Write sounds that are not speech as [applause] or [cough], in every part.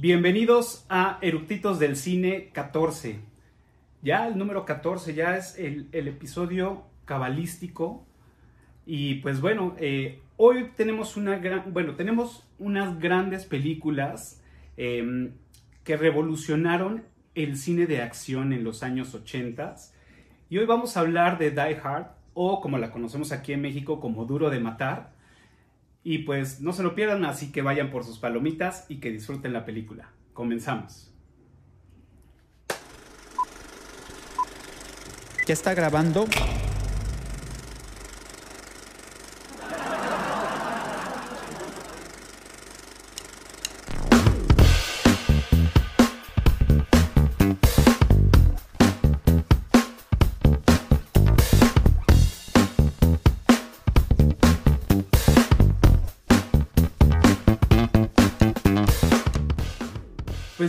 Bienvenidos a Eructitos del Cine 14. Ya el número 14, ya es el, episodio cabalístico. Y pues bueno, eh, hoy tenemos una gran, bueno, tenemos unas grandes películas em, que revolucionaron el cine de acción en los años 80. Y hoy vamos a hablar de Die Hard, o como la conocemos aquí en México como Duro de Matar. Y pues no se lo pierdan, así que vayan por sus palomitas y que disfruten la película. Comenzamos. ¿Ya está grabando?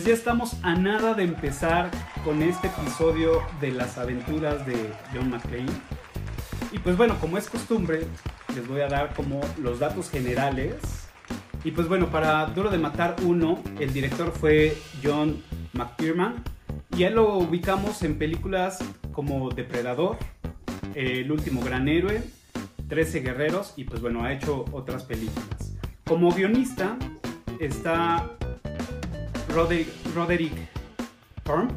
Ya estamos a nada de empezar con este episodio de las aventuras de John McClane. Y pues bueno, como es costumbre, les voy a dar como los datos generales. Y pues bueno, para Duro de Matar 1, el director fue John McTiernan. Y él lo ubicamos en películas como Depredador, El último gran héroe, 13 guerreros y pues bueno, ha hecho otras películas. Como guionista está Roderick, Roderick Thorne.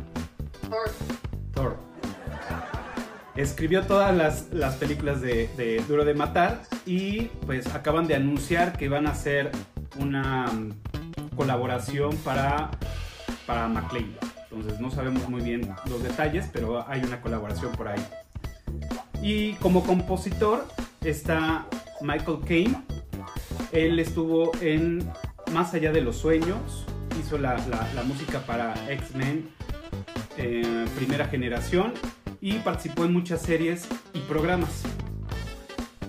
Thor. Escribió todas las, películas de, Duro de Matar y pues acaban de anunciar que van a hacer una mm, colaboración para, para McLean. Entonces no sabemos muy bien los detalles, pero hay una colaboración por ahí. Y como compositor está Michael Caine. Él estuvo en Más allá de los sueños, hizo la, música para X-Men eh, primera generación y participó en muchas series y programas.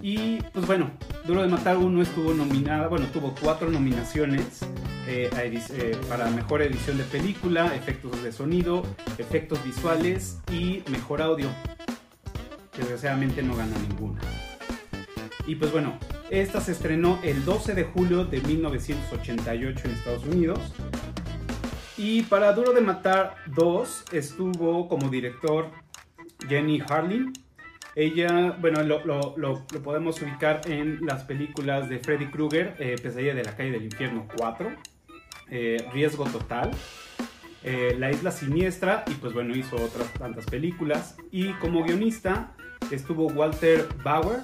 Y pues bueno, Duro de Matar uno estuvo nominada, bueno, tuvo cuatro nominaciones eh, eh, para mejor edición de película, efectos de sonido, efectos visuales y mejor audio. Desgraciadamente no ganó ninguna. Y pues bueno, esta se estrenó el 12 de julio de 1988 en Estados Unidos. Y para Duro de Matar 2 estuvo como director Jenny Harlin. Ella, bueno, lo, podemos ubicar en las películas de Freddy Krueger, eh, Pesadilla de la calle del infierno 4, eh, Riesgo Total, eh, La isla siniestra y pues bueno, hizo otras tantas películas. Y como guionista estuvo Walter Bauer,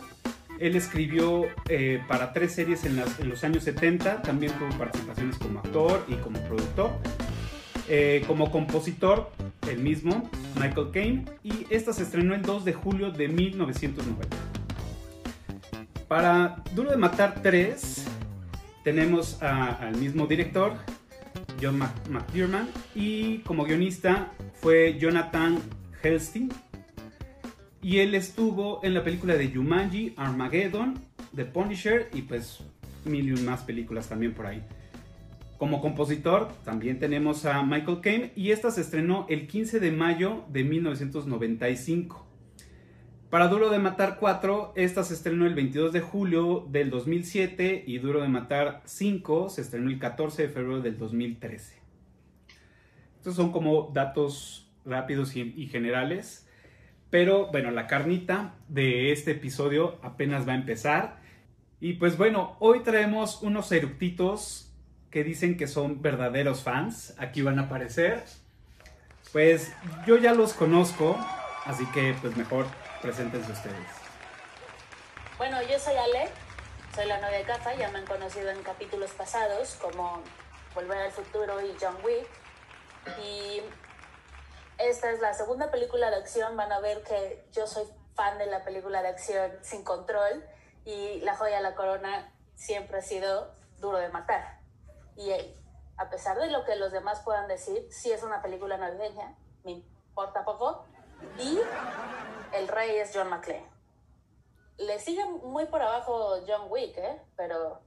él escribió eh, para tres series en, los años 70, también tuvo participaciones como actor y como productor. Eh, como compositor, el mismo, Michael Caine, y esta se estrenó el 2 de julio de 1990. Para Duro de Matar 3, tenemos al mismo director, John McDermott, y como guionista fue Jonathan Helsting y él estuvo en la película de Jumanji, Armageddon, The Punisher y pues mil y más películas también por ahí. Como compositor también tenemos a Michael Caine y esta se estrenó el 15 de mayo de 1995. Para Duro de Matar 4, esta se estrenó el 22 de julio del 2007 y Duro de Matar 5 se estrenó el 14 de febrero del 2013. Estos son como datos rápidos y generales. Pero bueno, la carnita de este episodio apenas va a empezar. Y pues bueno, hoy traemos unos eructitos que dicen que son verdaderos fans. Aquí van a aparecer. Pues yo ya los conozco, así que pues mejor preséntense ustedes. Bueno, yo soy Ale, soy la novia de Cafa, ya me han conocido en capítulos pasados como Volver al Futuro y John Wick. Y esta es la segunda película de acción. Van a ver que yo soy fan de la película de acción sin control y La joya de la corona siempre ha sido duro de matar. Y a pesar de lo que los demás puedan decir, sí es una película navideña, me importa poco. Y el rey es John McClane. Le sigue muy por abajo John Wick, ¿eh? pero,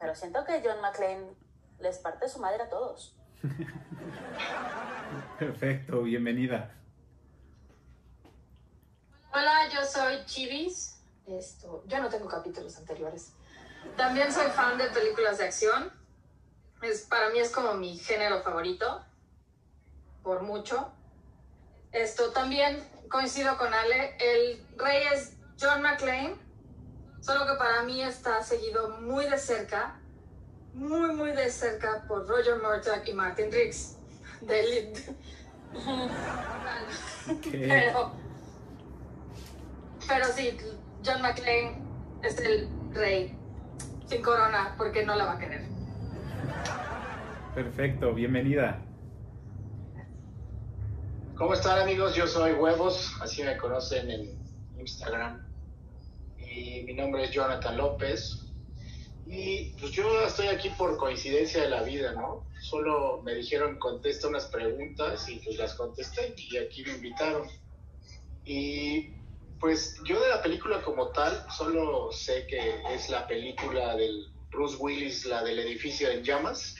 pero siento que John McClane les parte su madre a todos. [laughs] Perfecto, bienvenida. Hola, yo soy Chivis. Esto, yo no tengo capítulos anteriores. También soy fan de películas de acción. Es, para mí es como mi género favorito, por mucho. Esto también coincido con Ale, el rey es John McClane, solo que para mí está seguido muy de cerca, muy, muy de cerca por Roger Murdoch y Martin Riggs. De Elite. Okay. [laughs] Pero, pero sí, John McClane es el rey sin corona porque no la va a querer. Perfecto, bienvenida. ¿Cómo están amigos? Yo soy Huevos, así me conocen en Instagram. Y mi nombre es Jonathan López. Y pues yo estoy aquí por coincidencia de la vida, ¿no? Solo me dijeron contesta unas preguntas y pues las contesté y aquí me invitaron. Y pues yo de la película como tal solo sé que es la película del Bruce Willis, la del edificio en llamas.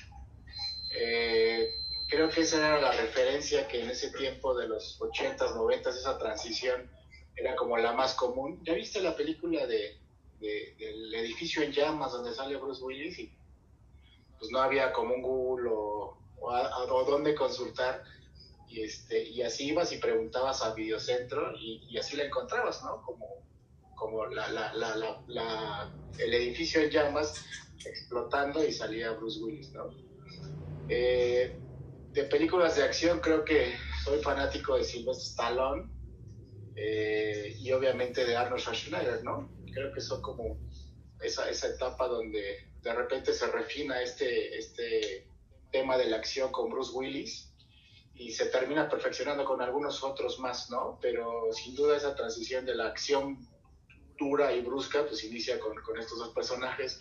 Eh, creo que esa era la referencia que en ese tiempo de los 80s, 90s, esa transición era como la más común. ¿Ya viste la película de, de- del edificio en llamas donde sale Bruce Willis? Pues no había como un Google o, dónde consultar. Y, este, y así ibas y preguntabas a Videocentro y, y así la encontrabas, ¿no? Como, como la, el edificio en llamas explotando y salía Bruce Willis, ¿no? Eh, de películas de acción creo que soy fanático de Sylvester Stallone eh, y obviamente de Arnold Schwarzenegger, ¿no? Creo que son como esa, esa etapa donde de repente se refina este, este tema de la acción con Bruce Willis y se termina perfeccionando con algunos otros más, ¿no? Pero sin duda esa transición de la acción dura y brusca pues inicia con, con estos dos personajes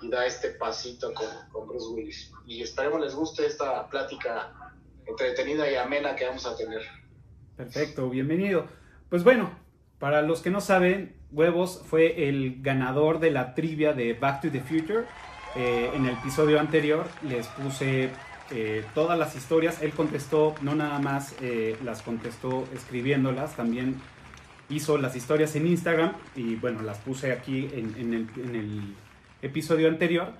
y da este pasito con, con Bruce Willis. Y esperemos les guste esta plática entretenida y amena que vamos a tener. Perfecto, bienvenido. Pues bueno, para los que no saben, Huevos fue el ganador de la trivia de Back to the Future. Eh, en el episodio anterior les puse eh, todas las historias. Él contestó, no nada más eh, las contestó escribiéndolas, también hizo las historias en Instagram y bueno, las puse aquí en, en el, en el episodio anterior.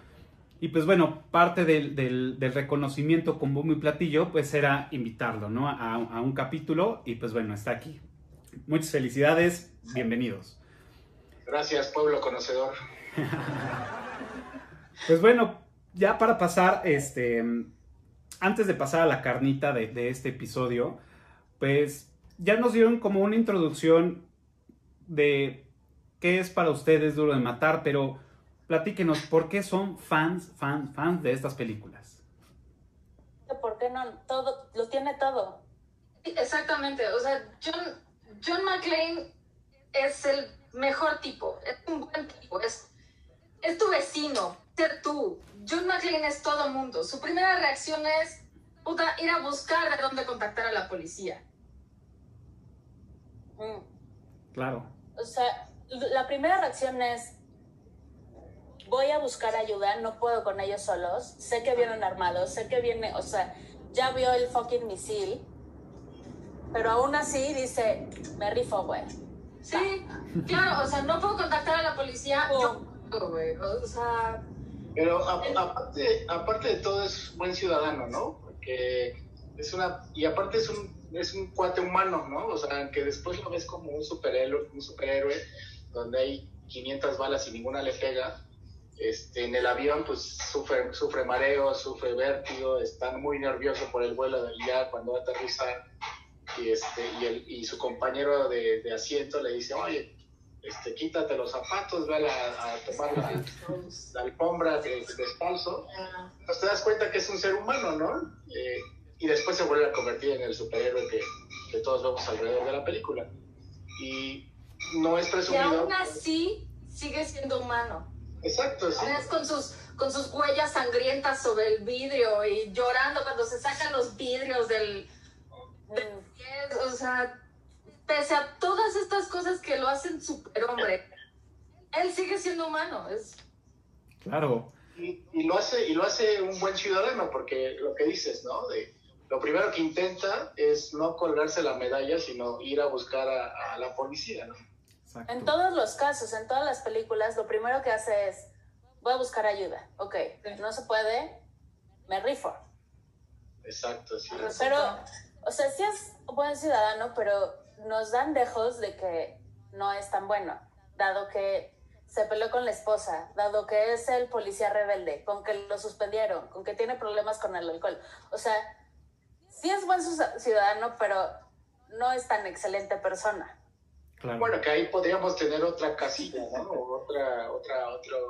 Y pues bueno, parte del, del- del reconocimiento con bombo y platillo, pues era invitarlo, ¿no? A, a un capítulo y pues bueno, está aquí. Muchas felicidades, bienvenidos. Gracias, pueblo conocedor. [laughs] Pues bueno, ya para pasar, este, antes de pasar a la carnita de, de este episodio, pues ya nos dieron como una introducción de qué es para ustedes Duro de Matar, pero platíquenos, ¿por qué son fans, fans, fans de estas películas? ¿Por qué no? Todo, lo tiene todo. Exactamente, o sea, John, John McClane es el mejor tipo, es un buen tipo, es, es tu vecino, ser tú. John McClane es todo mundo. Su primera reacción es puta, ir a buscar de dónde contactar a la policía. Mm. Claro, O sea, la primera reacción es, voy a buscar ayuda, no puedo con ellos solos, sé que vienen armados, sé que viene, o sea, ya vio el fucking misil, pero aún así dice, me rifo, güey. Sí, claro, o sea, no puedo contactar a la policía, Oh. yo puedo, güey. O sea, Pero a- aparte, aparte de todo es buen ciudadano, ¿no? Porque es una... Y aparte es un, es un cuate humano, ¿no? O sea, que después lo ves como un superhéroe, un superhéroe donde hay 500 balas y ninguna le pega. Este, en el avión pues sufre, sufre mareo, sufre vértigo, está muy nervioso por el vuelo y ya cuando va a aterrizar y, este, y, el, y su compañero de, de asiento le dice, oye, este, quítate los zapatos, ve a, la- a tomar la, la alfombra de, descalzo, pues te das cuenta que es un ser humano, ¿no? Eh, y después se vuelve a convertir en el superhéroe que, que todos vemos alrededor de la película. Y no es y presumido. aún así sigue siendo humano. Exacto, sí. Ves con sus, con sus huellas sangrientas sobre el vidrio y llorando cuando se sacan los vidrios del Mm. pies. O sea, pese a todas estas cosas que lo hacen superhombre, él sigue siendo humano. Es, claro. Y, y lo hace, y lo hace un buen ciudadano, porque lo que dices, ¿no? De, lo primero que intenta es no colgarse la medalla, sino ir a buscar a, a la policía, ¿no? Exacto. En todos los casos, en todas las películas, lo primero que hace es, voy a buscar ayuda. Ok, no se puede, me rifo. Exacto, sí. Pero, o sea, sí es buen ciudadano, pero nos dan dejos de que no es tan bueno, dado que se peleó con la esposa, dado que es el policía rebelde, con que lo suspendieron, con que tiene problemas con el alcohol. O sea, sí es buen ciudadano, pero no es tan excelente persona. Bueno, que ahí podríamos tener otra casilla, ¿no? otra, otra,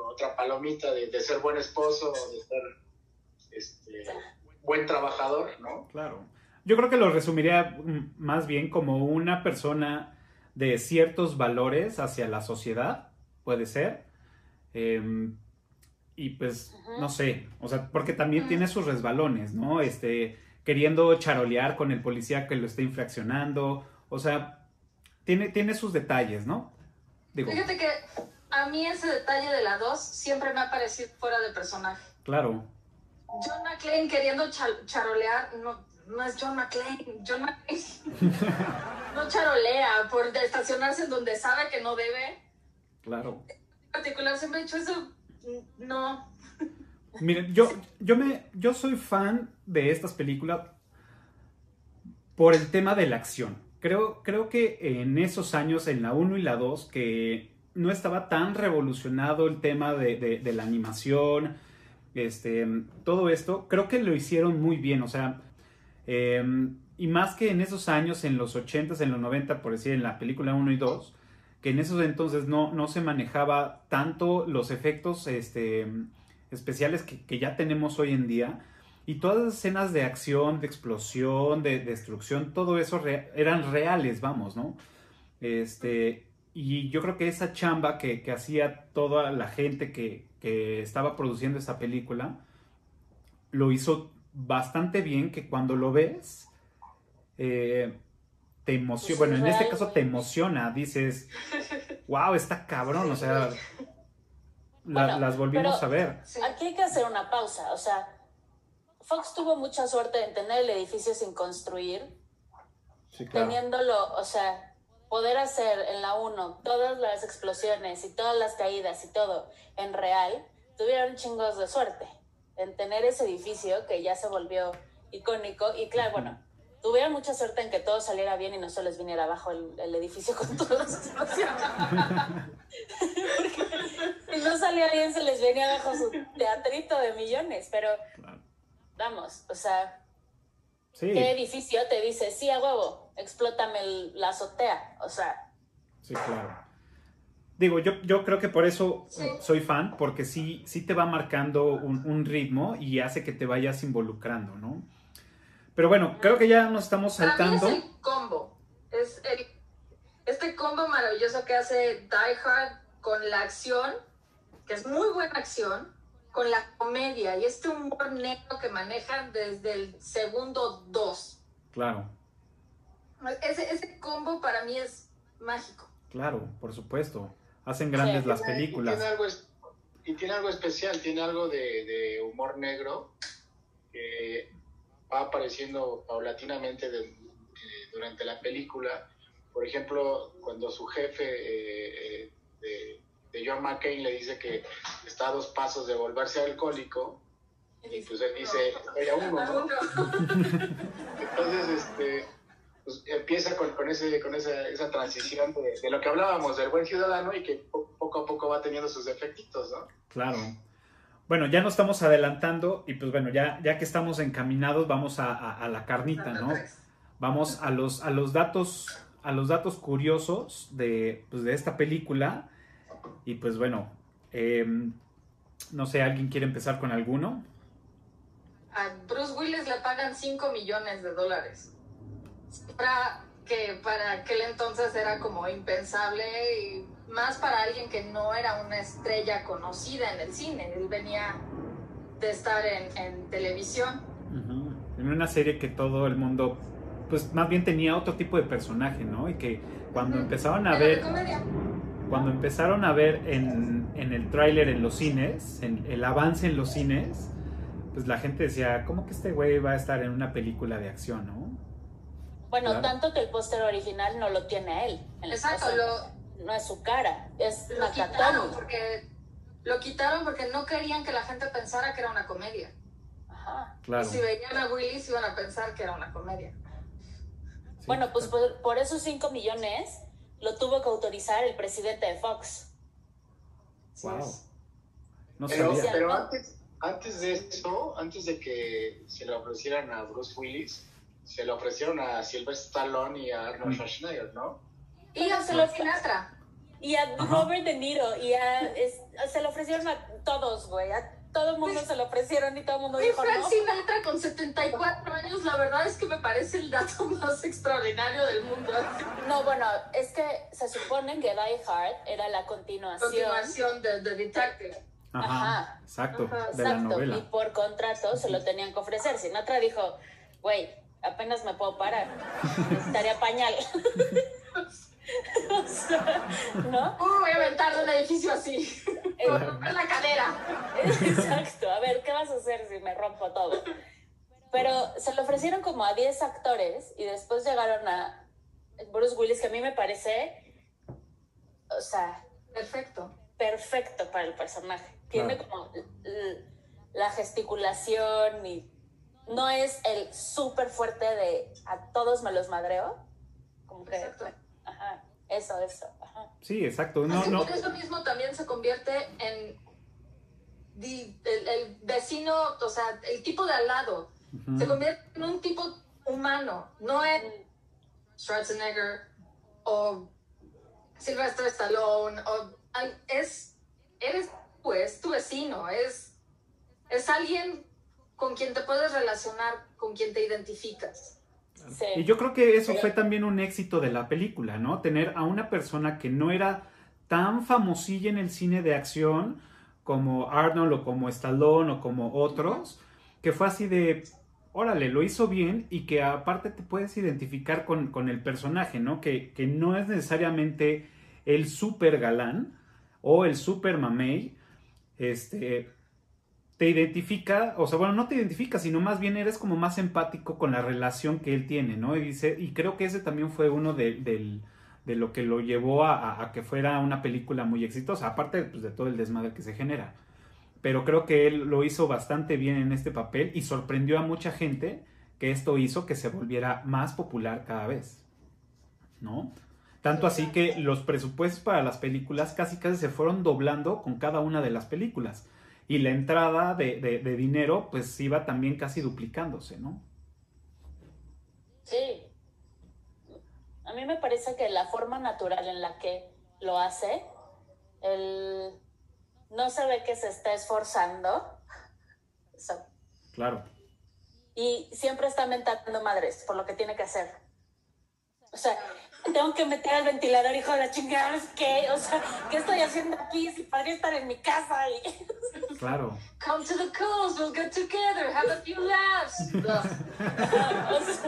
otra palomita de, ser buen esposo, de ser este, buen trabajador, ¿no? Claro. Yo creo que lo resumiría más bien como una persona de ciertos valores hacia la sociedad, puede ser. Em, y pues, no sé, o sea, porque también tiene sus resbalones, ¿no? Este, queriendo charolear con el policía que lo está infraccionando, o sea, tiene, tiene sus detalles, ¿no? Fíjate que a mí ese detalle de la 2 siempre me ha parecido fuera de personaje. Claro. John McClane queriendo charolear, no, no es John McClane. John McClane [laughs] no charolea por estacionarse en donde sabe que no debe. Claro. En particular siempre he hecho eso. No. Miren, yo, yo, me, yo soy fan de estas películas por el tema de la acción. Creo, creo que en esos años, en la 1 y la 2, que no estaba tan revolucionado el tema de, la animación, este, todo esto, creo que lo hicieron muy bien. O sea, em, y más que en esos años, en los 80s, en los 90, por decir, en la película 1 y 2, que en esos entonces no, no se manejaba tanto los efectos este, especiales que, ya tenemos hoy en día. Y todas las escenas de acción, de explosión, de, destrucción, todo eso eran reales, vamos, ¿no? Este, y yo creo que esa chamba que, hacía toda la gente que, estaba produciendo esta película, lo hizo bastante bien que cuando lo ves, eh, te emociona, bueno, en este caso te emociona, dices, [laughs] wow, está cabrón, o sea, las volvimos a ver. Aquí hay que hacer una pausa, o sea, Fox tuvo mucha suerte en tener el edificio sin construir, teniéndolo, o sea, poder hacer en la 1 todas las explosiones y todas las caídas y todo en real, tuvieron chingos de suerte en tener ese edificio que ya se volvió icónico y claro, bueno, tuvieron mucha suerte en que todo saliera bien y no se les viniera abajo el, edificio con todas las [laughs] explosiones. [laughs] [laughs] si [laughs] no salía bien, se les venía abajo su teatrito de millones. Pero, vamos, o sea, ¿qué edificio te dice, sí, a huevo, explótame la azotea? O sea. Sí, claro. Digo, yo, yo creo que por eso soy fan, porque sí, sí te va marcando un, un ritmo y hace que te vayas involucrando, ¿no? Pero bueno, creo que ya nos estamos saltando. Para mí es el combo. Es el, este combo maravilloso que hace Die Hard con la acción, que es muy buena acción, con la comedia y este humor negro que manejan desde el segundo dos. Claro. Ese, ese combo para mí es mágico. Claro, por supuesto. Hacen grandes las películas. Y tiene, algo, y tiene algo especial, tiene algo de, de humor negro que va apareciendo paulatinamente eh, durante la película. Por ejemplo, cuando su jefe eh, eh, de, John McCain le dice que está a dos pasos de volverse alcohólico, y pues él dice, a uno, [laughs] Entonces, este, pues empieza con, con, ese, con esa, esa transición de, de, lo que hablábamos del buen ciudadano y que poco a poco va teniendo sus defectitos, ¿no? Claro. Bueno, ya nos estamos adelantando y pues bueno, ya, ya que estamos encaminados, vamos a, la carnita, ¿no? Vamos a los, a los datos, a los datos curiosos de, pues, de esta película. Y pues bueno, em, no sé, ¿alguien quiere empezar con alguno? A Bruce Willis le pagan 5 millones de dólares. Para que para aquel entonces era como impensable y más para alguien que no era una estrella conocida en el cine. Él venía de estar en, televisión. En una serie que todo el mundo, pues más bien tenía otro tipo de personaje, ¿no? Y que cuando empezaron a ver... Cuando empezaron a ver en, el tráiler en los cines, en el avance en los cines, pues la gente decía, ¿cómo que este güey va a estar en una película de acción, no? Bueno, tanto que el póster original no lo tiene él. Exacto, lo, no es su cara, es lo quitaron porque Lo quitaron porque no querían que la gente pensara que era una comedia. Ajá. Y si veían a Willis iban a pensar que era una comedia. Bueno, pues por, por, esos 5 millones lo tuvo que autorizar el presidente de Fox. Wow. No pero, pero antes, antes de eso, antes de que se le ofrecieran a Bruce Willis, se le ofrecieron a Sylvester Stallone y a Arnold Schwarzenegger, ¿no? Y a Frank Sinatra. Y a Robert De Niro, y a, se le ofrecieron a todos, güey, a todo el mundo se lo ofrecieron y todo el mundo dijo Frank Sinatra con 74 años, la verdad es que me parece el dato [laughs] más extraordinario del mundo. No, bueno, es que se supone que Die Hard era la continuación. Continuación de The Detective. Ajá, exacto, de la novela. Y por contrato se lo tenían que ofrecer. Sinatra dijo, güey, apenas me puedo parar, [laughs] necesitaría pañal. [laughs] [laughs] ¿No? voy a aventar de un edificio así. [laughs] romper la cadera. [laughs] Exacto. A ver, ¿qué vas a hacer si me rompo todo? Pero se lo ofrecieron como a 10 actores y después llegaron a Bruce Willis, que a mí me parece, o sea, perfecto. Perfecto para el personaje. Tiene como la gesticulación y no es el súper fuerte de a todos me los madreo. Como que, Ajá, eso, eso. Ajá. Sí, exacto. No, no. eso mismo también se convierte en el, vecino, o sea, el tipo de al lado. Se convierte en un tipo humano, no en Schwarzenegger o Sylvester Stallone, o, es, eres pues tu vecino, es, es alguien con quien te puedes relacionar, con quien te identificas. Y yo creo que eso fue también un éxito de la película, ¿no? Tener a una persona que no era tan famosilla en el cine de acción como Arnold o como Stallone o como otros, que fue así de, órale, lo hizo bien y que aparte te puedes identificar con, el personaje, ¿no? Que, que, no es necesariamente el super galán o el super mamey, este, te identifica, o sea, bueno, no te identifica, sino más bien eres como más empático con la relación que él tiene, ¿no? Y, dice, y creo que ese también fue uno de, lo que lo llevó a, que fuera una película muy exitosa, aparte pues, de todo el desmadre que se genera. Pero creo que él lo hizo bastante bien en este papel y sorprendió a mucha gente que esto hizo que se volviera más popular cada vez, ¿no? Tanto así que los presupuestos para las películas casi casi se fueron doblando con cada una de las películas y la entrada de, dinero pues iba también casi duplicándose, ¿no? Sí. A mí me parece que la forma natural en la que lo hace, el... no se ve que se está esforzando. Claro. Y siempre está mentando madres por lo que tiene que hacer. O sea, tengo que meter al ventilador, hijo de la chingada, ¿qué? O sea, ¿qué estoy haciendo aquí si podría estar en mi casa? Y... [laughs] Claro. Come to the calls, we'll get together, have a few laughs. [laughs]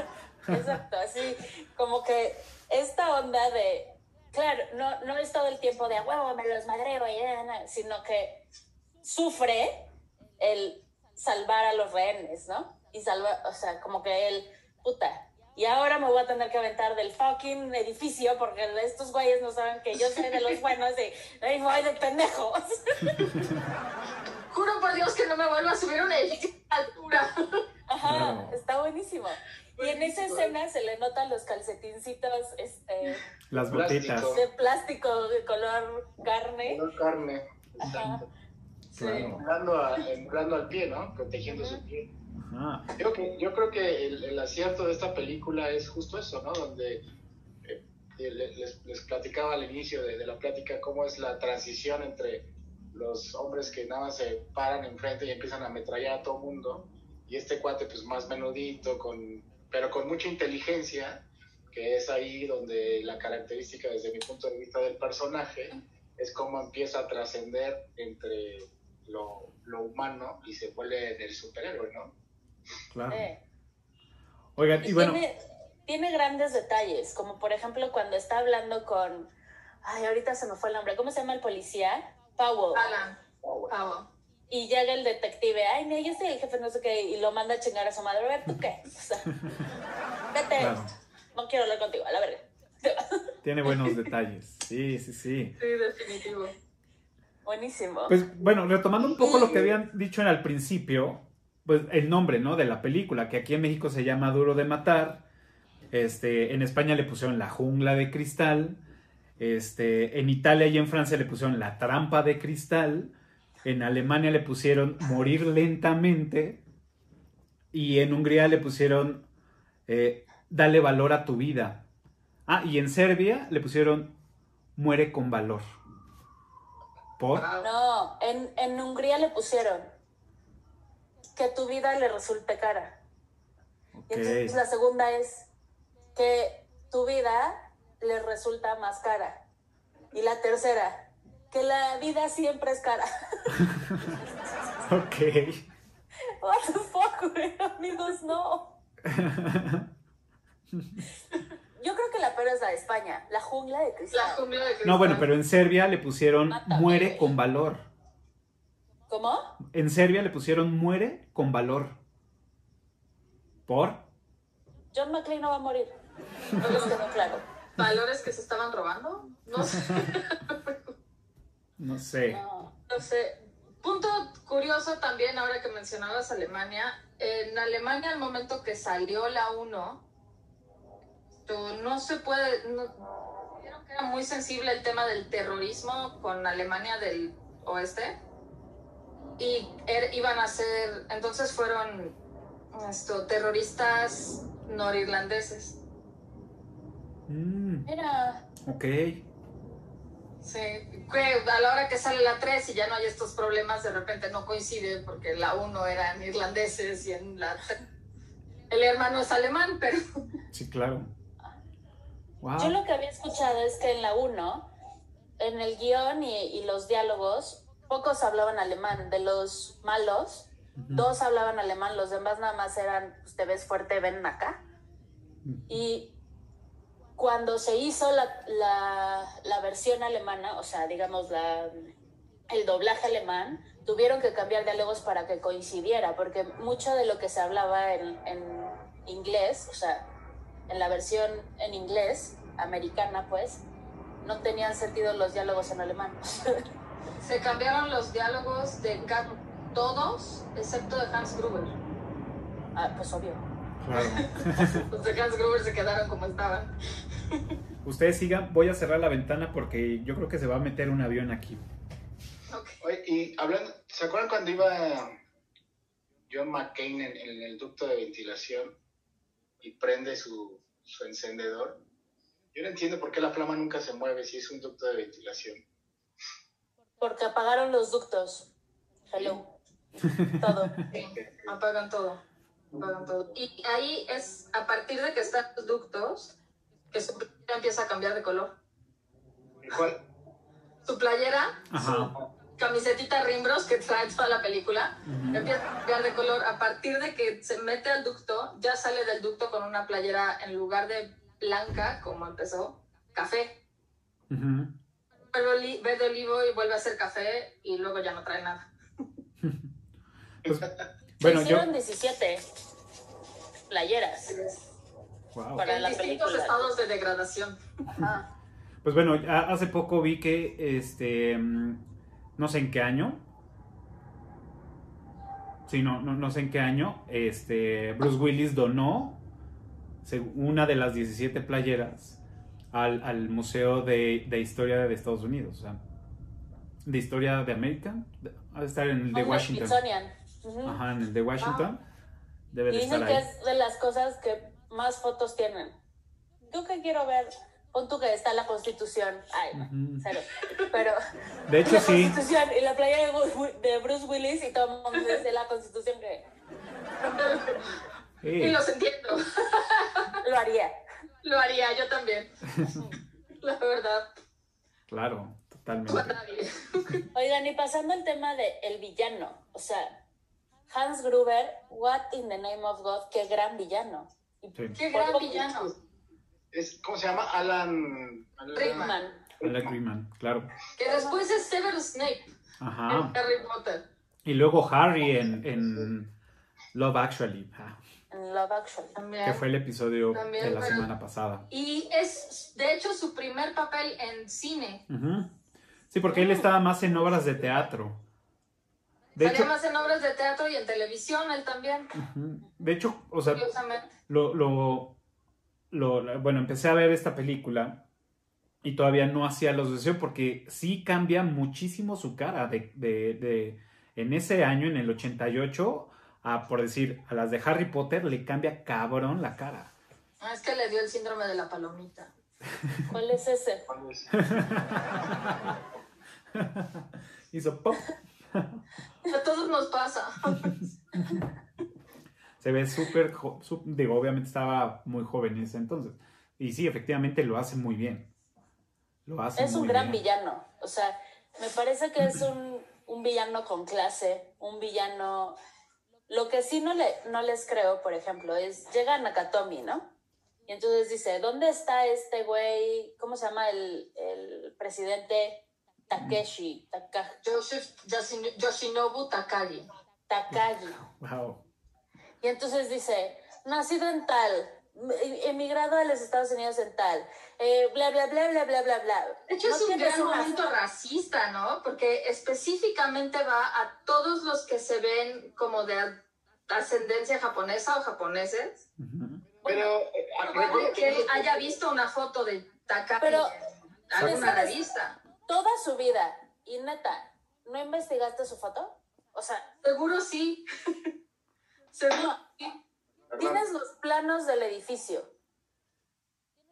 exacto, así como que esta onda de, claro, no, no es todo el tiempo de a huevo, me los madreo, sino que sufre el salvar a los rehenes, ¿no? Y salvar, o sea, como que él, puta, y ahora me voy a tener que aventar del fucking edificio porque estos güeyes no saben que yo soy de los [laughs] buenos y ahí voy de pendejos. [laughs] Juro por Dios que no me vuelva a subir una altura. Ajá, está buenísimo. Y en esa escena se le notan los calcetincitos, este... Las botitas. De plástico de color carne. Color carne, exacto. Sí. Claro. al pie, ¿no? Protegiendo su pie. Yo, yo creo que el, acierto de esta película es justo eso, ¿no? Donde eh, les, les, platicaba al inicio de, la plática cómo es la transición entre los hombres que nada más se paran enfrente y empiezan a ametrallar a todo mundo y este cuate pues más menudito, con, pero con mucha inteligencia, que es ahí donde la característica desde mi punto de vista del personaje es cómo empieza a trascender entre lo, lo humano y se vuelve el superhéroe, ¿no? Claro. y, bueno. Tiene, grandes detalles, como por ejemplo cuando está hablando con. Ay, ahorita se me fue el nombre. ¿Cómo se llama el policía? Powell. Alan. Powell. Y llega el detective, ay, no, yo soy el jefe, no sé qué, y lo manda a chingar a su madre. A ver, ¿tú qué? O sea, [laughs] vete. No quiero hablar contigo, a la verga. [laughs] Tiene buenos detalles. Sí, sí, sí. Sí, definitivo. Buenísimo. Pues bueno, retomando un poco lo que habían dicho en el principio, pues el nombre, ¿no? De la película, que aquí en México se llama Duro de Matar. Este, en España le pusieron La Jungla de Cristal. Este, en Italia y en Francia le pusieron La Trampa de Cristal. En Alemania le pusieron Morir lentamente. Y en Hungría le pusieron eh, Dale valor a tu vida. Ah, y en Serbia le pusieron Muere con valor. ¿Por? No, en, en Hungría le pusieron que tu vida le resulte cara. Y entonces la segunda es que tu vida le resulta más cara. Y la tercera, que la vida siempre es cara. [laughs] Ok. What the fuck, güey? Amigos, no. [laughs] Yo creo que la peor es la de España, la jungla de La cristal. jungla de No, bueno, cristal. pero en Serbia le pusieron Mátame, Muere con valor. ¿Cómo? En Serbia le pusieron Muere con valor. ¿Por? John McClane no va a morir. No les quedó claro. ¿Valores que se estaban robando? No sé. [laughs] No sé. No. No sé. Punto curioso también, ahora que mencionabas Alemania. En Alemania, al momento que salió la 1, tú- no se puede. No, vieron que era muy sensible el tema del terrorismo con Alemania del oeste. Y er- iban a ser. Entonces fueron esto, terroristas norirlandeses. Mm, Ok. Sí, que a la hora que sale la 3 y ya no hay estos problemas, de repente no coincide porque la 1 eran irlandeses y en la 3 el hermano es alemán, pero [laughs] Sí, claro. Wow. yo lo que había escuchado es que en la 1, en el guion y, y los diálogos, pocos hablaban alemán. De los malos, dos hablaban alemán, los demás nada más eran, pues, te ves fuerte, ven acá. Y cuando se hizo la, la, la versión alemana, o sea, digamos, la, el doblaje alemán, tuvieron que cambiar diálogos para que coincidiera, porque mucho de lo que se hablaba en, en inglés, o sea, en la versión en inglés, americana, pues, no tenían sentido los diálogos en alemán. [laughs] se cambiaron los diálogos de todos, excepto de Hans Gruber. ah, pues obvio. Claro. [laughs] Los de Hans Gruber se quedaron como estaban. Ustedes sigan, voy a cerrar la ventana porque yo creo que se va a meter un avión aquí. Ok. Oye, y hablando, ¿se acuerdan cuando iba John McCain en, en el ducto de ventilación y prende su, su encendedor? Yo no entiendo por qué la flama nunca se mueve si es un ducto de ventilación. Porque apagaron los ductos. Hello. Todo. [laughs] Sí, apagan todo. Y ahí es a partir de que están los ductos que su playera empieza a cambiar de color. ¿Cuál? Su playera, Ajá. su camisetita Rimbros que trae toda la película, empieza a cambiar de color. A partir de que se mete al ducto, ya sale del ducto con una playera en lugar de blanca, como empezó, café. Verde olivo y vuelve a ser café y luego ya no trae nada. [laughs] Pues, Bueno, yo. hicieron 17 playeras Wow. para en la distintos película. estados de degradación. Ajá. Pues bueno, hace poco vi que, este, mm, no sé en qué año. Sí, no, no, no sé en qué año. Este, Bruce Willis donó una de las 17 playeras al, al Museo de, de Historia de Estados Unidos. O sea, de Historia de América. de- Ha de estar en el de Washington. Smithsonian. Ajá, en el de Washington. Debe Y de dicen estar que es de las cosas que más fotos tienen. Yo que quiero ver, pon tú que está la Constitución. Ay, cero. Pero De hecho, la sí. Constitución y la playa de, de Bruce Willis y todo el mundo dice la Constitución que Sí, Y los entiendo. lo haría. Lo haría yo también. [laughs] La verdad. Claro, totalmente. Oigan, y pasando al tema de el villano, o sea, Hans Gruber, what in the name of God, qué gran villano. Sí. Qué gran villano. Es, ¿Cómo se llama? Alan... Alan- Rickman. Alan Rickman, claro. Que después es Severus Snape Ajá. en Harry Potter. Y luego Harry en, en Love Actually, ah, En Love Actually. También. que fue el episodio También, de la pero- semana pasada. Y es, de hecho, su primer papel en cine. Ujú. Sí, porque él estaba más en obras de teatro. De Salía hecho, más en obras de teatro y en televisión, él también. de hecho, o sea, lo, lo, lo- bueno, empecé a ver esta película y todavía no hacía la asociación porque sí cambia muchísimo su cara de, de, de- en ese año, en el 88, a, por decir, a las de Harry Potter le cambia cabrón la cara. Ah, es que le dio el síndrome de la palomita. [laughs] ¿Cuál es ese? [laughs] Hizo pop. A todos nos pasa. Se ve súper, digo, obviamente estaba muy joven en ese entonces. Y sí, efectivamente lo hace muy bien. Lo hace Es un gran bien. villano. O sea, me parece que es un, un villano con clase, un villano... Lo que sí no, le, no les creo, por ejemplo, es, llega Nakatomi, ¿no? Y entonces dice, ¿dónde está este güey? ¿Cómo se llama el, el presidente? Takeshi, Taka- Joseph Yoshi- Yoshinobu Takagi. Takagi. Wow. Y entonces dice, nacido en tal, em- emigrado a los Estados Unidos en tal, eh, bla, bla, bla, bla, bla, bla, bla. De hecho, No es un gran momento racista, ¿no? Porque específicamente va a todos los que se ven como de ascendencia japonesa o japoneses. Ujú. Pero, eh, Probable que él haya visto una foto de Takagi Pero, en alguna revista. Toda su vida, y neta, ¿no investigaste su foto? O sea, Seguro sí. [laughs] Seguro sí. tienes los planos del edificio.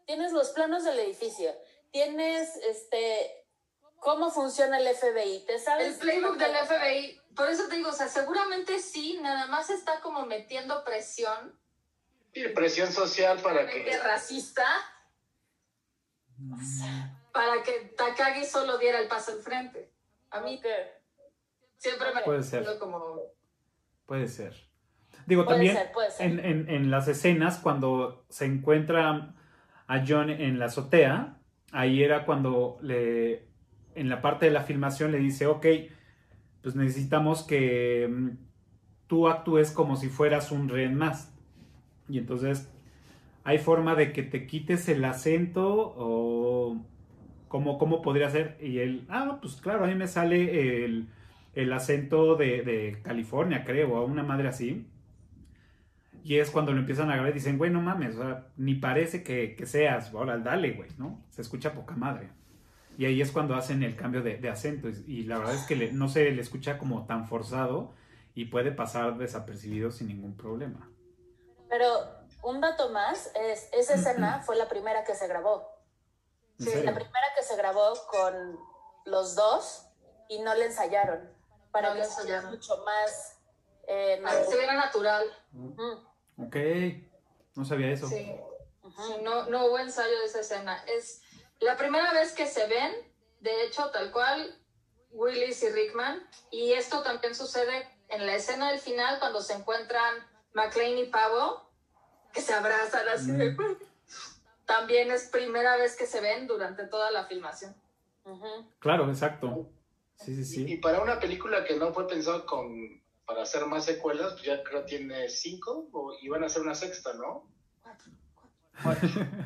Tienes los planos del edificio. Tienes, este, cómo funciona el FBI. ¿Te sabes? El playbook del FBI, por eso te digo, o sea, seguramente sí, nada más está como metiendo presión, Sí, presión social para que... racista, para que Takagi solo diera el paso al frente. A mí Ok. siempre me Puede ser. como Puede ser. Digo, Puede también ser, puede ser. En, en- en las escenas cuando se encuentra a John en la azotea, ahí era cuando le, en la parte de la filmación le dice, ok, pues necesitamos que mm, tú actúes como si fueras un rehén más. Y entonces, ¿hay forma de que te quites el acento o cómo, cómo podría ser? Y él, ah, pues claro, a mí me sale el, el acento de, de California, creo, o una madre así. Y es cuando lo empiezan a grabar y dicen, güey, no mames, o sea, ni parece que, que seas, ahora dale, güey, ¿no? Se escucha poca madre. Y ahí es cuando hacen el cambio de, de acento. Y, y la verdad es que le- no se le escucha como tan forzado y puede pasar desapercibido sin ningún problema. Pero un dato más es, esa escena fue la primera que se grabó. ¿En Sí, serio? La primera que se grabó con los dos y no le ensayaron. Para No que fuera mucho más... eh, para que se viera natural. Ujú, Ok, no sabía eso. Sí. no, no hubo ensayo de esa escena. Es la primera vez que se ven, de hecho, tal cual, Willis y Rickman. Y esto también sucede en la escena del final, cuando se encuentran McLean y Pavo, que se abrazan así de... También es primera vez que se ven durante toda la filmación. Claro, exacto. Sí, sí, Y sí. para una película que no fue pensado con, para hacer más secuelas, pues ya creo tiene cinco, o, y van a hacer una sexta, ¿no?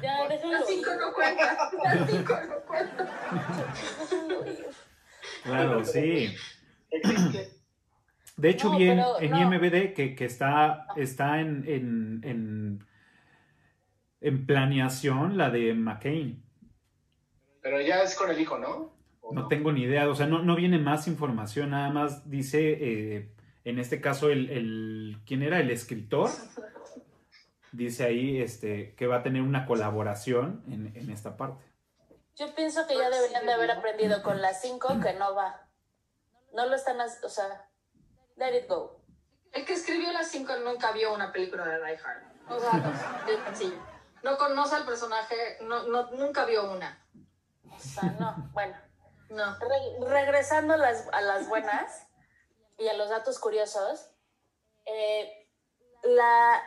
Ya, déjalo Las cinco no cuentan, las cinco no cuentan. Claro, sí. Existe. De hecho, No, vi en, no. IMBD que, que está, está en, en, en, en planeación la de McCain. Pero ya es con el hijo, ¿no? ¿O No tengo ni idea, o sea, no, no viene más información, nada más dice, eh, en este caso, el, el, ¿quién era? El escritor. Dice ahí este, que va a tener una colaboración en, en esta parte. Yo pienso que ya deberían de haber aprendido con las 5 que no va. No lo están, o sea, let it go. El que escribió las cinco nunca vio una película de Die Hard. O sea, [laughs] sencillo. No conoce al personaje, no, no, nunca vio una. O sea, no, bueno. No. Re- regresando a las, a las buenas y a los datos curiosos, eh, la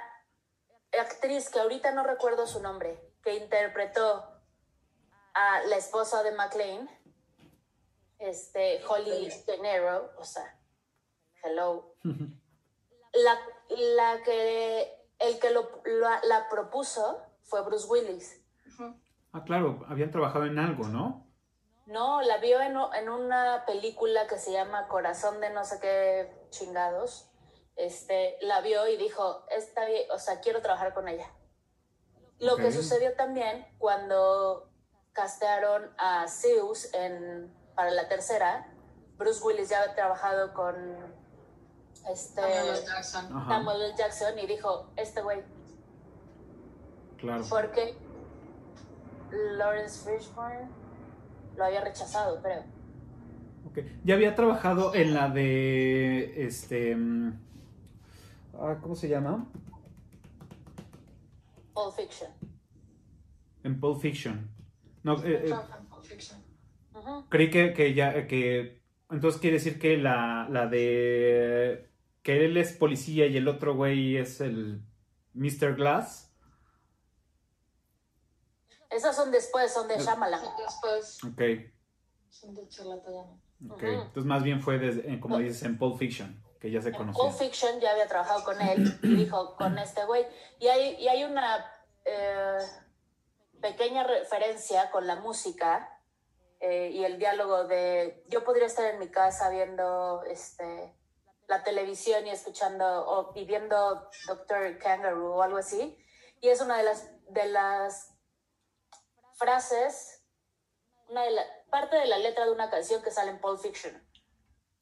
actriz que ahorita no recuerdo su nombre, que interpretó a la esposa de McLean, este, Holly De Niro, o sea, hello, [laughs] la, la que, el que lo, la, la propuso fue Bruce Willis. Ah, claro, habían trabajado en algo, ¿no? No, la vio en, en una película que se llama Corazón de no sé qué chingados, este, la vio y dijo, está bien, o sea, quiero trabajar con ella. Lo que sucedió también cuando castearon a Zeus en, para la tercera, Bruce Willis ya había trabajado con este, Samuel. Jackson. Samuel. Jackson y dijo, este güey, claro. porque Lawrence Fishburne lo había rechazado, creo. Ya había trabajado en la de. Este. mm, ah, ¿Cómo se llama? Pulp Fiction. En Pulp Fiction. No, eh, eh, Pulp Fiction. Ujú. creí que, que ya. Que, entonces quiere decir que la, la de. Que él es policía y el otro güey es el Mr. Glass. Esas son después, son de Shyamalan. Después Ok. son de charlatanes. Ok. Entonces, más bien fue, desde- como dices, en Pulp Fiction, que ya se En conocía. Pulp Fiction ya había trabajado con él y dijo con este güey. Y hay, y hay una eh, pequeña referencia con la música eh, y el diálogo de yo podría estar en mi casa viendo este la televisión y escuchando o y viendo Doctor Kangaroo o algo así. Y es una de las de las frases, una de la, parte de la letra de una canción que sale en Pulp Fiction,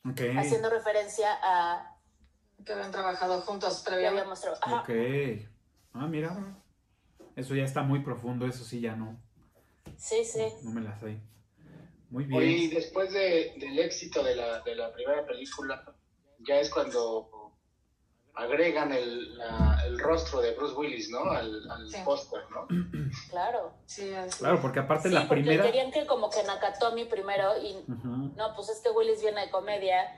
Ok. haciendo referencia a Que habían trabajado juntos previamente. Ok. Ah, mira. Eso ya está muy profundo, eso sí ya no. Sí, sí. No me las sé. Muy Oye, y bien. después de- del éxito de la, de la primera película, ya es cuando agregan el, la- el rostro de Bruce Willis, ¿no? Al, al Sí. póster, ¿no? [clears throat] Claro. Sí, así. Claro, porque aparte Sí, la porque primera. querían que como que Nakatomi primero y no, pues es que Willis viene de comedia.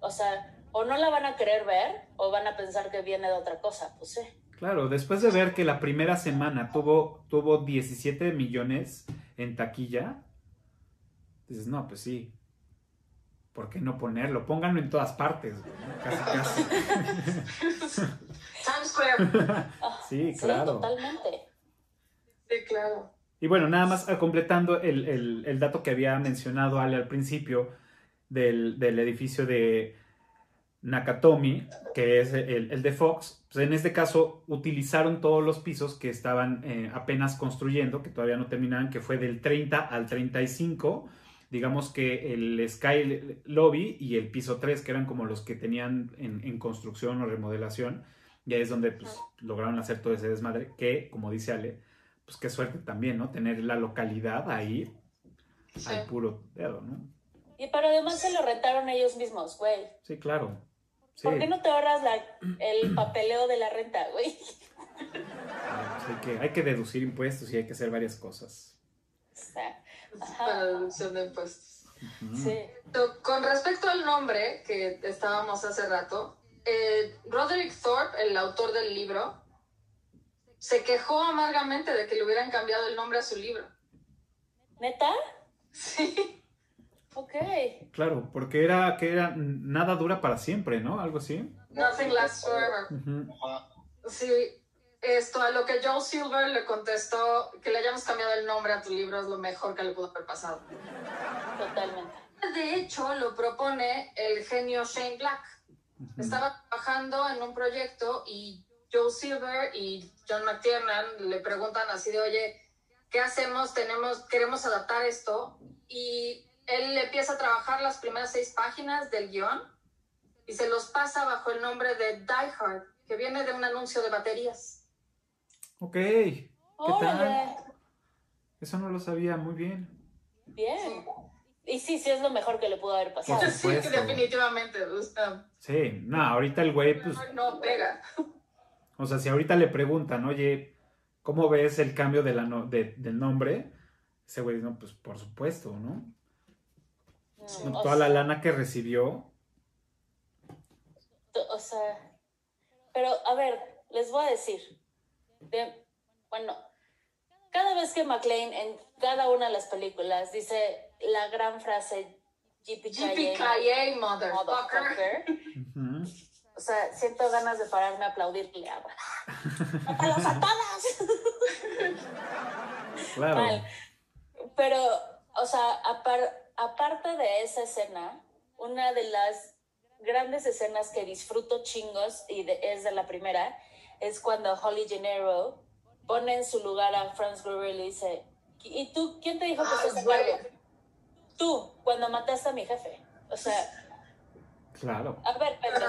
O sea, o no la van a querer ver o van a pensar que viene de otra cosa. Pues sí. Claro, después de ver que la primera semana tuvo, tuvo 17 millones en taquilla, dices, no, pues sí. ¿Por qué no ponerlo? Pónganlo en todas partes. ¿no? Casi, casi. [laughs] Times Square. [laughs] Ah, Sí, claro. totalmente. Sí, claro. Y bueno, nada más eh, completando el, el- el dato que había mencionado Ale al principio del, del edificio de Nakatomi, que es el, el de Fox, pues en este caso utilizaron todos los pisos que estaban eh, apenas construyendo, que todavía no terminaban, que fue del 30 al 35. Digamos que el Sky Lobby y el piso 3, que eran como los que tenían en, en construcción o remodelación, y ahí es donde pues, lograron hacer todo ese desmadre, que, como dice Ale, pues qué suerte también, ¿no? Tener la localidad ahí Sí. al puro dedo, ¿no? Y pero además se lo rentaron ellos mismos, güey. Sí, claro. Sí, ¿Por qué no te ahorras la, el papeleo de la renta, güey? [laughs] pues hay, que, hay que deducir impuestos y hay que hacer varias cosas. O sea, Para deducción de impuestos. Sí. Con respecto al nombre que estábamos hace rato, eh, Roderick Thorpe, el autor del libro, se quejó amargamente de que le hubieran cambiado el nombre a su libro. ¿Neta? Sí. Ok. Claro, porque era que era nada dura para siempre, ¿no? Algo así. Nothing lasts forever. Sí. Esto, a lo que Joel Silver le contestó que le hayamos cambiado el nombre a tu libro es lo mejor que le pudo haber pasado. Totalmente. De hecho, lo propone el genio Shane Black. Estaba trabajando en un proyecto y Joe Silver y John McTiernan le preguntan así de, oye, ¿qué hacemos? Tenemos, queremos adaptar esto. Y él empieza a trabajar las primeras seis páginas del guion y se los pasa bajo el nombre de Die Hard, que viene de un anuncio de baterías. Ok, ¿qué Órale. tal? Eso no lo sabía, muy bien. Bien. Y sí, sí es lo mejor que le pudo haber pasado. Por Sí, definitivamente. Sea, Sí, no, ahorita el güey, pues, no pega. [laughs] o sea, si ahorita le preguntan, oye, ¿cómo ves el cambio de la no- de- del nombre? Ese güey, no, pues por supuesto, ¿no? Mm, o Toda la lana que recibió. O sea, pero a ver, les voy a decir. De- bueno, cada vez que McLean en cada una de las películas dice la gran frase JPKA, motherfucker. motherfucker, o sea, siento ganas de pararme a aplaudirle a ¡Mátalos a todas! Claro. Mal. Pero, o sea, apar- aparte de esa escena, una de las grandes escenas que disfruto chingos y de- es de la primera, es cuando Holly Gennaro pone en su lugar a Franz Gruber y le dice, ¿y tú quién te dijo que Ah, estás a güey. cargo? Tú, cuando mataste a mi jefe. O sea, Claro. a ver, pendejo.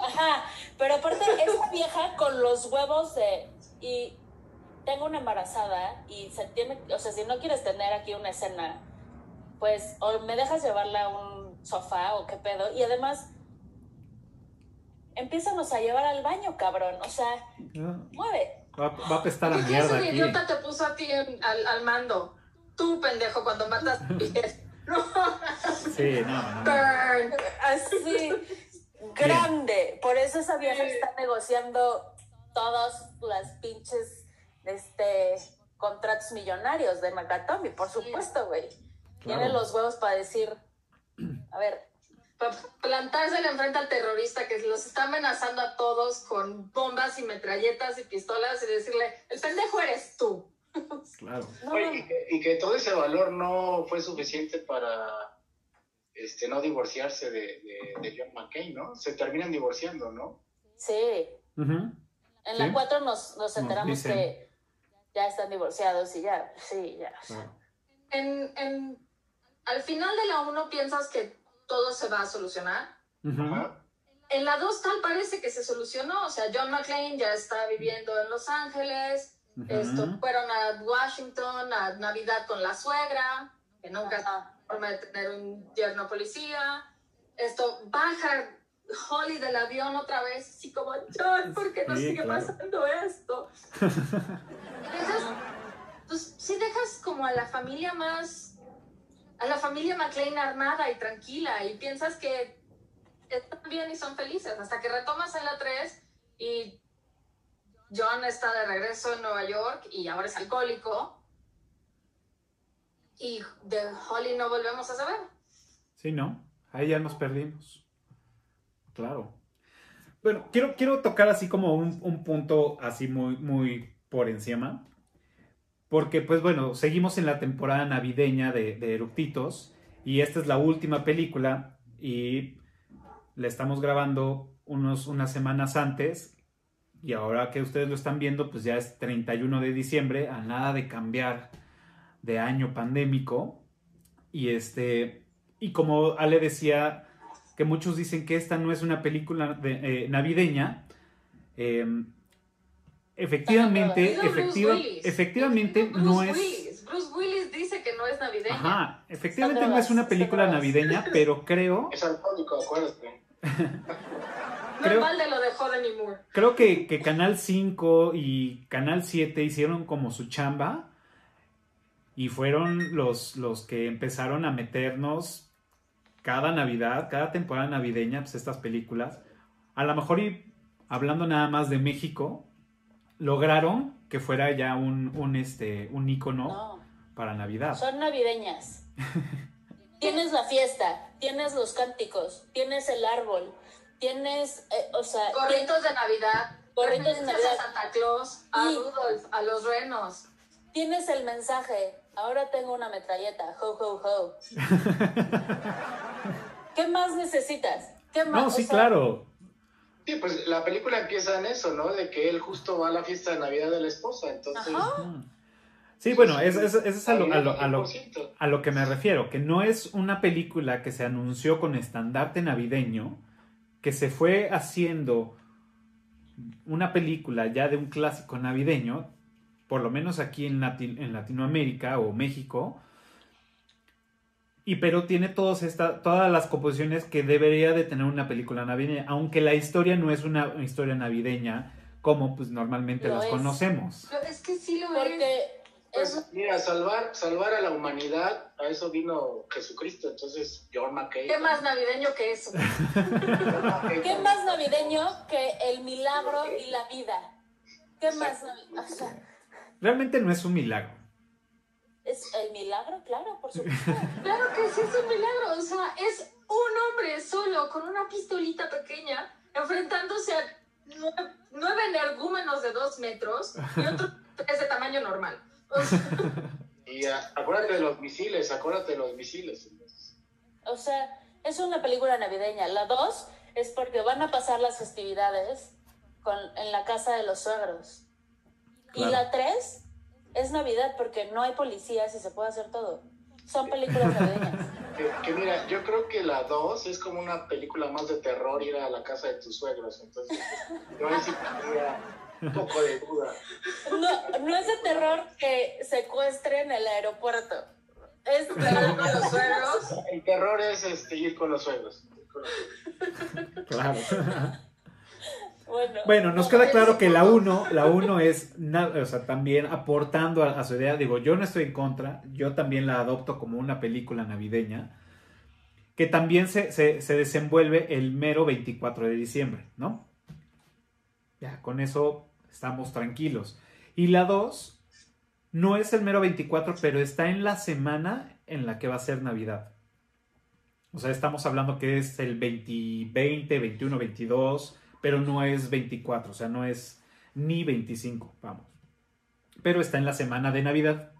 Ajá, pero aparte esta vieja con los huevos de y tengo una embarazada y se tiene, o sea, si no quieres tener aquí una escena, pues o me dejas llevarla a un sofá o qué pedo y además empiézanos a llevar al baño, cabrón, o sea, mueve. Va, va a apestar a ¿Y qué mierda ese aquí. idiota te puso a ti en- al, al mando? Tú, pendejo, cuando matas. [laughs] No. Sí, no, no. Burn. Así grande, por eso esa vieja está negociando todas las pinches este contratos millonarios de Nakatomi, por supuesto, güey. Tiene Claro. los huevos para decir, a ver, Para enfrente al terrorista que los está amenazando a todos con bombas y metralletas y pistolas y decirle, el pendejo eres tú. [laughs] Claro. Oye, y, que, y que todo ese valor no fue suficiente para este, no divorciarse de, de, de John McCain, ¿no? Se terminan divorciando, ¿no? sí. En Sí. la 4 nos, nos enteramos dicen. que ya están divorciados y ya, sí, ya. Claro. En, en- al final de la 1 piensas que todo se va a solucionar. En la 2 tal parece que se solucionó. O sea, John McClane ya está viviendo en Los Ángeles. Esto, fueron a Washington a Navidad con la suegra, que nunca Ajá. forma de tener un yerno policía. Esto, baja Holly del avión otra vez, así como, John, ¿por qué nos Sí, sigue claro. pasando esto? [laughs] Dejas, pues sí dejas como a la familia más, a la familia McLean armada y tranquila y piensas que están bien y son felices, hasta que retomas en la 3 y John está de regreso en Nueva York y ahora es alcohólico. Y de Holly no volvemos a saber. Sí, ¿no? Ahí ya nos perdimos. Claro. Bueno, quiero, quiero tocar así como un, un punto así muy, muy por encima. Porque, pues bueno, seguimos en la temporada navideña de, de. Y esta es la última película. Y la estamos grabando unos, unas semanas antes. Y ahora que ustedes lo están viendo, pues ya es 31 de diciembre. A nada de cambiar de año pandémico. Y este. Y como Ale decía, que muchos dicen que esta no es una película de- eh, navideña. eh, efectivamente, efectiva- efectivamente Bruce no es. Willis. Bruce Willis dice que no es navideña. Ajá, efectivamente no es una película navideña, pero [laughs] creo, Es alcohólico, acuérdate. No creo- es mal de lo de Joden y Moore. creo que, que Canal 5 y Canal 7 hicieron como su chamba y fueron los, los que empezaron a meternos cada Navidad, cada temporada navideña, pues estas películas. A lo mejor y hablando nada más de México, lograron que fuera ya un, un, este, un ícono No, para Navidad. son navideñas. [laughs] tienes la fiesta, tienes los cánticos, tienes el árbol, tienes, eh, o sea, Gorritos de Navidad. Gorritos de Navidad. A Santa Claus, a Y- Rudolf, a los renos. tienes el mensaje. Ahora tengo una metralleta. Ho, ho, ho. [laughs] ¿Qué más necesitas? ¿Qué más? No, O sí, sea, claro. Sí, pues la película empieza en eso, ¿no? De que él justo va a la fiesta de Navidad de la esposa, entonces... Ajá. Sí, bueno, eso es a lo, a lo- a lo- 100%. a lo que me refiero, que no es una película que se anunció con estandarte navideño, que se fue haciendo una película ya de un clásico navideño, por lo menos aquí en, Lati- en Latinoamérica o México, y pero tiene todos esta, todas las composiciones que debería de tener una película navideña, aunque la historia no es una historia navideña como pues normalmente Lo las es. conocemos. Pero es que sí lo es. Porque Pues es, mira, salvar, salvar a la humanidad, a eso vino Jesucristo, entonces John McCain. ¿Qué más navideño que eso? [laughs] ¿qué más navideño que el milagro y la vida? ¿Qué más? O sea, Realmente no es un milagro. Es el milagro, claro, por [laughs] supuesto. Claro que sí es un milagro. O sea, es un hombre solo con una pistolita pequeña enfrentándose a nueve, nueve energúmenos de dos metros y otros [laughs] tres de tamaño normal. O sea, [laughs] Y ah, acuérdate de los misiles, acuérdate de los misiles. O sea, es una película navideña. La dos es porque van a pasar las festividades con, en la casa de los suegros. Y la tres es Navidad porque no hay policías y se puede hacer todo. Son películas navideñas. [laughs] Que, que mira, yo creo que la 2 es como una película más de terror ir a la casa de tus suegros. Entonces, yo ahí sí tendría un poco de duda. No, no es de terror que secuestren el aeropuerto. Es Claro, con los suegros. El terror es este, ir con los suegros. Ir con los suegros. Claro. Bueno. Bueno, nos queda claro que la 1, la 1 es, o sea, también aportando a, a su idea. Digo, yo no estoy en contra, yo también la adopto como una película navideña, que también se, se- se desenvuelve el mero 24 de diciembre, ¿no? Ya, con eso estamos tranquilos. Y la 2 no es el mero 24, pero está en la semana en la que va a ser Navidad. O sea, estamos hablando que es el 20, 20, 21, 22, pero no es 24, o sea, no es ni 25, vamos. Pero está en la semana de Navidad.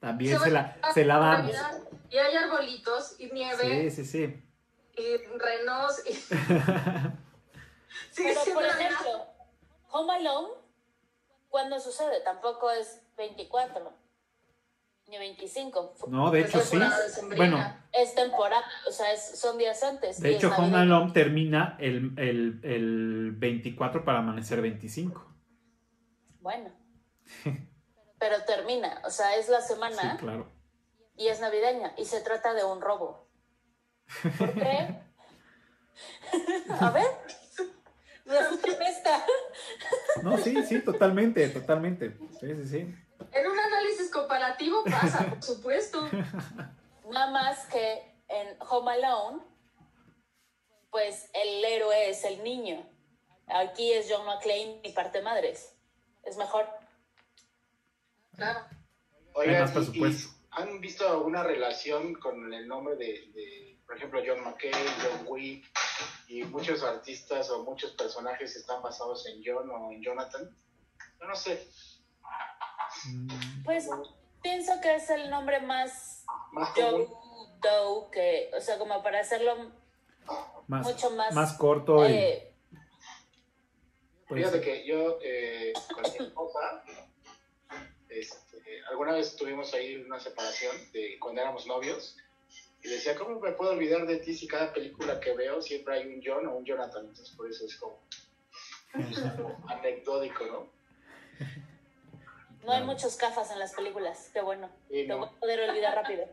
También se la, se la damos. Navidad, Y hay arbolitos y nieve Sí, sí, sí. y renos y... [laughs] Sigue Pero, siendo por ejemplo, Home Alone, ¿cuándo sucede? Tampoco es 24 ni 25. No, de Es hecho sí. Bueno, Es temporada, o sea, es- son días antes. de hecho Home. Alone termina el, el, el 24 para amanecer 25. Bueno. [laughs] Pero termina, o sea, es la Sí, semana claro. y es navideña y se trata de un robo. ¿Por qué? [laughs] A ver. No, sí, sí, totalmente, totalmente. Sí, sí, sí. En un análisis comparativo pasa, por supuesto. [laughs] Nada más que en Home Alone, pues el héroe es el niño. Aquí es John McClane y parte madres. Es mejor. Claro. Oigan, y- y ¿han visto alguna relación con el nombre de, de, por ejemplo, John McCain, John Wick y muchos artistas o muchos personajes están basados en John o en Jonathan? Yo no sé. Mm, Pues pienso que es el nombre más común. Doe que, o sea, como para hacerlo Más, mucho más. más corto y... eh, pues, Fíjate que yo eh, con mi esposa, este, alguna vez tuvimos ahí una separación de cuando éramos novios y decía, ¿cómo me puedo olvidar de ti si cada película que veo siempre hay un John o un Jonathan? Entonces por eso es como, es como anecdótico, ¿no? No hay muchos cafas en las películas. Qué bueno. Sí, Te voy a poder olvidar rápido.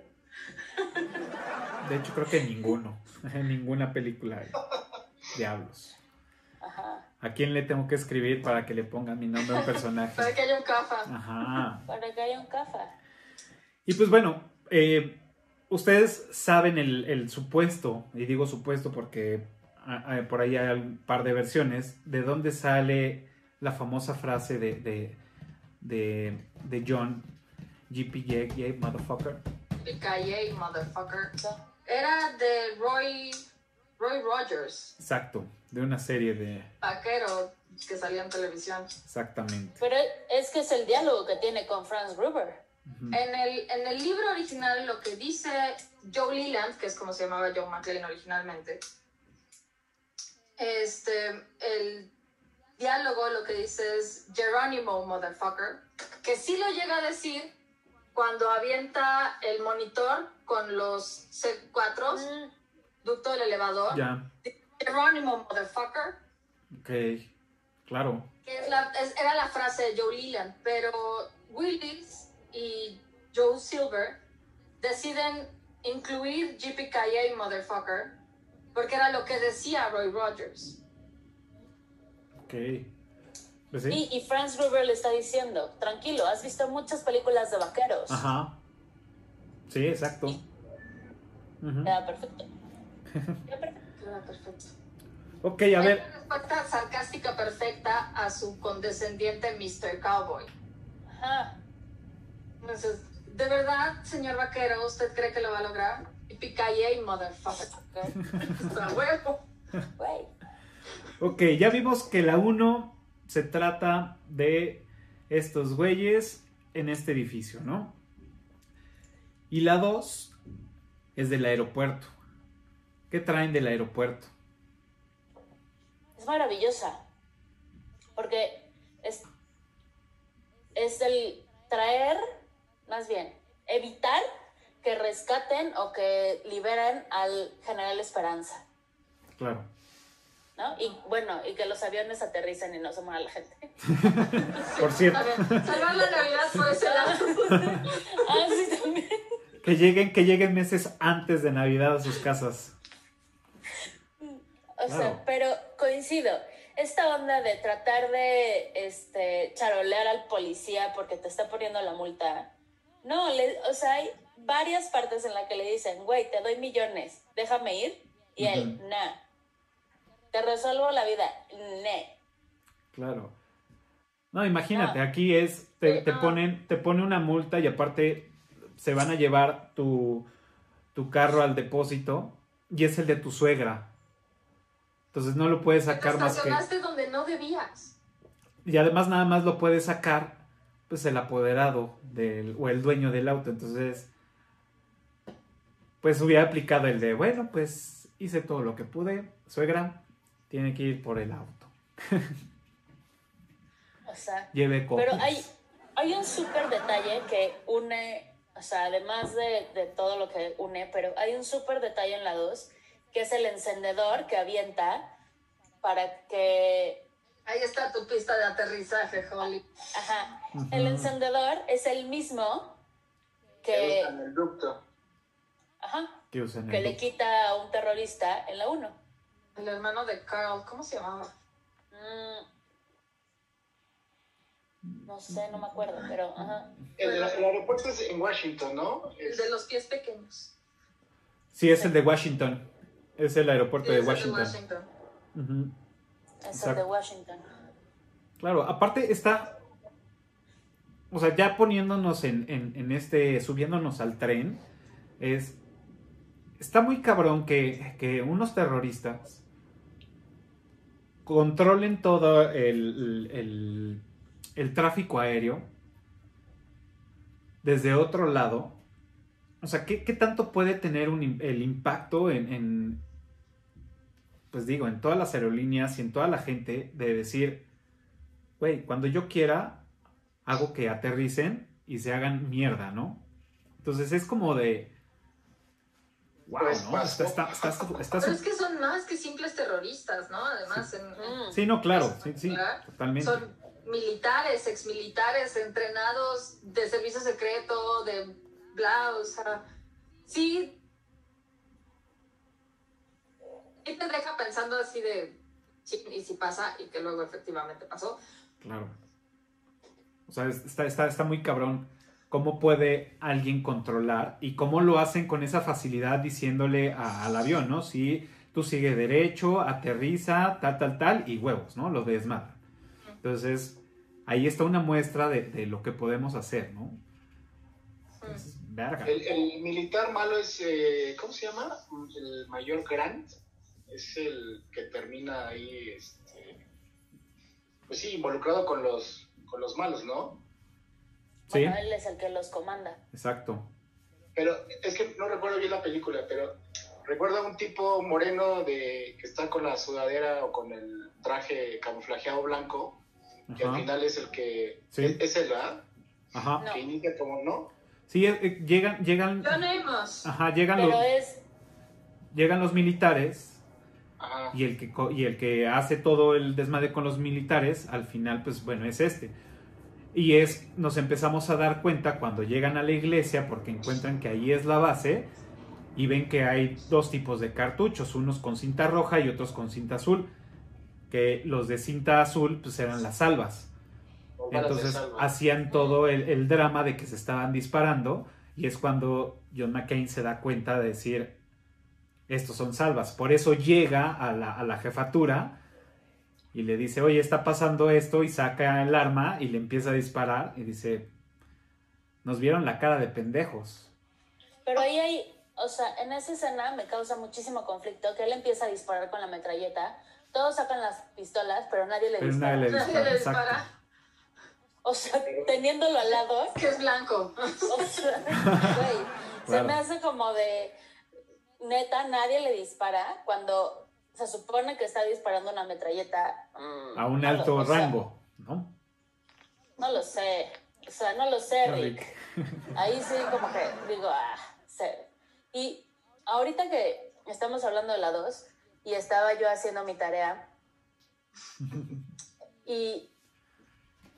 De hecho, creo que ninguno. [laughs] En ninguna película hay diablos. Ajá. ¿A quién le tengo que escribir para que le pongan mi nombre a un personaje? [laughs] Para que haya un cafa. Ajá. Para que haya un cafa. Y pues bueno, eh, ustedes saben el, el supuesto, y digo supuesto porque ah, ah, por ahí hay un par de versiones, de dónde sale la famosa frase de, de, de, de John, GPJ, motherfucker. PKA, motherfucker. Era de Roy, Roy Rogers, Exacto, de una serie de... vaquero que salía en televisión. Exactamente. Pero es que es el diálogo que tiene con Franz Gruber. En el, en el libro original lo que dice Joe Leland, que es como se llamaba John McClane originalmente, este, el diálogo lo que dice es Geronimo, motherfucker, que sí lo llega a decir cuando avienta el monitor con los C4, Mm, ducto del elevador. Ya, Geronimo, motherfucker. ok, claro. que es la- es- era la frase de Joe Leland, pero Willis y Joe Silver deciden incluir GPKA Motherfucker porque era lo que decía Roy Rogers. Ok. Pues sí. Y, y Franz Gruber le está diciendo, tranquilo, has visto muchas películas de vaqueros. Ajá. Sí, exacto. Queda perfecto. [laughs] Queda perfecto. Era perfecto. Ok, a ver. una respuesta sarcástica perfecta a su condescendiente Mr. Cowboy. Ajá. Entonces, ¿de verdad, señor vaquero, usted cree que lo va a lograr? GPKA Motherfucker. [laughs] [laughs] Ok. A huevo. Güey. Ok, ya vimos que la 1 se trata de estos güeyes en este edificio, ¿no? Y la 2 es del aeropuerto. ¿Qué traen del aeropuerto? Es maravillosa. Porque es, es el traer, más bien, evitar que rescaten o que liberen al general Esperanza. Claro. ¿No? Y bueno, y que los aviones aterricen y no se muera la gente. [laughs] Por cierto. Ver, salvar la Navidad por ese lado. [laughs] ah, sí, también. Que lleguen, que lleguen meses antes de Navidad a sus casas. O sea, pero coincido. Esta onda de tratar de este, charolear al policía porque te está poniendo la multa. No, le- o sea, hay varias partes en las que le dicen, güey, te doy millones, déjame ir. Y él, Ujú. nah. Te resuelvo la vida, ne. Claro. No, imagínate, No. aquí es, te, Sí, te no. ponen, te pone una multa y aparte se van a llevar tu, tu carro al depósito y es el de tu suegra. Entonces no lo puedes sacar más que... estacionaste donde no debías. Y además nada más lo puede sacar pues el apoderado del, o el dueño del auto. Entonces, pues hubiera aplicado el de, bueno, pues hice todo lo que pude, suegra, tiene que ir por el auto. [laughs] O sea, Lleve copias. Pero hay, hay un súper detalle que une, o sea, además de, de todo lo que une, pero hay un súper detalle en la 2, que es el encendedor que avienta para que... Ahí está tu pista de aterrizaje, Holly. Ajá, el encendedor es el mismo que, En el ducto. ajá, que usan que el le ducto. quita a un terrorista en la 1. El hermano de Carl, ¿cómo se llamaba? Mm. No sé, no me acuerdo, pero ajá. El, el aeropuerto es en Washington, ¿no? El de los pies pequeños. Sí, es el de Washington. Es el aeropuerto Sí, de es el Washington. Washington. Es el Exacto. de Washington. Claro, aparte está, o sea, ya poniéndonos en, en- en este, subiéndonos al tren, es, está muy cabrón que, que unos terroristas controlen todo el, el- tráfico aéreo desde otro lado. O sea, ¿qué, qué tanto puede tener un el impacto en, en, pues digo, en todas las aerolíneas y en toda la gente de decir, güey, cuando yo quiera, hago que aterricen y se hagan mierda, ¿no? Entonces es como de, wow, Pues ¿no? pasó. Está, está, está- [laughs] está- Pero es que son más que simples terroristas, ¿no? Además, en- Mm. Sí, no, claro, sí, sí, totalmente. son militares, exmilitares, entrenados de servicio secreto, de bla, o sea, sí. Y te deja pensando así de, "Chin, y si pasa, y que luego efectivamente pasó. Claro. O sea, es- está, está, está muy cabrón cómo puede alguien controlar y cómo lo hacen con esa facilidad diciéndole a- al avión, ¿no? Si tú sigue derecho, aterriza, tal, tal, tal, y huevos, ¿no? Lo desmadran. Entonces, ahí está una muestra de, de lo que podemos hacer, ¿no? Entonces, verga. El, el militar malo es, eh, ¿cómo se llama? El mayor Grant. Es el que termina ahí, este, pues sí, involucrado con los, con los malos, ¿no? Sí, él es el que los comanda. exacto. Pero es que no recuerdo bien la película, pero recuerdo a un tipo moreno de que está con la sudadera o con el traje camuflajeado blanco, que al Ajá. final es el que... Sí. Es, es el, ¿verdad? Ajá. No. Que inicia como, ¿no? Sí, eh, eh, llegan, llegan, ajá, llegan los, Pero es. llegan los militares Ajá. y el que co- y el que hace todo el desmadre con los militares al final pues bueno es este y es nos empezamos a dar cuenta cuando llegan a la iglesia porque encuentran que ahí es la base y ven que hay dos tipos de cartuchos unos con cinta roja y otros con cinta azul que los de cinta azul pues eran las salvas entonces hacían todo el, el drama de que se estaban disparando y es cuando John McCain se da cuenta de decir, estos son salvas. Por eso llega a la, a la jefatura y le dice, oye, está pasando esto y saca el arma y le empieza a disparar y dice, nos vieron la cara de pendejos. Pero ahí hay. O sea, en esa escena me causa muchísimo conflicto que él empieza a disparar con la metralleta. Todos sacan las pistolas, pero nadie le Pero dispara. nadie le Nadie dispara. le Exacto. dispara. O sea, teniéndolo al lado. Que es blanco. O sea, [laughs] güey, se me hace como de. neta, nadie le dispara cuando se supone que está disparando una metralleta. mm, A un no lo- alto o sea, rango, ¿no? no lo sé. O sea, no lo sé, No, Rick. Rick. Ahí sí, como que digo, ah, sé. Y ahorita que estamos hablando de la 2 y estaba yo haciendo mi tarea y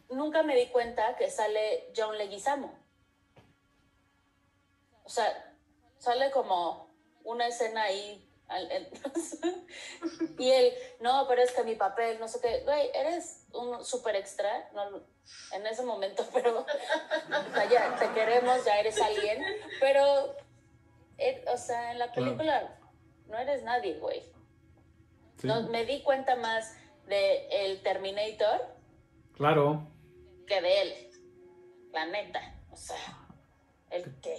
nunca me di cuenta que sale John Leguizamo. O sea, sale como una escena ahí. Y él, no, pero es que mi papel, no sé qué, güey, eres un súper extra, no, en ese momento, [laughs] pero o sea, ya te queremos, ya eres alguien, pero, eh, o sea, en la película no eres nadie, güey. Sí. No, me di cuenta más de el Terminator Claro. que de él, la neta, o sea, el que...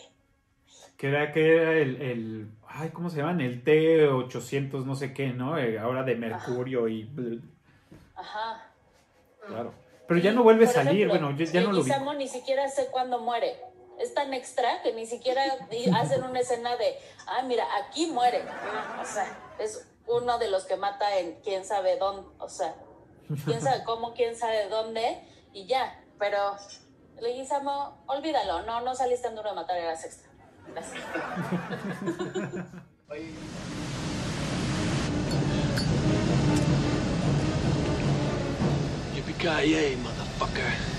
Que era, que era el, el- Ay, ¿cómo se llaman? El T800, no sé qué, ¿no? Eh, ahora de mercurio y. Ajá. Claro. Pero ya no vuelve a salir, ejemplo, bueno, yo ya no lo vi. Ni siquiera sé cuándo muere. Es tan extra que ni siquiera [laughs] hacen una escena de, ah, mira, aquí muere. No, o sea, es uno de los que mata en quién sabe dónde, o sea, quién sabe [laughs] cómo, quién sabe dónde, y ya. Pero, Leguizamo, olvídalo, no, no saliste en duro de matar, eras extra. Gracias. [laughs] Oye, Yippee-ki-yay, motherfucker.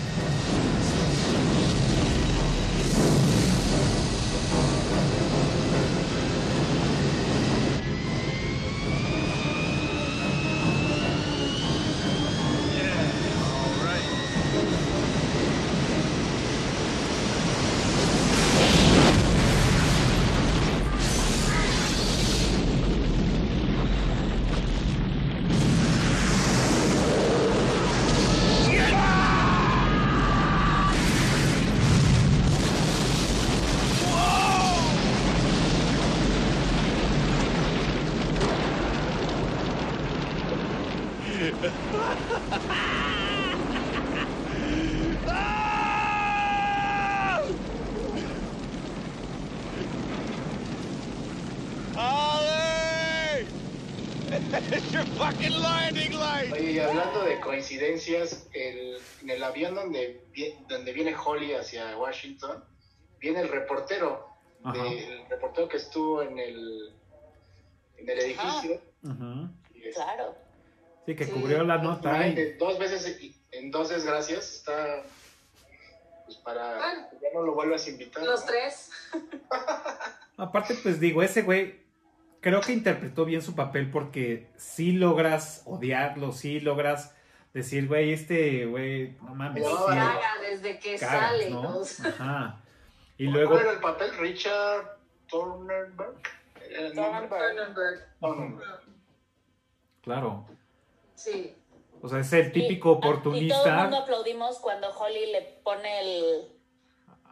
El- en el avión donde, donde viene Holly hacia Washington, viene el reportero, de- el reportero que estuvo en el, en el edificio. Ujú. Y es- Claro. Sí, que Sí. cubrió la nota. y- dos veces, en dos desgracias, está pues para Bueno. que ya no lo vuelvas a invitar. Los ¿no? tres. [laughs] Aparte, pues digo, ese güey creo que interpretó bien su papel porque sí logras odiarlo, sí logras decir, güey, este güey, no mames, No, sí. Caga desde que cagas, sale. ¿no? Ajá. [laughs] Y ¿Cuál luego, era el papel? Richard Thornberg. Claro, Sí. o sea, es el típico Y- Y todo el mundo oportunista. aplaudimos cuando Holly le pone el,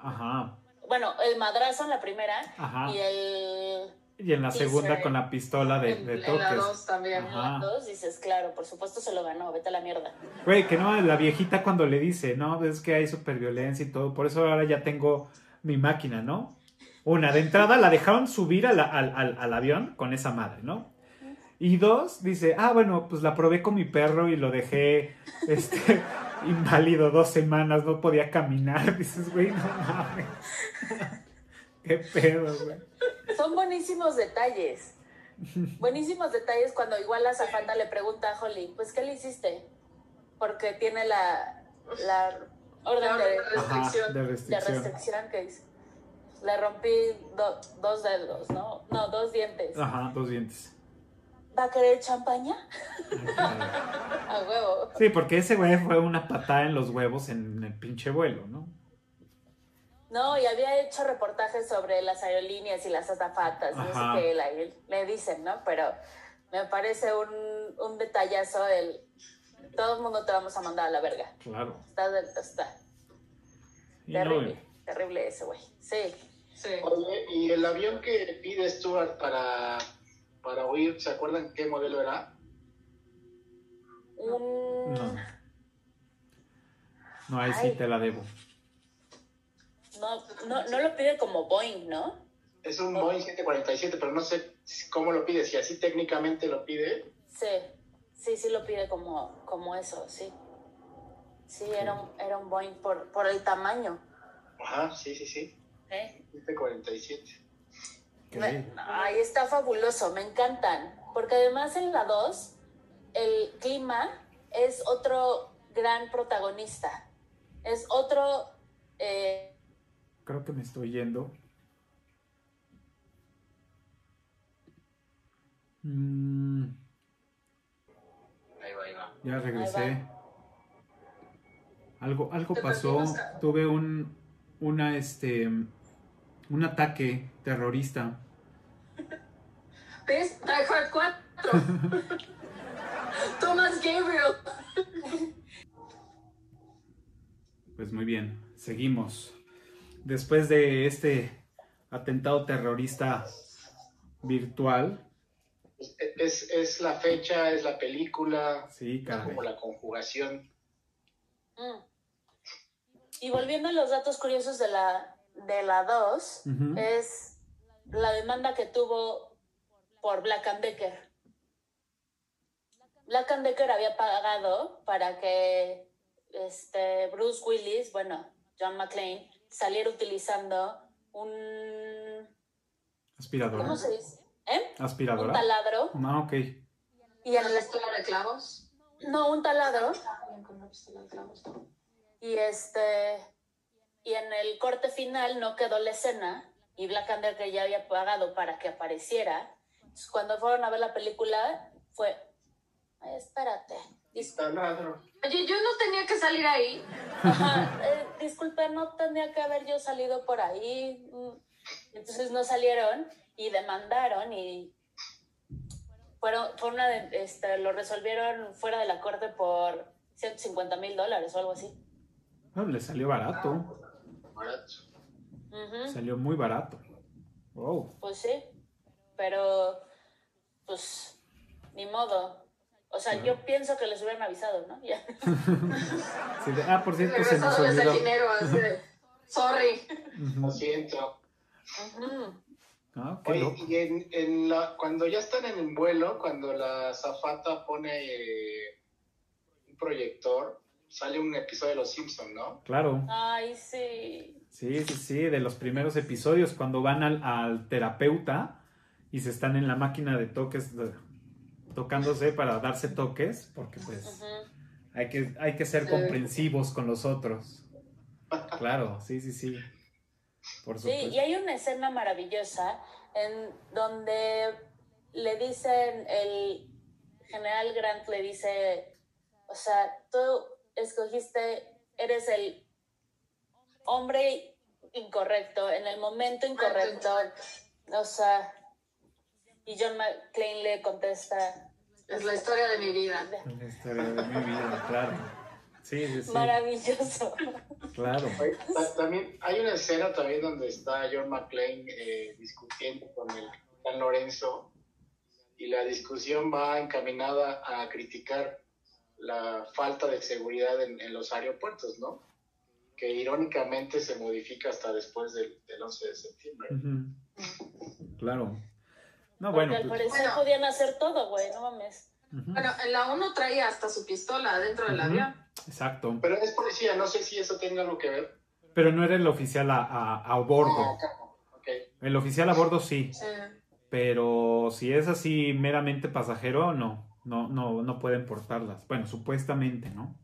Ajá, bueno, el madrazo en la primera ajá. y el Y en la segunda con la pistola de, En, de en la toques. dos también. en la Ajá. dos dices, claro, por supuesto se lo ganó, vete a la mierda. Güey, que no, la viejita cuando le dice, no, es que hay superviolencia y todo, por eso ahora ya tengo mi máquina, ¿no? Una, de entrada la dejaron subir a la- al, al- al avión con esa madre, ¿no? Y dos, dice, ah, bueno, pues la probé con mi perro y lo dejé, este, [laughs] inválido dos semanas, no podía caminar. [laughs] Dices, güey, no mames. [laughs] Qué pedo, güey. Son buenísimos detalles. Buenísimos detalles cuando igual la azafata le pregunta a Holly, pues, ¿qué le hiciste? Porque tiene la, la orden de, de Restricción. de de restricción. restricción que dice. Le rompí do- dos dedos, ¿no? No, dos dientes. Ajá, dos dientes. ¿Va a querer champaña? [laughs] A huevo. Sí, porque ese güey fue una patada en los huevos en el pinche vuelo, ¿no? No, y había hecho reportajes sobre las aerolíneas y las azafatas, no sé qué le dicen, ¿no? Pero me parece un, un detallazo el... Todo el mundo te vamos a mandar a la verga. Claro. Está, está Y no, terrible, terrible ese güey. Sí. Sí. Oye, y el avión que pide Stuart para, para huir, ¿se acuerdan qué modelo era? Un... No. No, ahí sí Ay. te la debo. No, no, no lo pide como Boeing, ¿no? Es un Boeing 747, pero no sé cómo lo pide, si así técnicamente lo pide. Sí, sí, sí lo pide como, como eso, sí. Sí, era un, era un Boeing por, por el tamaño. Ajá, sí, sí, sí. ¿eh? Este 47. Ok. Me- ay, está fabuloso, me encantan. Porque además en la 2, el clima es otro gran protagonista. Es otro. eh, Creo que me estoy yendo. Mm, Ahí va, ahí va. ya regresé. Algo, algo pasó. Tuve un, una, este, un ataque terrorista. [laughs] ¿Ves? Die Hard 4. Thomas Gabriel. Pues muy bien, seguimos. Después de este atentado terrorista virtual, Es, es, la fecha, es la película, sí, es como la conjugación. mm. Y volviendo a los datos curiosos de la, de la 2, Ujú. es la demanda que tuvo por Black and Decker. Black and Decker había pagado para que este, Bruce Willis, bueno, John McClane, saliera utilizando un... Aspiradora. ¿Cómo se dice? ¿Eh? Un Aspiradora. taladro. Ah, ok. Y en ¿La el, historia de clavos? no, un taladro. Y este y en el corte final no quedó la escena y Black and Decker ya había pagado para que apareciera. Entonces, cuando fueron a ver la película fue "Ay, espérate. Oye, yo no tenía que salir ahí. Ajá, eh, disculpe, no tendría que haber yo salido por ahí. Mm. Entonces no salieron y demandaron y fueron, fue una de- este, lo resolvieron fuera de la corte por 150 mil dólares o algo así. Ah, le salió barato. Salió muy barato. Wow. Pues sí, pero pues ni modo. O sea, Claro. yo pienso que les hubieran avisado, ¿no? Ya. [laughs] Sí, de- ah, por cierto, se nos Regresándoles el olvidó. dinero. Así de, Sorry. Lo siento. Ah, qué Oye, loco. y en, en la, cuando ya están en el vuelo, cuando la zafata pone eh, un proyector, sale un episodio de Los Simpsons, ¿no? Claro. Ay, sí. Sí, sí, sí, de los primeros episodios, cuando van al, al terapeuta y se están en la máquina de toques, de- tocándose para darse toques, porque pues hay que, hay que ser Sí. comprensivos con los otros. [laughs] Claro, sí, sí, sí. Por Sí, supuesto. y hay una escena maravillosa en donde le dicen, el general Grant le dice, o sea, tú escogiste, eres el hombre incorrecto, en el momento incorrecto, o sea, y John McClane le contesta, Es la historia de mi vida. La historia de mi vida, claro. Sí, sí, sí. maravilloso. Claro. También hay una escena también donde está John McClane eh, discutiendo con el San Lorenzo y la discusión va encaminada a criticar la falta de seguridad en, en los aeropuertos, ¿no? Que irónicamente se modifica hasta después del, del 11 de septiembre. Claro. No, Porque bueno. al pues, parecer Bueno. podían hacer todo, güey, no mames. Bueno, en la 1 traía hasta su pistola dentro del Ujú. avión. Exacto. Pero es policía, no sé si eso tenga algo que ver. Pero no era el oficial a, a, a bordo. Ah. El oficial a bordo sí. Sí. Pero si es así meramente pasajero, no. No, no, no pueden portarlas. Bueno, supuestamente, ¿no?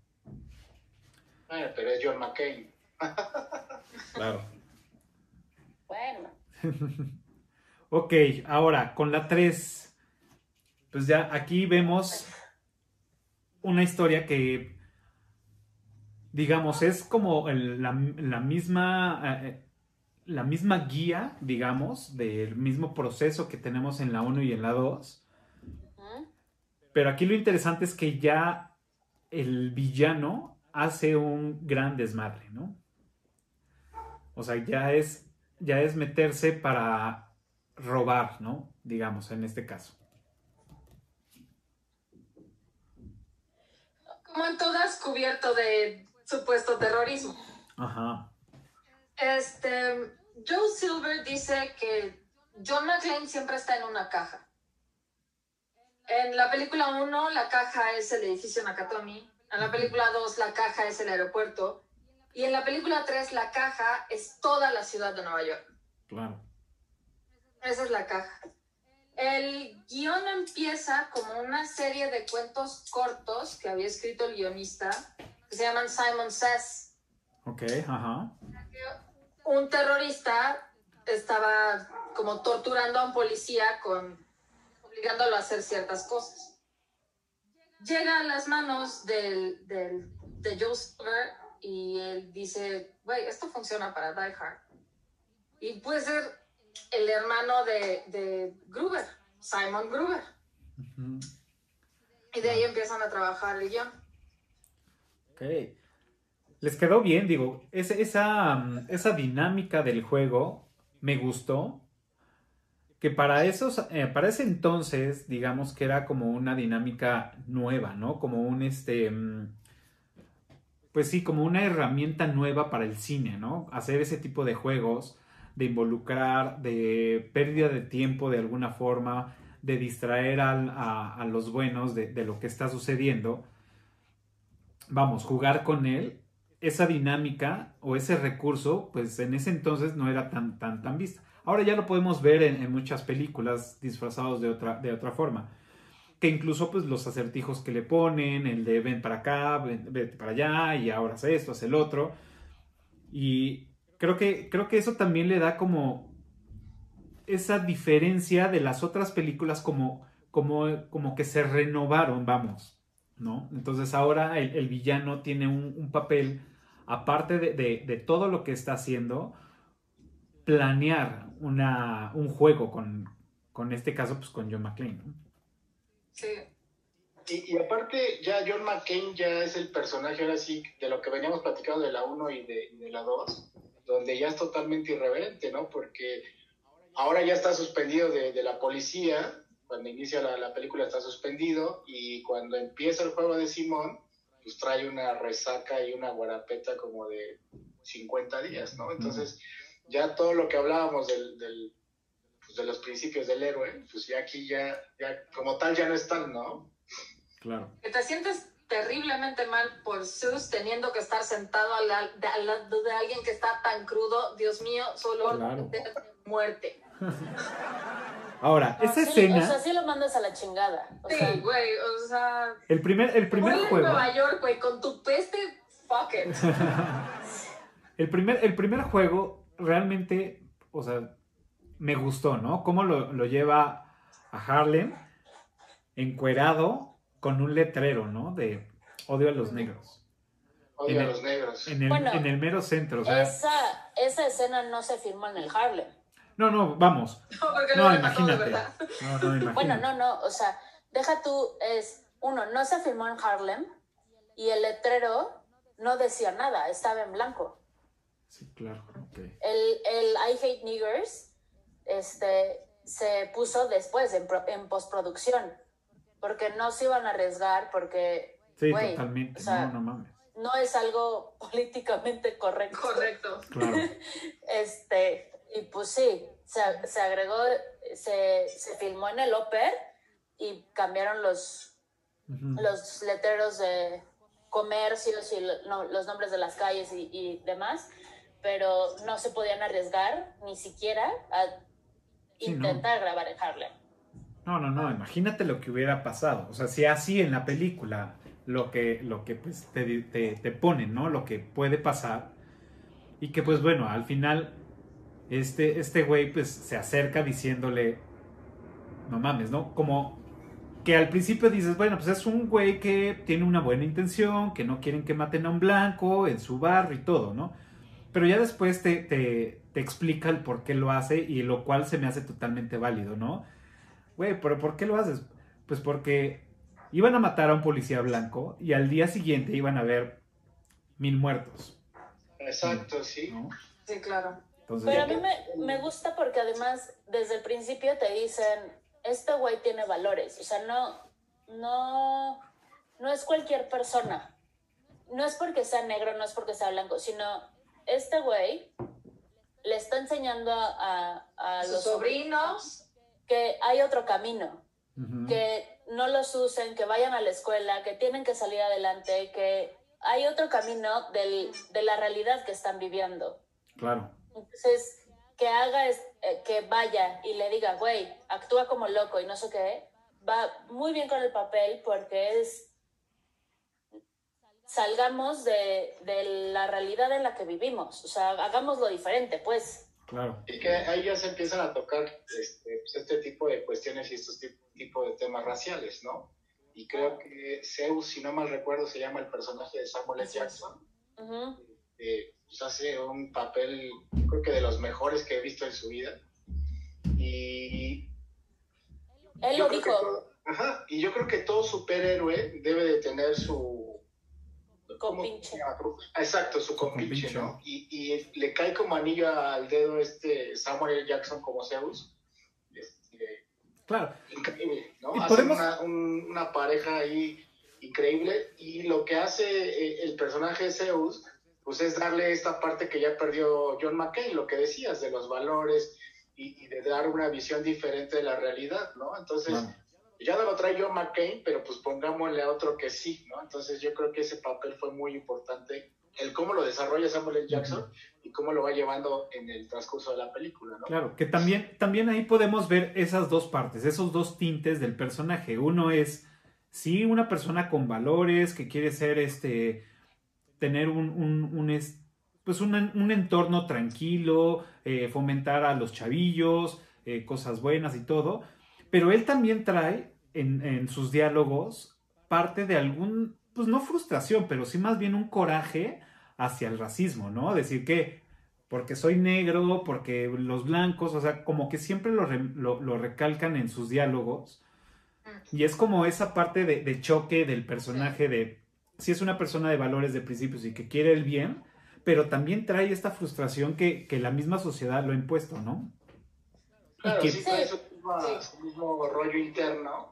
Bueno, pero es John McCain. Claro. Bueno, [laughs] Ok, ahora con la 3. Pues ya aquí vemos una historia que, digamos, es como el- la, la misma, eh, la misma guía, digamos, del mismo proceso que tenemos en la 1 y en la 2. ujú. Pero aquí lo interesante es que ya el villano hace un gran desmadre, ¿no? O sea, ya es, ya es meterse para robar, ¿no? Digamos, en este caso. Como en todas, cubierto de supuesto terrorismo. Ajá. Este, Joe Silver dice que John McClane siempre está en una caja. En la película 1, la caja es el edificio Nakatomi. En la película 2, la caja es el aeropuerto. Y en la película 3, la caja es toda la ciudad de Nueva York. Claro. Esa es la caja. El guion empieza como una serie de cuentos cortos que había escrito el guionista, que se llaman Simon Says. Ok, ajá. Un terrorista estaba como torturando a un policía con obligándolo a hacer ciertas cosas. Llega a las manos del, del, de Joe Silver y él dice, güey, esto funciona para Die Hard. Y puede ser el hermano de, de Gruber, Simon Gruber. Y de ahí empiezan a trabajar el guion. Ok. Les quedó bien, digo, esa, esa dinámica del juego me gustó. Que para esos, eh, para ese entonces, digamos que era como una dinámica nueva, ¿no? Como un este. mm, Pues sí, como una herramienta nueva para el cine, ¿no? Hacer ese tipo de juegos, de involucrar, de pérdida de tiempo de alguna forma, de distraer a, a los buenos de, de lo que está sucediendo vamos, jugar con él, esa dinámica o ese recurso, pues en ese entonces no era tan, tan, tan vista. Ahora ya lo podemos ver en, muchas películas disfrazados de otra, de otra forma. Que incluso pues los acertijos que le ponen, el de ven para acá, ven, vete para allá, y ahora haz esto, haz el otro. Y creo que, creo que eso también le da como esa diferencia de las otras películas como, como, como que se renovaron, vamos. ¿no? Entonces ahora el, el villano tiene un, un papel, aparte de, de- de todo lo que está haciendo, planear una, un juego con, con este caso, pues con John McClane. ¿no? Sí. Y, y aparte, ya John McCain ya es el personaje ahora sí de lo que veníamos platicando de la 1 y de, y de la 2, donde ya es totalmente irreverente, ¿no? Porque ahora ya está suspendido de, de la policía, cuando inicia la, la película está suspendido, y cuando empieza el juego de Simón, pues trae una resaca y una guarapeta como de 50 días, ¿no? Entonces, ya todo lo que hablábamos del, del, pues, de los principios del héroe, pues ya aquí ya, ya como tal ya no están, ¿no? Claro. Te sientes terriblemente mal por Sus teniendo que estar sentado al, la- de- al lado de alguien que está tan crudo. Dios mío, solo Claro. de muerte. [laughs] Ahora, No, esa sí, escena, O sea, sí lo mandas a la chingada. O sea, Sí, güey, o sea... el primer, el primer juego, Nueva York, güey, con tu peste, fuck it. [laughs] el primer, el primer juego realmente, o sea, me gustó, ¿no? Cómo lo, lo lleva a Harlem encuerado con un letrero, ¿no? De odio a los negros. Odio En a el- los negros. En el, Bueno, en el mero centro, o sea, esa, esa escena no se filmó en el Harlem. no, no, vamos. [laughs] No, porque imagínate. No, no, imagínate. Bueno, no, no, o sea, deja tú, es, uno, no se filmó en Harlem y el letrero no decía nada, estaba en blanco. Sí, claro, ok. El, el I Hate Niggers este, se puso después, en, pro- en postproducción, porque no se iban a arriesgar, porque Sí, Güey, totalmente. o sea, no, no mames. no es algo [laughs] políticamente correcto. Correcto. Claro. [laughs] Este, y pues sí, se, se agregó, se, se filmó en el Oper y cambiaron los, Ujú. los letreros de comercios y lo- no, los nombres de las calles y, y demás, pero no se podían arriesgar ni siquiera a Sí, no. intentar grabar en Harlem. No, no, no, imagínate lo que hubiera pasado. O sea, si así en la película lo que, lo que pues, te, te, te ponen, ¿no? Lo que puede pasar. Y que pues bueno, al final este, este güey pues se acerca diciéndole, no mames, ¿no? Como que al principio dices, bueno, pues es un güey que tiene una buena intención, que no quieren que maten a un blanco en su barrio y todo, ¿no? Pero ya después te, te, te explica el por qué lo hace y lo cual se me hace totalmente válido, ¿no? Güey, pero ¿por qué lo haces? Pues porque iban a matar a un policía blanco y al día siguiente iban a haber mil muertos, Exacto, sí. ¿no? Sí, claro. Entonces, Pero a mí me, me gusta porque además desde el principio te dicen, este güey tiene valores, o sea, no, no, no es cualquier persona. No es porque sea negro, no es porque sea blanco, sino este güey le está enseñando a, a, a Sus los sobrinos. Que hay otro camino, que no los usen, que vayan a la escuela, que tienen que salir adelante, que hay otro camino del- de la realidad que están viviendo. Claro. Entonces, que haga, es- eh, que vaya y le diga, güey, actúa como loco y no sé qué, va muy bien con el papel porque es, salgamos de, de la realidad en la que vivimos, o sea, hagámoslo diferente, pues. Claro. Y que ahí ya se empiezan a tocar este, pues, este tipo de cuestiones y estos tip- tipo de temas raciales, ¿no? Y creo que Zeus, si no mal recuerdo, se llama el personaje de Samuel L. Jackson. Eh, pues hace un papel, creo que de los mejores que he visto en su vida. Y Él yo lo creo que dijo, todo- ajá, y yo creo que todo superhéroe debe de tener su... ¿cómo compinche. se llama? Exacto, su compinche. ¿no? Y, y le cae como anillo al dedo este Samuel. Jackson como Zeus. Este, Claro. increíble, ¿no? Podemos- una, un- una pareja ahí increíble y lo que hace eh, el personaje de Zeus pues es darle esta parte que ya perdió John McCain, lo que decías de los valores y, y de dar una visión diferente de la realidad, ¿no? Entonces. Ya no lo trae John McCain, pero pues pongámosle a otro que sí, ¿no? Entonces yo creo que ese papel fue muy importante, el cómo lo desarrolla Samuel L. Jackson y cómo lo va llevando en el transcurso de la película, ¿no? Claro, que también, también ahí podemos ver esas dos partes, esos dos tintes del personaje. Uno es, sí, una persona con valores que quiere ser, este, tener un, un, un, es- pues un, un entorno tranquilo, eh, fomentar a los chavillos, eh, cosas buenas y todo. Pero él también trae en, en sus diálogos parte de algún, pues no frustración, pero sí más bien un coraje hacia el racismo, ¿no? Decir que porque soy negro, porque los blancos, o sea, como que siempre lo, re- lo- lo recalcan en sus diálogos. Y es como esa parte de, de choque del personaje de si es una persona de valores, de principios y que quiere el bien, pero también trae esta frustración que, que la misma sociedad lo ha impuesto, ¿no? Claro, Y que- sí, trae Sí, su, misma- sí. su mismo rollo interno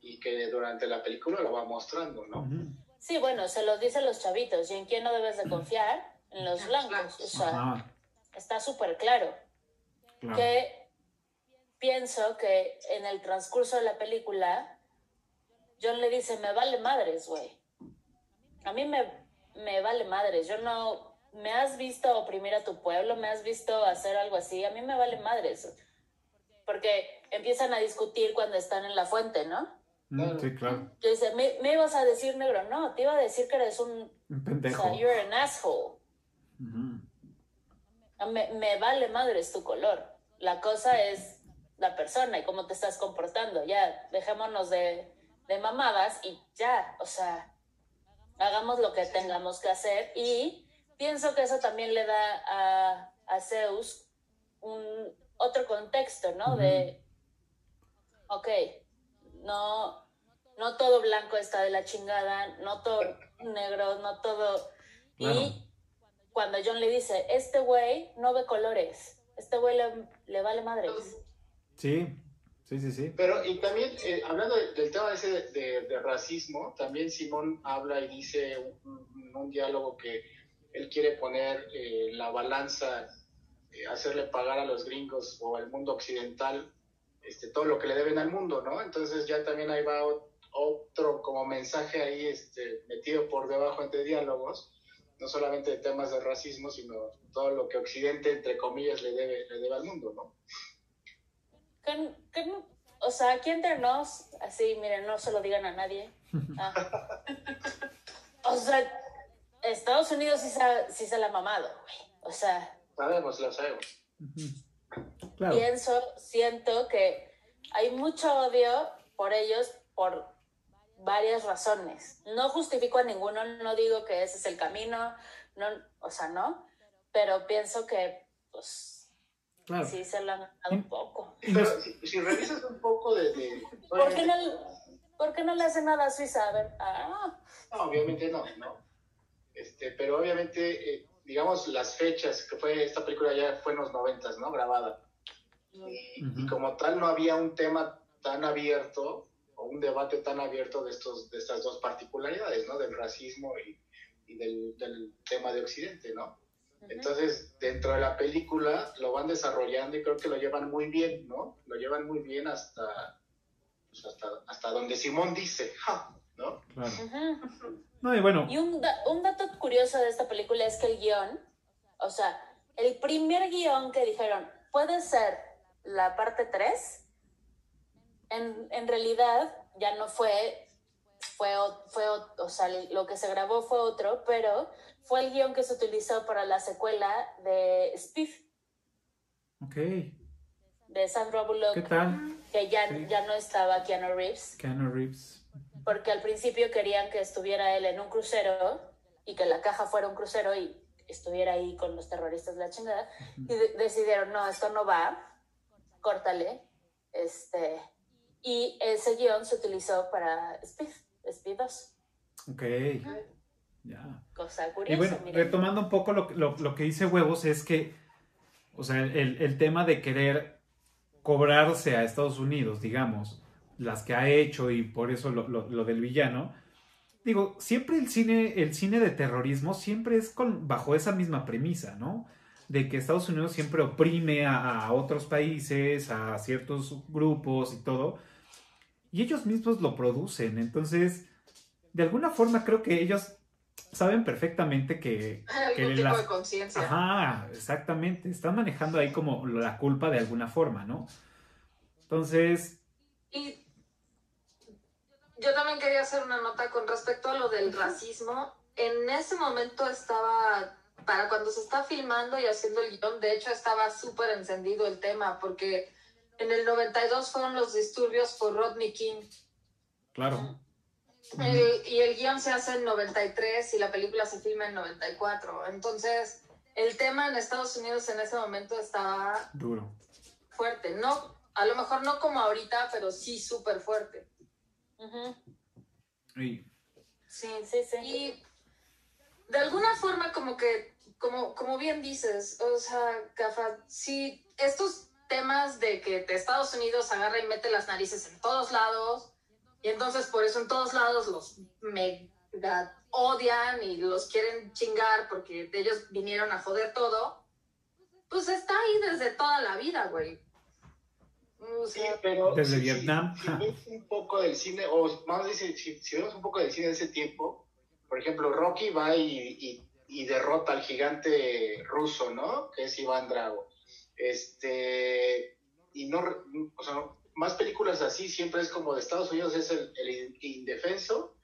y que durante la película lo va mostrando, ¿no? Sí, bueno, se los dice a los chavitos. ¿Y en quién no debes de confiar? En los blancos. blancos. O sea, Ajá, está súper claro. claro. Que pienso que en el transcurso de la película, John le dice, me vale madres, güey. A mí me, me vale madres. Yo no... Me has visto oprimir a tu pueblo, me has visto hacer algo así. A mí me vale madres. Porque empiezan a discutir cuando están en la fuente, ¿no? Mm, Sí, claro. Yo dice, ¿Me, ¿me ibas a decir negro? No, te iba a decir que eres un... Un O pendejo. sea, you're an asshole. Me, me vale madres tu color. La cosa es la persona y cómo te estás comportando. Ya, dejémonos de, de mamadas y ya, o sea, hagamos lo que tengamos que hacer. Y pienso que eso también le da a, a Zeus un otro contexto, ¿no? De, ok, no, no todo blanco está de la chingada, no todo negro, no todo... Claro. Y cuando John le dice, este güey no ve colores, este güey le, le vale madres. Sí, sí, sí, sí. Pero, y también, eh, hablando de- del tema ese de, de- de racismo, también Simón habla y dice un, un- un diálogo que él quiere poner eh, la balanza, eh, hacerle pagar a los gringos o al mundo occidental este, todo lo que le deben al mundo, ¿no? Entonces ya también ahí va ot- otro como mensaje ahí este, metido por debajo entre diálogos, no solamente de temas de racismo, sino todo lo que Occidente, entre comillas, le debe, le debe al mundo, no- o sea, aquí entre nos, así, miren, no se lo digan a nadie. Ah. [laughs] O sea, Estados Unidos sí se, sí se la ha mamado, güey. O sea, Sabemos, lo sabemos. Claro. pienso, siento que hay mucho odio por ellos por varias razones. No justifico a ninguno, no digo que ese es el camino, no, o sea, no, pero pienso que, pues, Claro. sí se lo han ganado un poco. Pero si, si revisas un poco de... de- ¿Por qué no, por qué no le hace nada a Suiza? A ver, ah, No, obviamente no, ¿no? Este, pero obviamente, eh, digamos, las fechas, que fue, esta película ya fue en los noventas, ¿no? Grabada. Y, como tal no había un tema tan abierto o un debate tan abierto de, estos, de estas dos particularidades, ¿no? Del racismo y, y del, del tema de Occidente, ¿no? Entonces, dentro de la película lo van desarrollando y creo que lo llevan muy bien, ¿no? Lo llevan muy bien hasta, pues, hasta, hasta donde Simón dice, ¡ja! ¿no? Claro. No, y bueno, Y un, da- un dato curioso de esta película es que el guion, o sea, el primer guion que dijeron, puede ser la parte 3, en, en realidad ya no fue, fue, fue, o o sea, lo que se grabó fue otro, pero fue el guion que se utilizó para la secuela de Spiff, ok. de Sandra Bullock, ¿Qué tal? que ya, Sí. ya no estaba Keanu Reeves. Keanu Reeves. Porque al principio querían que estuviera él en un crucero y que la caja fuera un crucero y estuviera ahí con los terroristas de la chingada. Y de- decidieron, no, esto no va, córtale. Este, y ese guion se utilizó para Speed, Speed 2. Ok. Ya. Cosa Y curiosa, bueno, miren. retomando un poco lo, lo- lo que dice Huevos es que, o sea, el, el tema de querer cobrarse a Estados Unidos, digamos, las que ha hecho y por eso lo, lo- lo del villano, digo, siempre el cine, el cine de terrorismo siempre es con, bajo esa misma premisa, ¿no? De que Estados Unidos siempre oprime a, a otros países, a ciertos grupos y todo, y ellos mismos lo producen, entonces, de alguna forma creo que ellos saben perfectamente que, que Algún tipo las- de conciencia. Ajá, exactamente. Están manejando ahí como la culpa de alguna forma, ¿no? Entonces, Y yo también quería hacer una nota con respecto a lo del racismo. En ese momento estaba, para cuando se está filmando y haciendo el guion, de hecho estaba súper encendido el tema, porque en el 92 fueron los disturbios por Rodney King. claro. El- y el guion se hace en 93 y la película se filma en 94. Entonces, el tema en Estados Unidos en ese momento estaba Duro. fuerte. No, a lo mejor no como ahorita, pero sí súper fuerte. Sí, Sí, sí. Y de alguna forma como que, como, como bien dices, o sea, Cafa, si estos temas de que Estados Unidos agarra y mete las narices en todos lados, y entonces por eso en todos lados los mega odian y los quieren chingar porque ellos vinieron a joder todo, pues está ahí desde toda la vida, güey. O Sí, sea, pero Desde si- Vietnam. Si, si ves un poco del cine, o más dice, si, si vemos un poco del cine de ese tiempo, por ejemplo, Rocky va y, y- y derrota al gigante ruso, ¿no? Que es Iván Drago. Este, y no, o sea, más películas así siempre es como de Estados Unidos es el, el indefenso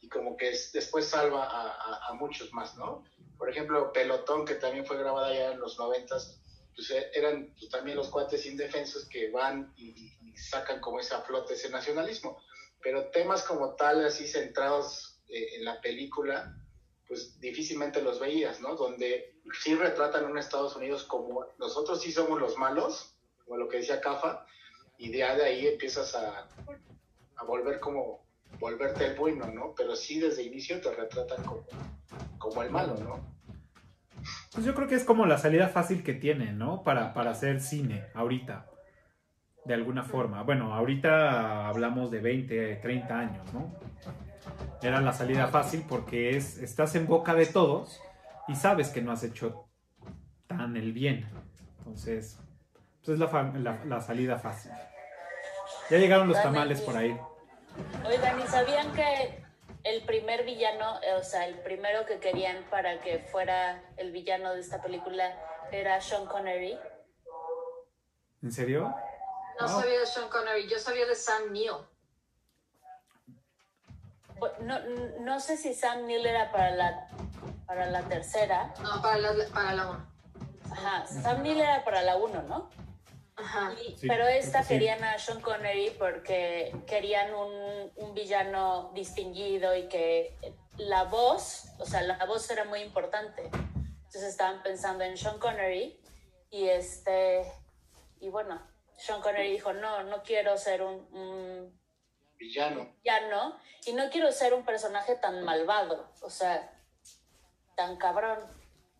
y como que es- después salva a, a- a muchos más, ¿no? Por ejemplo, Pelotón, que también fue grabada ya en los noventas, pues eh, eran pues, también los cuates indefensos que van y, y- sacan como ese a flote ese nacionalismo. Pero temas como tal, así centrados eh, en la película, pues difícilmente los veías, ¿no? Donde sí retratan un Estados Unidos como nosotros sí somos los malos, como lo que decía Cafa, y de, ahí empiezas a, a volver como, volverte el bueno, ¿no? Pero sí desde inicio te retratan como, como el malo, ¿no? Pues yo creo que es como la salida fácil que tienen, ¿no? Para, para hacer cine, ahorita. De alguna forma. Bueno, ahorita hablamos de 20, 30 años, ¿no? Era la salida fácil porque es, estás en boca de todos y sabes que no has hecho tan el bien. Entonces, pues es la- la salida fácil. Ya llegaron los tamales por ahí. Oigan, ¿y sabían que el primer villano, o sea, el primero que querían para que fuera el villano de esta película era Sean Connery? ¿En serio? no sabía de Sean Connery, yo sabía de Sam Neill. Bu- No, no sé si Sam Neill era para la, para la tercera. No, para la, para la uno. Ajá, Sam Neill era para la uno, ¿no? Ajá. Y- Sí, pero esta sí. querían a Sean Connery porque querían un, un villano distinguido y que la voz, o sea, la voz era muy importante. Entonces estaban pensando en Sean Connery y este, y bueno, Sean Connery dijo, no, no quiero ser un, un Villano. villano y no quiero ser un personaje tan malvado, o sea, tan cabrón.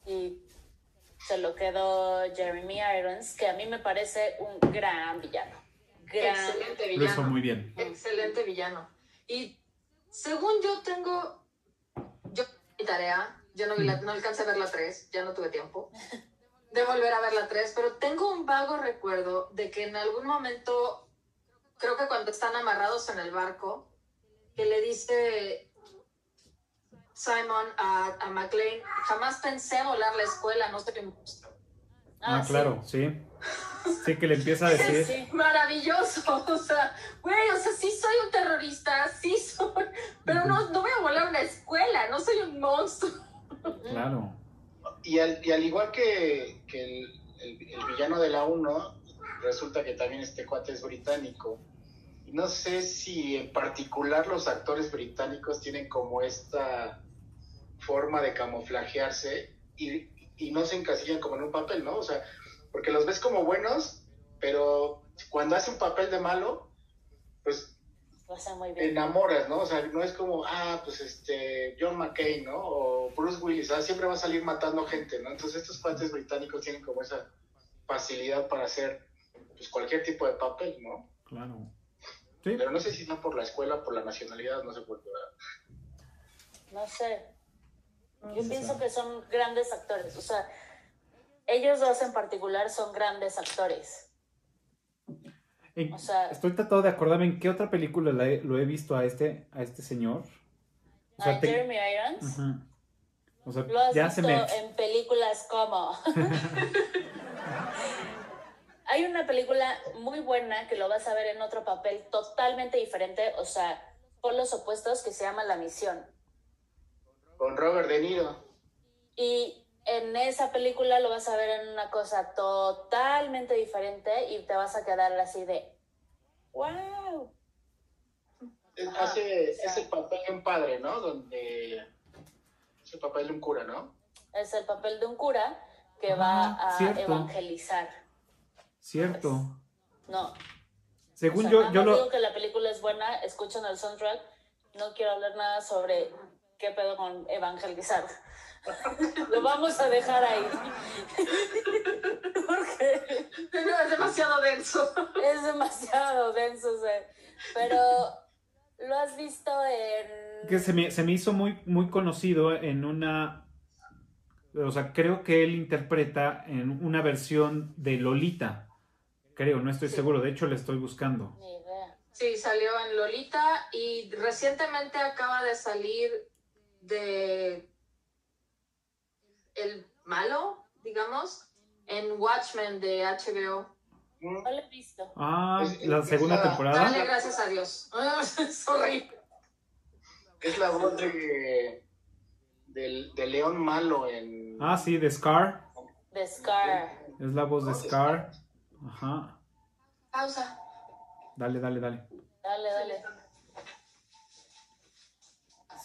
Y se lo quedó Jeremy Irons, que a mí me parece un gran villano. Gran. Excelente Lo villano. hizo muy bien. Excelente villano. Y según yo tengo, yo mi tarea, Yo no, vi la- no alcancé a ver la 3, ya no tuve tiempo de volver a ver la 3, pero tengo un vago recuerdo de que en algún momento, creo que cuando están amarrados en el barco, que le dice Simon a, a McLean, jamás pensé volar la escuela, no soy un monstruo. Ah, sí. claro, sí. Sí, que le empieza a [laughs] decir. Sí. Maravilloso, [laughs] o sea, güey, o sea, sí soy un terrorista, sí soy, pero no, no voy a volar una escuela, no soy un monstruo. [laughs] Claro. Y al, y al igual que, que el, el- el villano de la 1, resulta que también este cuate es británico. Y no sé si en particular los actores británicos tienen como esta forma de camuflajearse y, y no se encasillan como en un papel, ¿no? O sea, porque los ves como buenos, pero cuando hacen un papel de malo, pues hace muy bien. enamoras, ¿no? O sea, no es como, ah, pues este, John McCain, ¿no? O Bruce Willis, ah, siempre va a salir matando gente, ¿no? Entonces estos cuates británicos tienen como esa facilidad para hacer pues cualquier tipo de papel, ¿no? Claro. Sí. Pero no sé si no por la escuela, por la nacionalidad, no sé por qué. No sé. Yo sé. pienso que son grandes actores. O sea, ellos dos en particular son grandes actores. En- O sea- estoy tratando de acordarme en qué otra película la he- lo he visto a este, a este señor. O sea, A te- Jeremy Irons. O sea, Lo has ya visto se me. en películas como. [laughs] Hay una película muy buena que lo vas a ver en otro papel totalmente diferente, o sea, por los opuestos, que se llama La Misión. Con Robert De Niro. Y en esa película lo vas a ver en una cosa totalmente diferente y te vas a quedar así de. ¡Wow! Ajá, hace o sea. ese papel de un padre, ¿no? Donde es el papel de un cura, ¿no? Es el papel de un cura que va a cierto. evangelizar. Cierto. No, Según O sea, yo, nada yo lo. digo que la película es buena, escuchan el soundtrack. No quiero hablar nada sobre qué pedo con evangelizar. [laughs] Lo vamos a dejar ahí. [laughs] Porque No, es demasiado denso. es demasiado denso. o sea, Pero lo has visto en. que se me, se me hizo muy, muy conocido en una. O sea, creo que él interpreta en una versión de Lolita. Creo, no estoy Sí. seguro. De hecho, le estoy buscando. Ni idea. Sí, salió en Lolita y recientemente acaba de salir de el malo, digamos, en Watchmen de HBO. Mm, No lo he visto. Ah, Es- la es segunda la- temporada. Dale gracias a Dios. [laughs] Sorry. Es la voz de, del, de León Malo en... Ah, sí, de Scar. The Scar. Es la voz de de Scar. Ajá. Pausa. Dale, dale, dale. Dale, dale.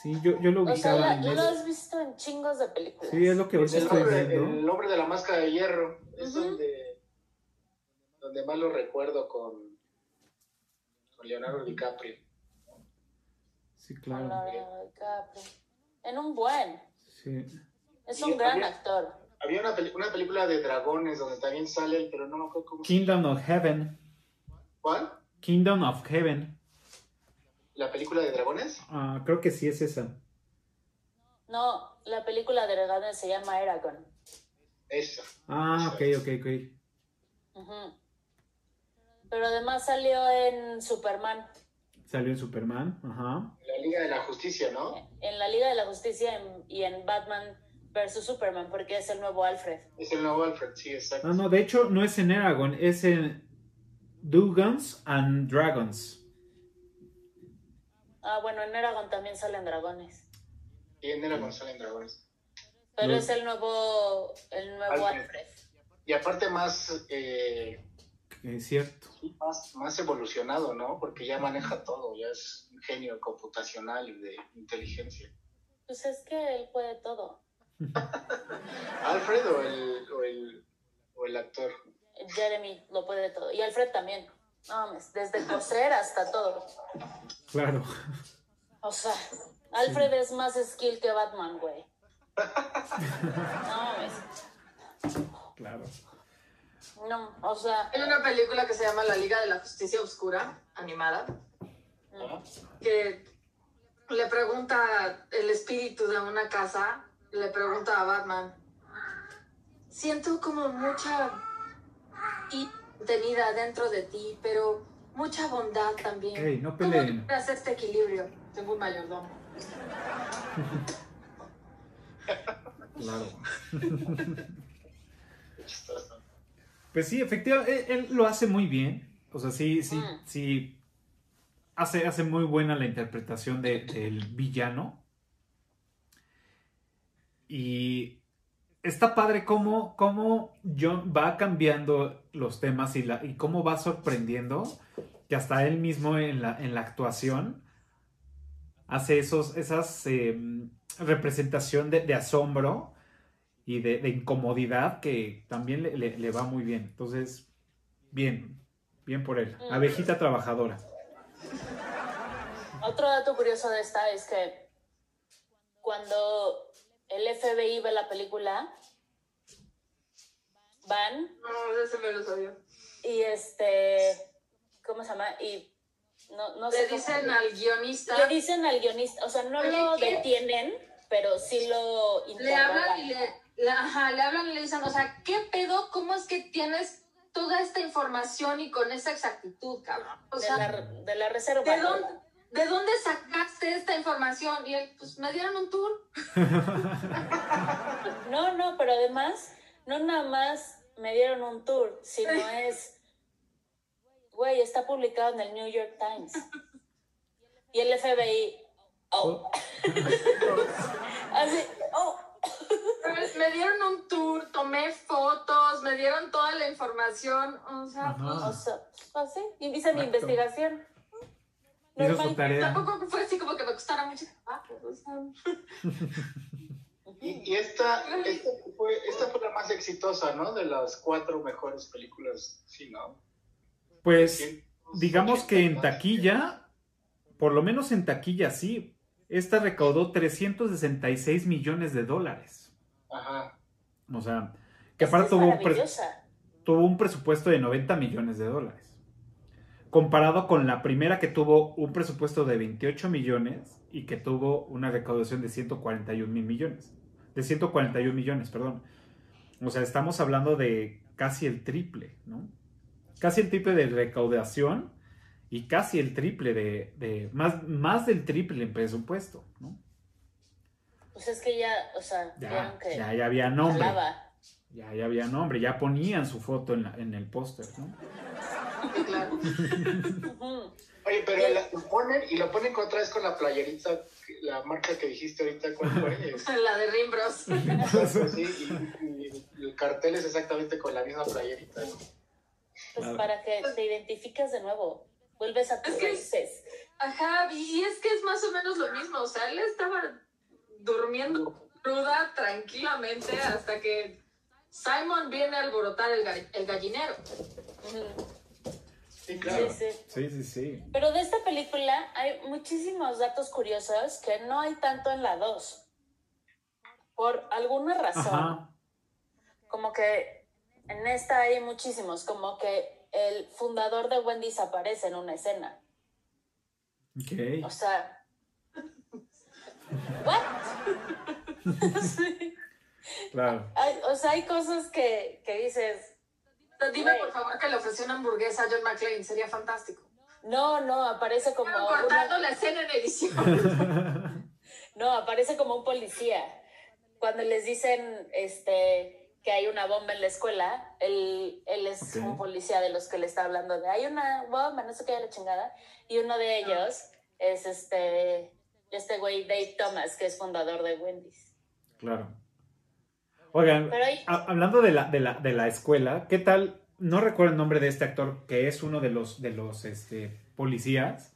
Sí, yo, yo lo O sea, ubicaba en lo has visto en chingos de películas. Sí, es lo que ahorita el, estoy hombre, viendo. el hombre de la máscara de hierro. Es Ujú. donde, donde más lo recuerdo con, con Leonardo DiCaprio. Sí, claro. Leonardo DiCaprio. En un buen. Sí. Es Y un gran había- actor. Había una, peli- una película de dragones donde también sale él, pero no me acuerdo cómo se Kingdom of Heaven. ¿Cuál? Kingdom of Heaven. ¿La película de dragones? Ah, creo que sí es esa. No, la película de Regaden se llama Eragon. Esa. Ah, ok, ok, ok. Pero además salió en Superman, Salió en Superman. Ajá. La Liga de la Justicia, ¿no? en la Liga de la Justicia en- y en Batman vs. Superman, porque es el nuevo Alfred. Es el nuevo Alfred, sí, exacto. Ah, no, de hecho no es en Aragon, es en Dugans and Dragons. Ah, bueno, en Eragon también salen dragones. Y en era cuando salen dragones. Pero No. es el nuevo, el nuevo Alfred. Y aparte más, eh, Es cierto. sí, más, más evolucionado, ¿no? Porque ya maneja todo, ya es un genio computacional y de inteligencia. Pues es que él puede todo. [laughs] ¿Alfred o el, o el, o el actor? Jeremy lo puede todo. Y Alfred también. No mames, desde coser hasta todo. Claro. O sea, Alfred es más skill que Batman, güey. No mames. Claro. No, o sea, Hay una película que se llama La Liga de la Justicia Oscura, animada, ¿no? que le pregunta el espíritu de una casa le pregunta a Batman, siento como mucha y tenida dentro de ti, pero mucha bondad también. Ey, no ¿Cómo peleen. logras este equilibrio? Tengo un mayordomo. Claro. [laughs] Pues sí, efectivamente, él, él lo hace muy bien. O sea, sí, sí, Mm. sí. Hace, hace muy buena la interpretación de- del villano. Y está padre cómo, cómo John va cambiando los temas y, la, y cómo va sorprendiendo que hasta él mismo en la, en la actuación hace esos, esas eh, representación de, de asombro y de, de incomodidad que también le, le- le va muy bien. Entonces, bien, bien por él. Mm. Abejita trabajadora. Otro dato curioso de esta es que cuando el FBI ve la película, van No, ese me lo sabía. y este, ¿cómo se llama? Y no, no sé Le cómo- dicen al guionista, le dicen al guionista, o sea, no Oye, lo ¿qué? detienen, pero sí lo le hablan y le, le- ajá, le hablan y le dicen, o sea, ¿qué pedo? ¿Cómo es que tienes toda esta información y con esa exactitud, cabrón? O de, la, de la reserva. ¿de dónde, ¿de dónde sacaste esta información? Y él, pues me dieron un tour. [laughs] No, no, pero además, no nada más me dieron un tour, sino es, güey, está publicado en el New York Times. Y el FBI, oh, [laughs] así, oh. Me dieron un tour, tomé fotos, me dieron toda la información. O sea, Ajá. O sea, así, y hice mi investigación. Hizo Normal. su tarea. tampoco fue así como que me costara mucho. Ah, pues, o sea, Y, y esta, esta, fue, esta fue la más exitosa, ¿no? De las cuatro mejores películas, sí, ¿no? Pues digamos que en 80, taquilla, por lo menos en taquilla sí, esta recaudó 366 millones de dólares. Ajá. O sea, que Esta aparte tuvo un, tuvo un presupuesto de 90 millones de dólares. Comparado con la primera que tuvo un presupuesto de 28 millones y que tuvo una recaudación de 141 mil millones. De 141 millones, perdón. O sea, estamos hablando de casi el triple, ¿no? Casi el triple de recaudación y casi el triple de, de- más, más del triple en presupuesto, ¿no? Pues es que ya, o sea, Ya, que ya, ya había nombre. Ya, ya había nombre, ya ponían su foto en, la- en el póster, ¿no? [laughs] claro. [laughs] Oye, pero la- lo ponen y lo ponen otra vez con la playerita, la marca que dijiste ahorita, ¿cuál fue? [laughs] La de Rimbros. sí, y, y el cartel es exactamente con la misma playerita. ¿no? Pues para que te identifiques de nuevo, vuelves a tus Es que- raíces. Ajá, y es que es más o menos lo mismo. O sea, él estaba durmiendo cruda tranquilamente hasta que Simon viene a alborotar el, ga- el gallinero. Sí, claro. Sí, sí. Sí, sí, sí. Pero de esta película hay muchísimos datos curiosos que no hay tanto en la 2. Por alguna razón, Ajá. como que en esta hay muchísimos, como que el fundador de Wendy's aparece en una escena. Ok. O sea, ¿what? [laughs] [laughs] Sí. Claro. Hay- o sea, hay cosas que, que dices, Dime, por favor, que le ofreció una hamburguesa a John McClane. Sería fantástico. no, no, aparece como Pero una- cortando la escena en edición. [laughs] No, aparece como un policía. Cuando les dicen este, que hay una bomba en la escuela, él, él es Ok. un policía de los que le está hablando de hay una bomba, no sé qué, la chingada. Y uno de ellos es este, este güey Dave Thomas, que es fundador de Wendy's. Claro. Oigan, hay- hablando de la, de, la, de la escuela, ¿qué tal? No recuerdo el nombre de este actor que es uno de los, de los este, policías,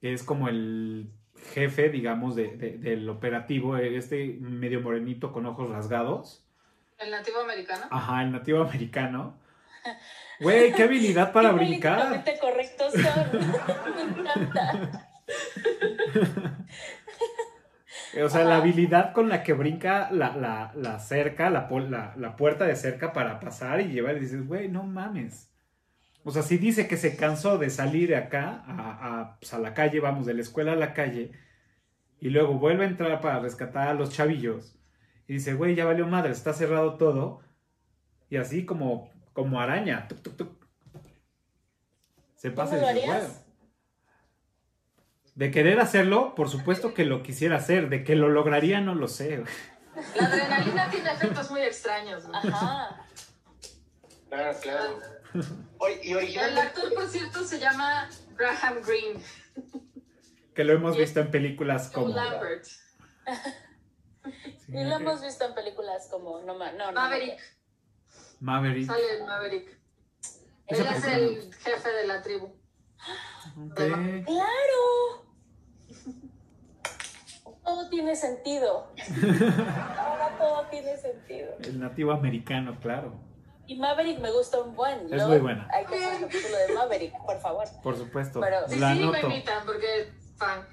que es como el jefe, digamos, de- de- del operativo, este medio morenito con ojos rasgados. El nativo americano. Ajá, el nativo americano. Güey, qué habilidad para [laughs] Qué brincar. correctos son. [laughs] Me encanta. [laughs] O sea, la habilidad con la que brinca la, la, la cerca, la, la, la puerta de cerca para pasar y llevar y dices, güey, no mames. O sea, si dice que se cansó de salir acá, a, a, pues, a la calle, vamos, de la escuela a la calle, y luego vuelve a entrar para rescatar a los chavillos, y dice, güey, ya valió madre, está cerrado todo. Y así como, como araña. tuc, tuc, tuc. Se ¿Tú pasa y dice. De querer hacerlo, por supuesto que lo quisiera hacer. De que lo lograría, no lo sé. La adrenalina tiene efectos muy extraños. ¿no? Ajá. Claro, claro. Y El actor, por cierto, se llama Graham Greene. Que lo hemos visto en películas Joe como... Lambert. Sí, Y lo hemos visto en películas como no, no, no, Maverick. Maverick. Sale el Maverick. Él es el jefe de la tribu. Ok. ¡Claro! Todo tiene sentido. Ahora todo tiene sentido. El nativo americano, claro. Y Maverick me gusta un buen. Es muy buena. Hay que hacer un capítulo de Maverick, por favor. Por supuesto. Pero- Sí, la sí, me invitan porque fan.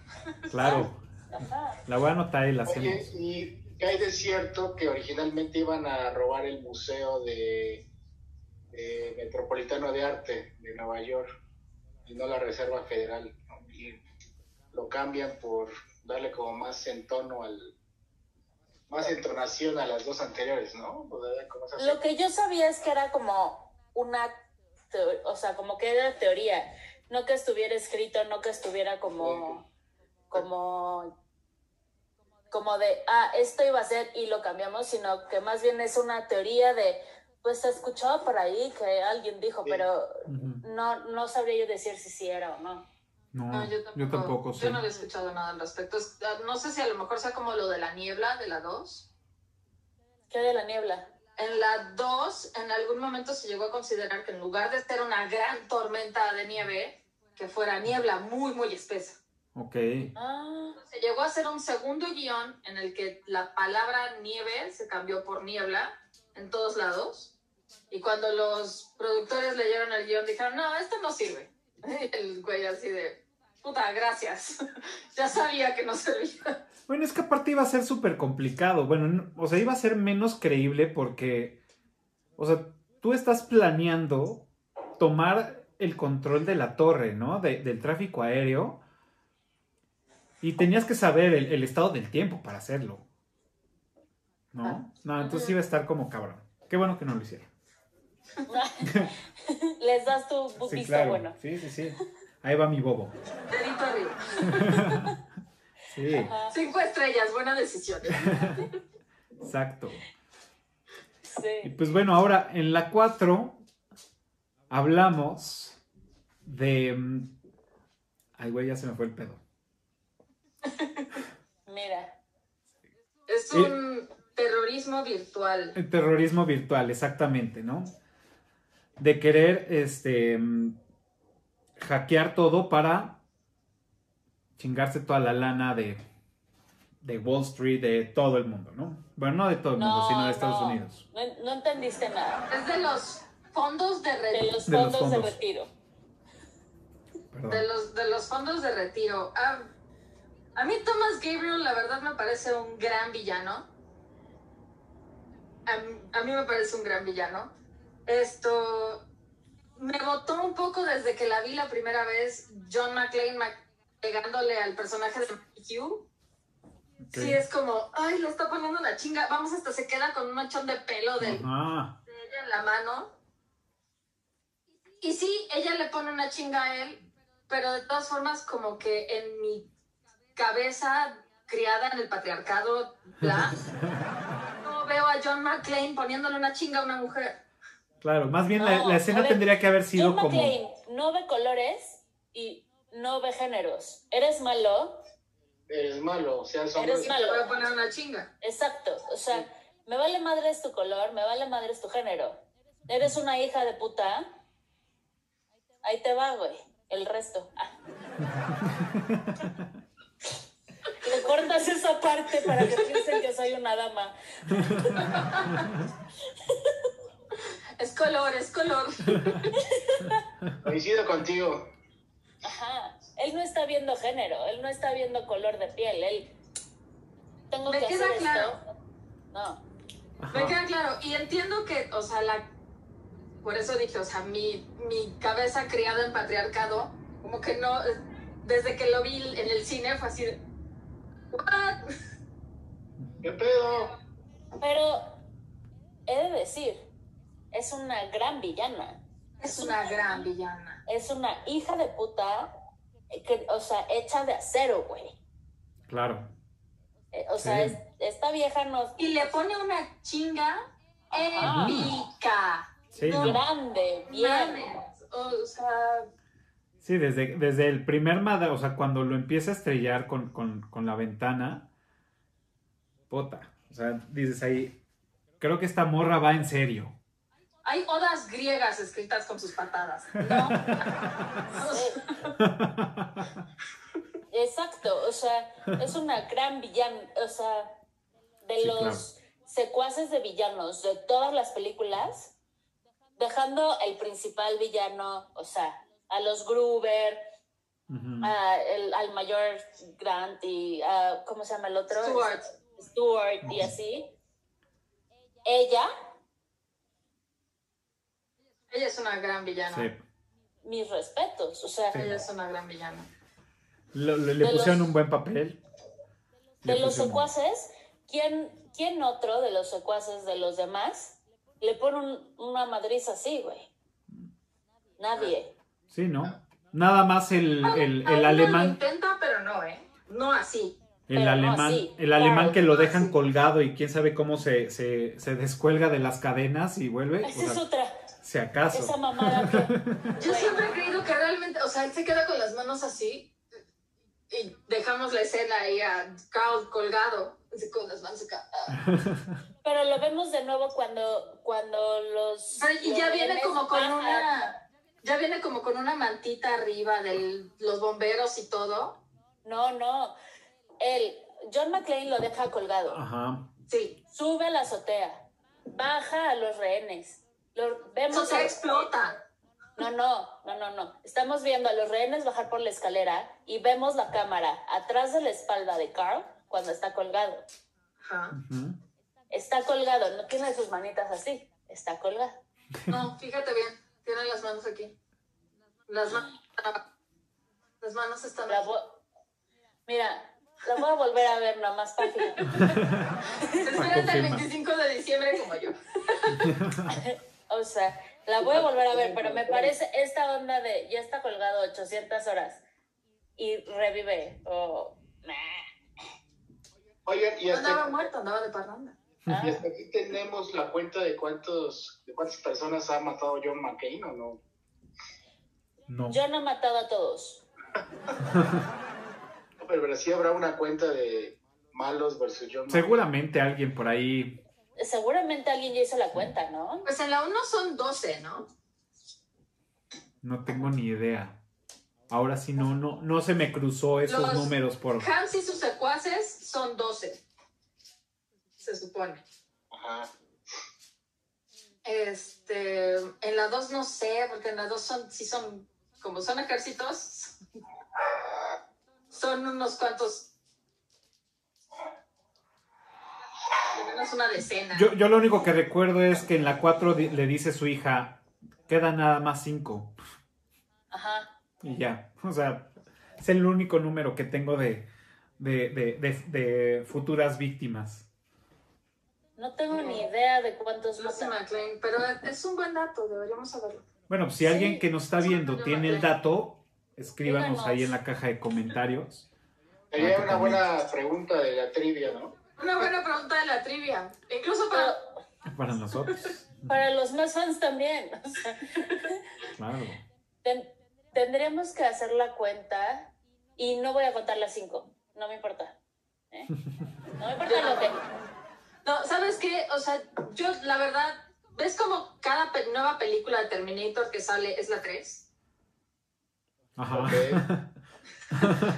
Claro. Ajá. La voy a anotar y la oye, hacemos. y ¿qué hay de cierto que originalmente iban a robar el Museo de, de Metropolitano de Arte de Nueva York y no la Reserva Federal? Y lo cambian por darle como más entono al más entonación a las dos anteriores, ¿no? Lo que yo sabía es que era como una, o sea, como que era teoría, no que estuviera escrito, no que estuviera como, como, como de, ah, esto iba a ser y lo cambiamos, sino que más bien es una teoría de, pues se escuchaba por ahí que alguien dijo, Sí. pero no, no sabría yo decir si sí era o no. No, No, yo tampoco, yo tampoco sé. Yo no había escuchado nada al respecto. Es- ah, No sé si a lo mejor sea como lo de la niebla de la 2. ¿Qué de la niebla? En la 2, en algún momento se llegó a considerar que en lugar de ser una gran tormenta de nieve, que fuera niebla muy, muy espesa. Ok. Ah, Se llegó a hacer un segundo guion en el que la palabra nieve se cambió por niebla en todos lados. Y cuando los productores leyeron el guion dijeron, no, esto no sirve. Y [laughs] el güey así de, puta, gracias. [laughs] ya sabía que no servía. Bueno, es que aparte iba a ser súper complicado. Bueno, no- o sea, iba a ser menos creíble porque, o sea, tú estás planeando tomar el control de la torre, ¿no? De- del tráfico aéreo. Y tenías que saber el, el estado del tiempo para hacerlo. ¿No? No, entonces iba a estar como cabrón. Qué bueno que no lo hicieron. [laughs] les das tu Sí, visto claro. bueno. Sí, sí, sí. Ahí va mi bobo. Dedito arriba. [laughs] Sí, Ajá, Cinco estrellas, buena decisión. exacto. Y sí. pues bueno, ahora en la 4 hablamos de... mm, Ay, güey, ya se me fue el pedo. [laughs] Mira. Es un terrorismo virtual. El terrorismo virtual, exactamente, ¿no? De querer, este, mm, hackear todo para chingarse toda la lana de, de Wall Street, de todo el mundo, ¿no? Bueno, no de todo el mundo, No, sino de Estados no. Unidos. No, no entendiste nada. Es de los fondos de De retiro. De los fondos de, retiro. Perdón. De los, de los fondos de retiro. Ah, a mí Thomas Gabriel, la verdad, me parece un gran villano. A mí me parece un gran villano. Esto me botó un poco desde que la vi la primera vez, John McClane pegándole al personaje de Hugh. Ok. Sí, es como, ay, le está poniendo la chinga. Vamos, hasta se queda con un machón de pelo de, ella en la mano. Y sí, ella le pone una chinga a él, pero de todas formas, como que en mi cabeza criada en el patriarcado, bla, [laughs] no veo a John McClane poniéndole una chinga a una mujer. Claro, más bien la, No, la escena ver, tendría que haber sido John como... McClane no ve colores y no ve géneros. Eres malo, Eres malo, seas hombre. Eres Y malo. te voy a poner una chinga. exacto. O sea, me vale madres tu color, me vale madres tu género. Eres una hija de puta. Ahí te va, güey. El resto. Ah. [laughs] Le cortas esa parte para que piensen que soy una dama. [laughs] Es color, es color. [laughs] Coincido contigo. Ajá. Él no está viendo género, él no está viendo color de piel, él. Tengo Me que queda hacer claro. esto. No. Ajá. Me queda claro. Y entiendo que, o sea, la... Por eso dije, o sea, mi, mi cabeza criada en patriarcado, como que no... Desde que lo vi en el cine fue así... ¿What? ¿Qué pedo? Pero he de decir, es una gran villana. Es una gran villana. Es una hija de puta, que, o sea, hecha de acero, güey. Claro. Eh, O sea, Sí. es- esta vieja nos... Y le pone una chinga Ajá. épica. Sí, No no. Grande, bien. O sea, Sí, desde, desde el primer madra, o sea, cuando lo empieza a estrellar con, con, con la ventana, puta. O sea, dices ahí, creo que esta morra va en serio. Hay odas griegas escritas con sus patadas. ¿no? [laughs] Exacto, o sea, es una gran villana, o sea, de Sí, los secuaces de villanos de todas las películas, dejando el principal villano, o sea, a los Gruber, a el- al mayor Grant y a, ¿cómo se llama el otro? Stuart. Stuart y así. Ella, Ella es una gran villana. Sí. mis respetos, o sea, Sí. Ella es una gran villana. Lo- lo- le De pusieron los- un buen papel. De los secuaces, ¿quién, ¿quién otro de los secuaces de los demás le pone un- una madriz así, güey? Nadie. Sí, ¿no? Nada más el, el, el Lo alemán, intenta, pero no, ¿eh? No así. el pero no alemán, así, el alemán claro, que lo dejan así. colgado y quién sabe cómo se, se, se descuelga de las cadenas y vuelve. Esa o es otra. Si acaso. Esa mamada [laughs] que. Yo siempre he creído que realmente, o sea, él se queda con las manos así y dejamos la escena ahí a Carl colgado, así con las manos acá. Pero lo vemos de nuevo cuando, cuando los. Pero, y los ya viene como con una, ya viene como con una mantita arriba de los bomberos y todo. No, no. Él, John McClane lo deja colgado. Ajá. Sí. Sube a la azotea. Baja a los rehenes. Lo, Eso vemos se a- explota. No, no, no, no, no. Estamos viendo a los rehenes bajar por la escalera y vemos la cámara atrás de la espalda de Carl cuando está colgado. Está colgado, no tiene sus manitas así. Está colgado. No, fíjate bien, tiene las manos aquí. Las manos, las manos están La Mira, la voy a volver a ver nomás para fijar. [laughs] Espérate el confirma. 25 de diciembre como yo. [laughs] O sea, la voy a volver a ver, pero me parece esta onda de ya está colgado 800 horas y revive. O. Oigan, y Andaba hasta, muerto, andaba de parranda. Ah, y hasta aquí tenemos la cuenta de cuántos de cuántas personas ha matado John McCain o no. No. Yo no he matado a todos. [laughs] No, Pero, pero sí habrá una cuenta de malos versus John McCain. Seguramente alguien por ahí. Seguramente alguien ya hizo la cuenta, ¿no? Pues en la 1 son 12, ¿no? No tengo ni idea. Ahora sí no, no, no se me cruzó esos Los- números por. Hans y sus secuaces son 12. Se supone. Ajá. Este, en la 2 no sé, porque en la 2 son, sí son, como son ejércitos, son unos cuantos, al menos una decena. Yo, yo lo único que recuerdo es que en la 4 di- le dice su hija, quedan nada más 5. Ajá. Y ya. [laughs] O sea, es el único número que tengo de, de, de, de- de futuras víctimas. No tengo ni idea de cuántos Lucy matan. McLean, pero es un buen dato, deberíamos saberlo. Bueno, pues si Sí. alguien que nos está viendo tiene el dato, escríbanos Díganos. ahí en la caja de comentarios. Sería una buena pregunta de la trivia, ¿no? Una buena pregunta de la trivia, incluso para... Para nosotros. para los más fans también. O sea, Claro. ten- tendríamos que hacer la cuenta y no voy a contar las cinco. No me importa. ¿eh? No me importa lo que. No, ¿sabes qué? O sea, yo la verdad, ¿ves como cada pe- nueva película de Terminator que sale es la 3? Ajá. Ok.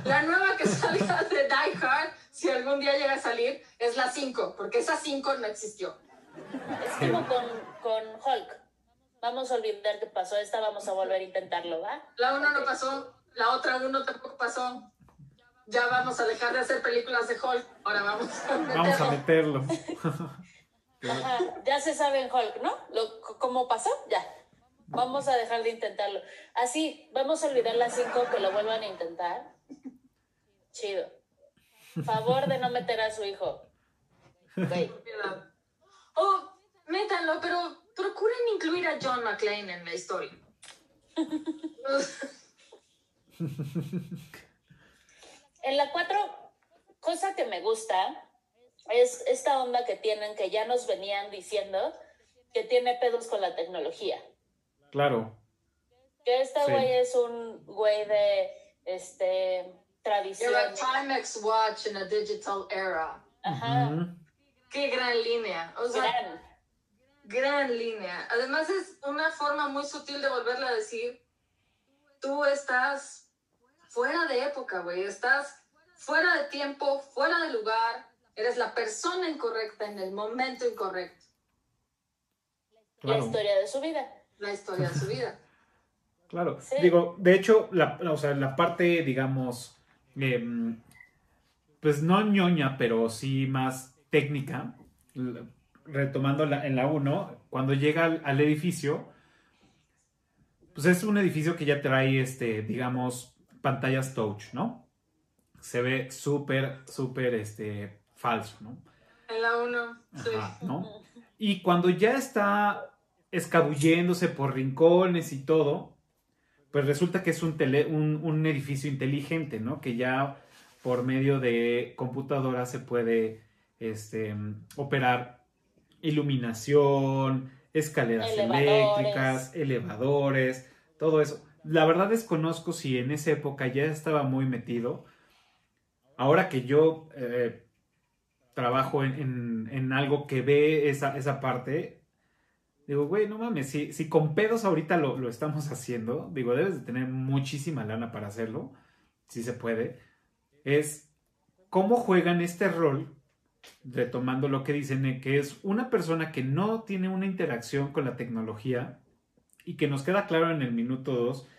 La nueva que salga de Die si algún día llega a salir, es la 5, porque esa 5 no existió. Es como con, con Hulk. Vamos a olvidar qué pasó. Esta vamos a volver a intentarlo, ¿va? La 1 no pasó, la otra 1 tampoco pasó. Ya vamos a dejar de hacer películas de Hulk, ahora vamos a Vamos a meterlo. meterlo. [laughs] Ajá, ya se sabe en Hulk, ¿no? Lo, ¿Cómo pasó? Ya. Vamos a dejar de intentarlo. Así, vamos a olvidar las cinco que lo vuelvan a intentar. Chido. Favor de no meter a su hijo. Güey. Mira, háganlo, pero procuren incluir a John McClane en la historia. En la 4, cosa que me gusta es esta onda que tienen, que ya nos venían diciendo, que tiene pedos con la tecnología. Claro. Que este Sí. güey es un güey de este a Timex watch in a digital era. Ajá. Ujú. Qué gran línea. O sea, Gran. gran línea. Además es una forma muy sutil de volverle a decir, tú estás fuera de época, güey. Estás fuera de tiempo, fuera de lugar. Eres la persona incorrecta en el momento incorrecto. La Claro. historia de su vida. La historia de su vida. [laughs] Claro. Sí. Digo, de hecho, la, o sea, la parte, digamos, em, pues no ñoña, pero sí más técnica, retomando la- en la 1, cuando llega al, al edificio, pues es un edificio que ya trae, este, digamos, pantallas touch, ¿no? Se ve súper, súper, este, falso, ¿no? En la 1, sí. ¿no? [laughs] Y cuando ya está escabulléndose por rincones y todo, pues resulta que es un, tele- un, un edificio inteligente, ¿no? Que ya por medio de computadora se puede este, operar iluminación, escaleras Elevadores. eléctricas, elevadores, todo eso. La verdad desconozco si en esa época ya estaba muy metido. Ahora que yo eh, trabajo en, en- en algo que ve esa, esa parte, digo, güey, no mames, si, si con pedos ahorita lo, lo estamos haciendo, digo, debes de tener muchísima lana para hacerlo, si se puede, es cómo juegan este rol, retomando lo que dicen, que es una persona que no tiene una interacción con la tecnología y que nos queda claro en el minuto 2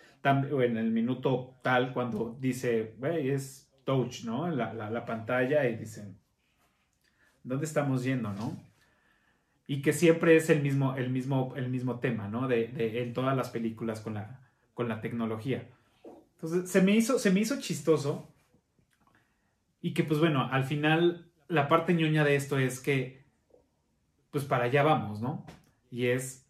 o en el minuto tal cuando dice, güey, es touch, ¿no? La, la, la pantalla y dicen, ¿dónde estamos yendo, no? Y que siempre es el mismo, el mismo, el mismo tema, ¿no? De, de- en todas las películas con la, con la tecnología. Entonces, se me hizo, se me hizo chistoso. Y que, pues bueno, al final, la parte ñoña de esto es que, pues para allá vamos, ¿no? Y es,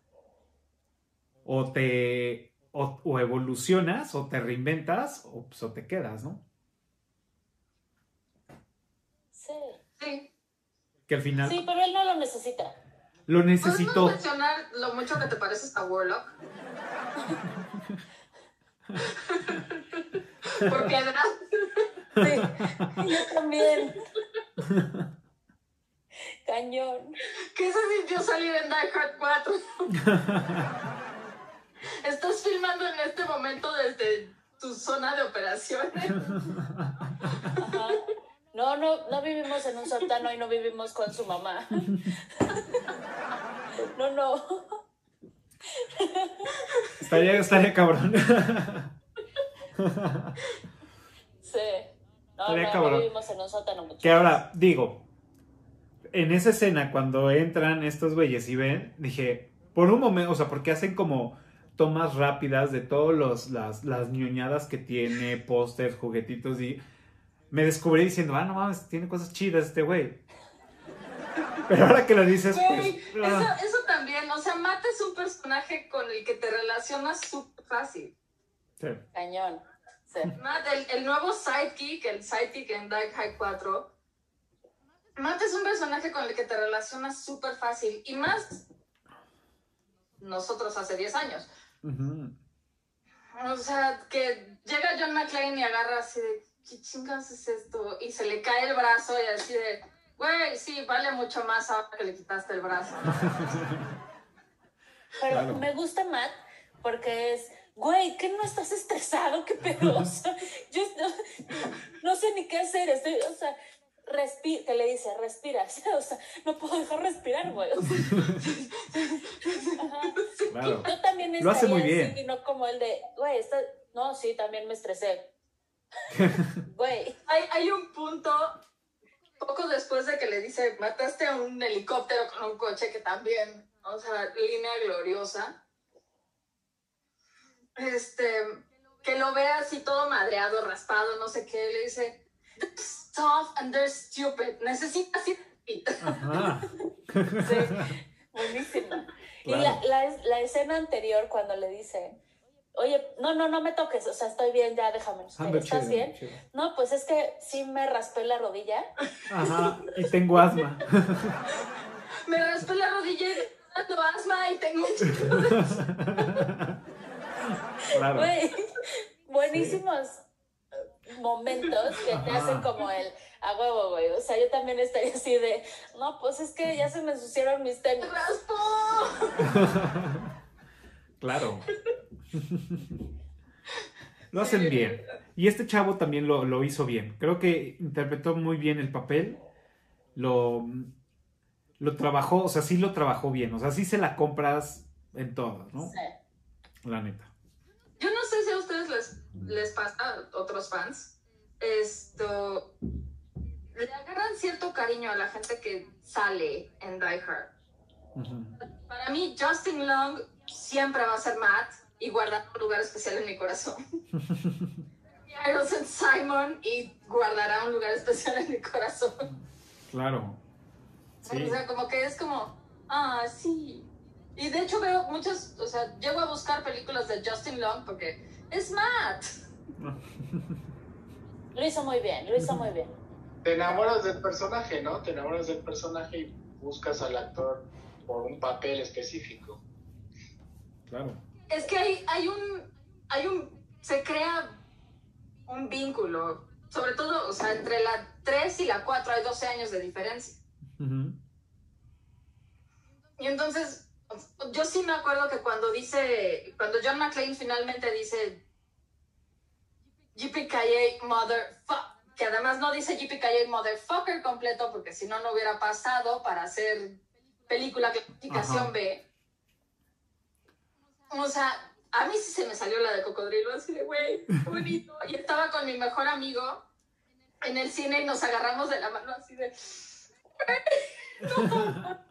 o te, o, o evolucionas, o te reinventas, o, pues, o te quedas, ¿no? Sí. Sí. Que al final Sí, pero él no lo necesita. Lo ¿Podemos necesitó. mencionar lo mucho que te pareces a Warlock? [laughs] ¿Por qué? Sí. Yo también. Cañón. ¿Qué se sintió salir en Die Hard 4? Estás filmando en este momento desde tu zona de operaciones. Ajá. No, no, no vivimos en un sótano y no vivimos con su mamá. [laughs] No, no. Estaría, estaría cabrón. Sí. No, Estaría no, cabrón. no vivimos en un sótano, muchachos. que ahora, digo, en esa escena, cuando entran estos güeyes y ven, dije, por un momento, o sea, porque hacen como tomas rápidas de todas las, las ñoñadas que tiene, pósters, juguetitos, y me descubrí diciendo, ah, no mames, tiene cosas chidas este güey. Pero ahora que lo dices, Güey, pues... ah, eso, también, o sea, Matt es un personaje con el que te relacionas súper fácil. sí. Cañón. Sí. [laughs] Matt, el, el nuevo sidekick, el sidekick en Die Hard 4, Matt es un personaje con el que te relacionas súper fácil y más nosotros hace 10 años. O sea, que llega John McClane y agarra así de, ¿qué chingas es esto? Y se le cae el brazo y así de, güey, sí, vale mucho más ahora que le quitaste el brazo. [laughs] Pero Claro. me gusta Matt porque es, güey, ¿qué no estás estresado? ¿Qué pedo? O sea, yo no, no sé ni qué hacer. Estoy, o sea, respira, que le dice, respira. [laughs] O sea, no puedo dejar respirar, güey. O sea, ajá. Claro. Yo también Lo hace muy estaría bien. así, y no como el de, güey, no, sí, también me estresé. Güey, [laughs] Hay, hay un punto, poco después de que le dice, mataste a un helicóptero con un coche que también, o sea, línea gloriosa. Este, que lo ve así todo madreado, raspado, no sé qué, le dice, they're tough and they're stupid, necesitas ir. Ajá. [laughs] sí, buenísima. Y la, la, la escena anterior cuando le dice, oye, no, no, no me toques, o sea, estoy bien, ya déjame. Ando ¿Estás chido, bien? chido. No, pues es que sí me raspé la rodilla. Ajá, y tengo asma. [laughs] Me raspé la rodilla y tengo asma y tengo. Claro. [laughs] Güey, buenísimos momentos que te Ajá. hacen como el a huevo, güey. O sea, yo también estaría así de, no, pues es que ya se me ensuciaron mis tenis. ¡Raspo! [laughs] Claro. Lo hacen bien. Y este chavo también lo, lo hizo bien. Creo que interpretó muy bien el papel. Lo, lo trabajó, o sea, sí lo trabajó bien. O sea, sí se la compras en todas, ¿no? Sí. La neta. Yo no sé si a ustedes les, les pasa, a otros fans, esto, le agarran cierto cariño a la gente que sale en Die Hard. Para mí, Justin Long siempre va a ser Matt y guardará un lugar especial en mi corazón. [laughs] Y Harrelson Simon y guardará un lugar especial en mi corazón. Claro. Sí. O sea, como que es como, ah, sí. Y de hecho veo muchas, o sea, llego a buscar películas de Justin Long porque es Matt. [laughs] Lo hizo muy bien, lo hizo muy bien. Te enamoras del personaje, ¿no? Te enamoras del personaje y buscas al actor por un papel específico. Claro. Es que hay, hay un, hay un, se crea un vínculo, sobre todo, o sea, entre la 3 y la 4 hay 12 años de diferencia. Y entonces, yo sí me acuerdo que cuando dice, cuando John McClane finalmente dice JPKA motherfucker, que además no dice JPKA motherfucker completo, porque si no, no hubiera pasado para hacer película clasificación. B. O sea, a mí sí se me salió la de cocodrilo, así de, güey, qué bonito. Y estaba con mi mejor amigo en el cine y nos agarramos de la mano así de... No.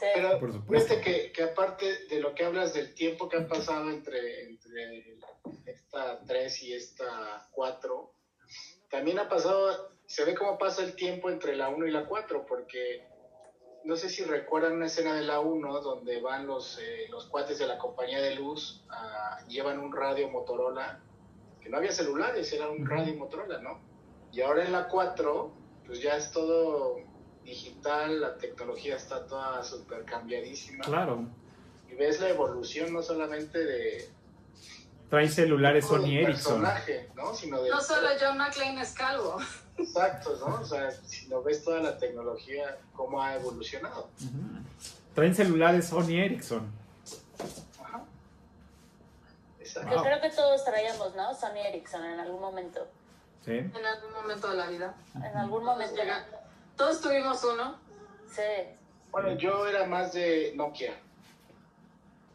Pero Por supuesto. que, que aparte de lo que hablas del tiempo que ha pasado entre, entre esta 3 y esta 4, también ha pasado, se ve cómo pasa el tiempo entre la 1 y la 4, porque no sé si recuerdan una escena de la 1 donde van los, eh, los cuates de la compañía de luz, llevan un radio Motorola, que no había celulares, era un radio Motorola, ¿no? Y ahora en la 4, pues ya es todo digital, la tecnología está toda súper cambiadísima. claro. Y ves la evolución no solamente de Trae celulares Sony Ericsson. personaje, ¿no? Sino de No solo John McClane es calvo. Exactos, ¿no? O sea, sino ves toda la tecnología, cómo ha evolucionado. Ujú. Traen celulares Sony Ericsson. Ajá. Exacto. Wow. creo que todos traíamos, ¿no? Sony Ericsson en algún momento. Sí. En algún momento de la vida. En algún Todos, momento. llega- todos tuvimos uno. Sí. Bueno, yo era más de Nokia.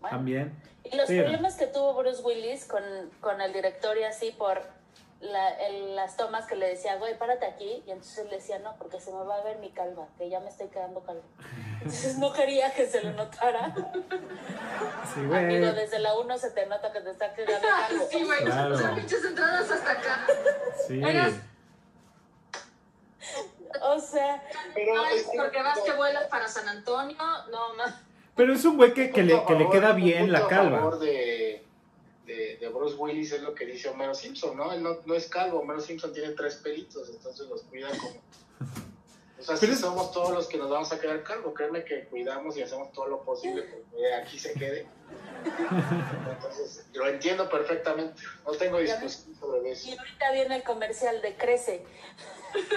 Bueno. También. Y los Sí. problemas que tuvo Bruce Willis con, con el director y así por la- el- las tomas que le decía, güey, párate aquí. Y entonces él decía, no, porque se me va a ver mi calva, que ya me estoy quedando calvo. [laughs] Entonces no quería que se le notara. Sí, Amigo, güey. desde la 1 se te nota que te está quedando [laughs] calvo. Sí, güey. Claro. Sea, pinches entradas hasta acá. Sí. Eras- O sea, Pero Ay, es que- porque vas que vuelas para San Antonio. No, más. Pero es un güey que, que le, a que le queda bien la calva. favor de, de, de Bruce Willis es lo que dice Homero Simpson, ¿no? Él no, no es calvo, Homero Simpson tiene tres pelitos, entonces los cuida como... O sea, Pero si es- somos todos los que nos vamos a quedar calvo, créeme que cuidamos y hacemos todo lo posible porque aquí se quede. Entonces, lo entiendo perfectamente, no tengo discusión sobre eso. y ahorita viene el comercial de Crece.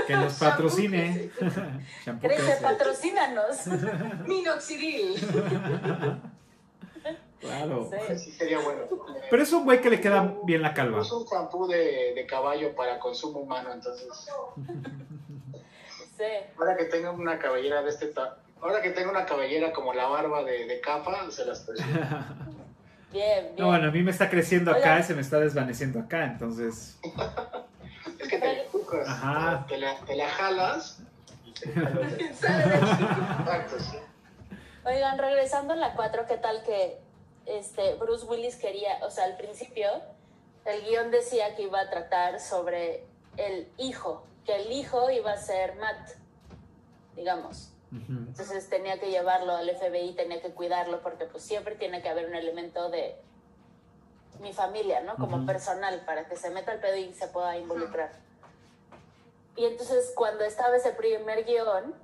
Que nos patrocine. [laughs] Shampoo Crece, Crece. patrocínanos. Minoxidil. [laughs] Claro. Sí. Sí sería bueno. Pero es un güey que le queda bien la calva. Uso un shampoo de, de caballo para consumo humano, entonces... Sí. Ahora que tengo una cabellera de este ahora que tengo una cabellera como la barba de, de capa, se las presumo. Bien, [laughs] bien. No, bueno, a mí me está creciendo acá y se me está desvaneciendo acá, entonces. [laughs] Es que te equivocas, Ajá. te la, te la jalas y te [laughs] jalas. Exacto, sí. Oigan, regresando a la 4, ¿qué tal que este, Bruce Willis quería, o sea, al principio el guion decía que iba a tratar sobre el hijo, que el hijo iba a ser Matt, digamos. Entonces tenía que llevarlo al FBI, tenía que cuidarlo, porque pues siempre tiene que haber un elemento de mi familia, ¿no? Como personal, para que se meta el pedo y se pueda involucrar. Y entonces cuando estaba ese primer guion,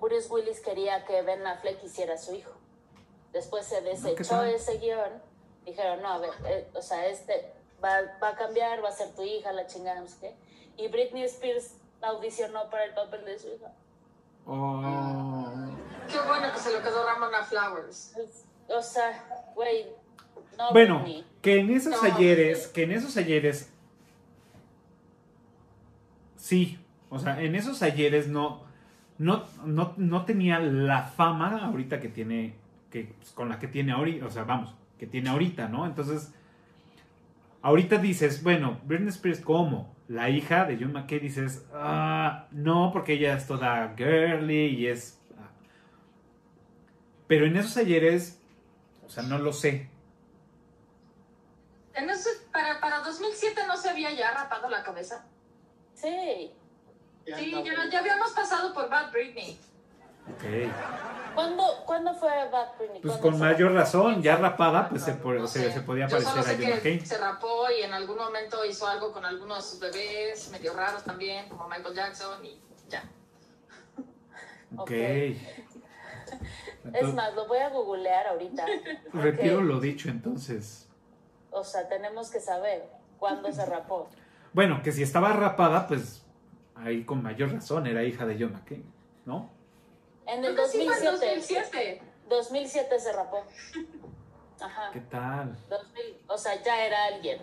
Bruce Willis quería que Ben Affleck hiciera a su hijo. Después se ¿qué desechó ese guion. Dijeron, no, a ver, eh, o sea, este va, va a cambiar, va a ser tu hija, la chingada, no sé qué. Y Britney Spears audicionó para el papel de su hija. Oh. Qué bueno que se lo quedó Ramona Flowers. O sea, güey, no Bueno, Britney. que en esos No, ayeres, que en esos ayeres, sí, o sea, en esos ayeres no, no, no, no tenía la fama ahorita que tiene, que pues, con la que tiene ahorita, o sea, vamos, que tiene ahorita, ¿no? Entonces, ahorita dices, bueno, Britney Spears, ¿cómo? La hija de John McKay, dices, ah, no, porque ella es toda girly y es... ah". Pero en esos ayeres, o sea, no lo sé. En ese, para, para 2007 no se había ya rapado la cabeza. Sí. Sí, ya, ya habíamos pasado por Bad Britney. Ok. ¿Cuándo, ¿cuándo fue Bad Britney? Pues ¿Cuándo con fue? mayor razón, ya rapada, pues se, po- No se, se podía Yo parecer a John McCain. se rapó y en algún momento hizo algo con algunos bebés medio raros también, como Michael Jackson y ya. Ok. Ok. Es Entonces, más, lo voy a googlear ahorita. retiro porque, lo dicho entonces. O sea, tenemos que saber cuándo se rapó. Bueno, que si estaba rapada, pues ahí con mayor razón era hija de John McCain, ¿no? En el Creo que sí fue en 2007. 2007. 2007 se rapó. Ajá. ¿Qué tal? 2000, o sea, ya era alguien.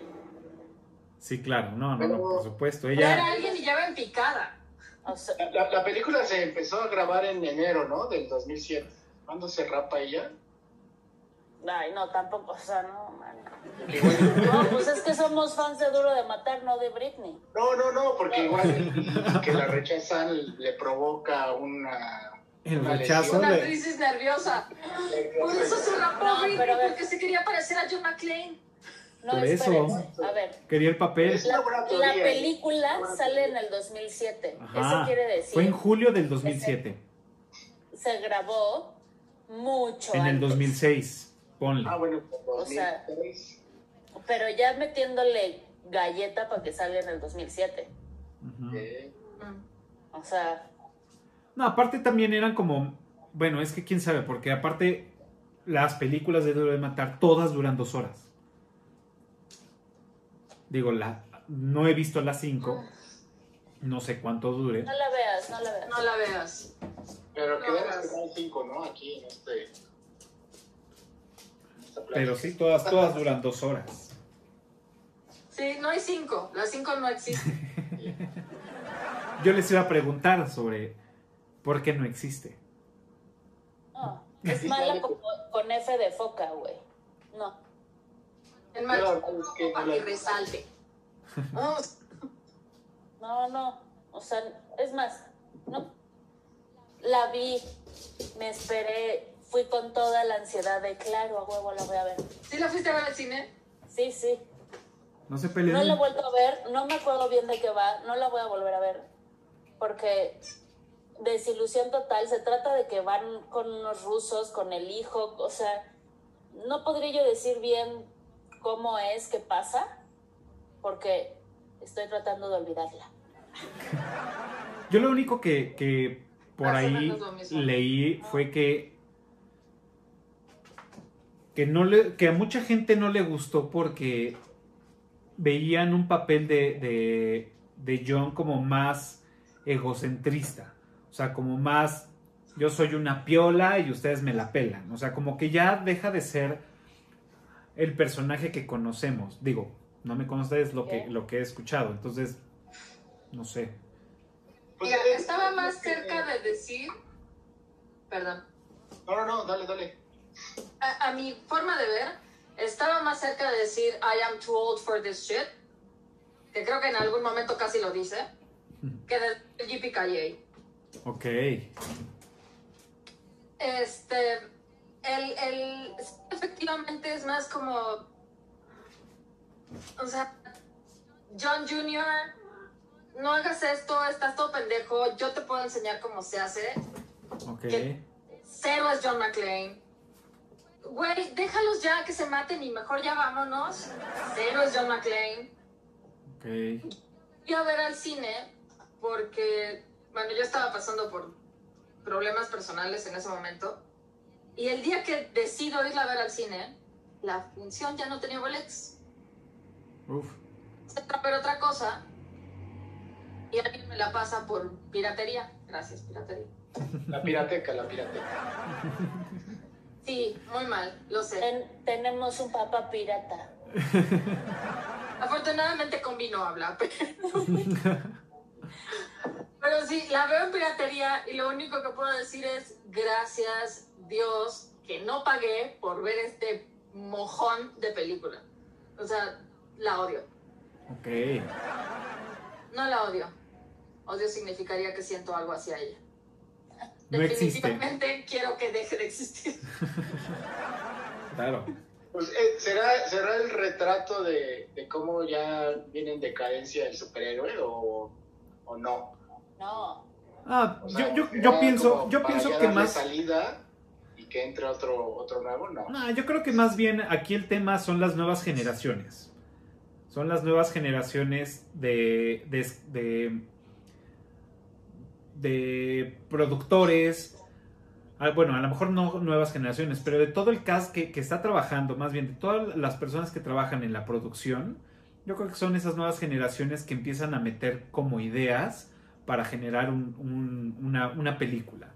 Sí, claro, no, no, no, por supuesto. Ya era alguien y ya va en picada. O sea, La, la película se empezó a grabar en enero, ¿no? Del 2007. ¿Cuándo se rapa ella? ay, no, tampoco, o sea, no, man. No, pues es que somos fans de Duro de Matar, no de Britney. no, no, no, porque igual que la rechazan le provoca una... el una rechazo Una de... crisis nerviosa. Por eso se rapó No, Britney, pero porque se quería parecer a John McClane. No, Por eso. espérense. A ver, Quería el papel. La, la película sale en el 2007. Ajá. Eso quiere decir, Fue en julio del 2007. se grabó mucho En el antes. 2006, ponle. Ah, bueno, O sea, 2006. Pero ya metiéndole galleta para que salga en el 2007. Ujú. Eh, O sea, No, aparte también eran como, bueno, es que quién sabe, porque aparte las películas de Duro de Matar todas duran dos horas. Digo, la, no he visto las cinco, no sé cuánto dure. no la veas, no la veas. No la veas. pero No, quedamos las- que eran cinco, ¿no? Aquí en este... en. Pero sí, todas, todas duran dos horas. Sí, no hay cinco. Las cinco no existen. [laughs] Yo les iba a preguntar sobre por qué no existe. No, es mala como con F de foca, güey. No. Es que no para que resalte. No, [laughs] No, no. O sea, es más, no. La vi, me esperé, fui con toda la ansiedad de, claro, a huevo la voy a ver. ¿Sí la fuiste a ver al cine? Sí, sí. No se peleen. No la he vuelto a ver, no me acuerdo bien de qué va, no la voy a volver a ver. Porque desilusión total, se trata de que van con unos rusos, con el hijo, o sea, no podría yo decir bien cómo es, qué pasa, porque estoy tratando de olvidarla. Yo lo único que, que por Más ahí leí fue que que no le que a mucha gente no le gustó porque veían un papel de, de, de John como más egocentrista, o sea, como más yo soy una piola y ustedes me la pelan, o sea, como que ya deja de ser el personaje que conocemos. Digo, no me conoces lo que, lo que he escuchado, entonces, no sé. Pues, Mira, estaba más cerca de decir. Perdón. No, no, no, dale, dale. A, a mi forma de ver, estaba más cerca de decir I am too old for this shit. Que creo que en algún momento casi lo dice. Que de JPKJ. Ok. Este. El, el. Efectivamente es más como. O sea. John Jr., no hagas esto, estás todo pendejo, yo te puedo enseñar cómo se hace. Ok. Que- Cero es John McClane. Güey, déjalos ya que se maten y mejor ya vámonos. Cero es John McClane. Ok. Fui a ver al cine porque, bueno, yo estaba pasando por problemas personales en ese momento. Y el día que decido ir a ver al cine, la función ya no tenía boletos. Uf. Ver otra cosa y alguien me la pasa por piratería. Gracias, piratería. La pirateca, la pirateca. Sí, muy mal, lo sé. Ten- tenemos un papá pirata. Afortunadamente con vino habla, pero... [laughs] pero sí, la veo en piratería y lo único que puedo decir es gracias Dios que no pagué por ver este mojón de película. O sea, la odio. Ok. No la odio. Odio significaría que siento algo hacia ella. No existe. Definitivamente quiero que deje de existir. [laughs] Claro. Pues, eh, ¿será, ¿Será el retrato de, de cómo ya viene en decadencia el superhéroe o, o no? No. Ah, O sea, yo, yo, ¿será yo pienso, yo pienso que más. salida y que entre otro, otro nuevo? No. No, yo creo que más bien aquí el tema son las nuevas generaciones. Son las nuevas generaciones de, de, de, de productores. Ah, Bueno, a lo mejor no nuevas generaciones, pero de todo el cast que, que está trabajando, más bien de todas las personas que trabajan en la producción, yo creo que son esas nuevas generaciones que empiezan a meter como ideas para generar un- un- una, una película.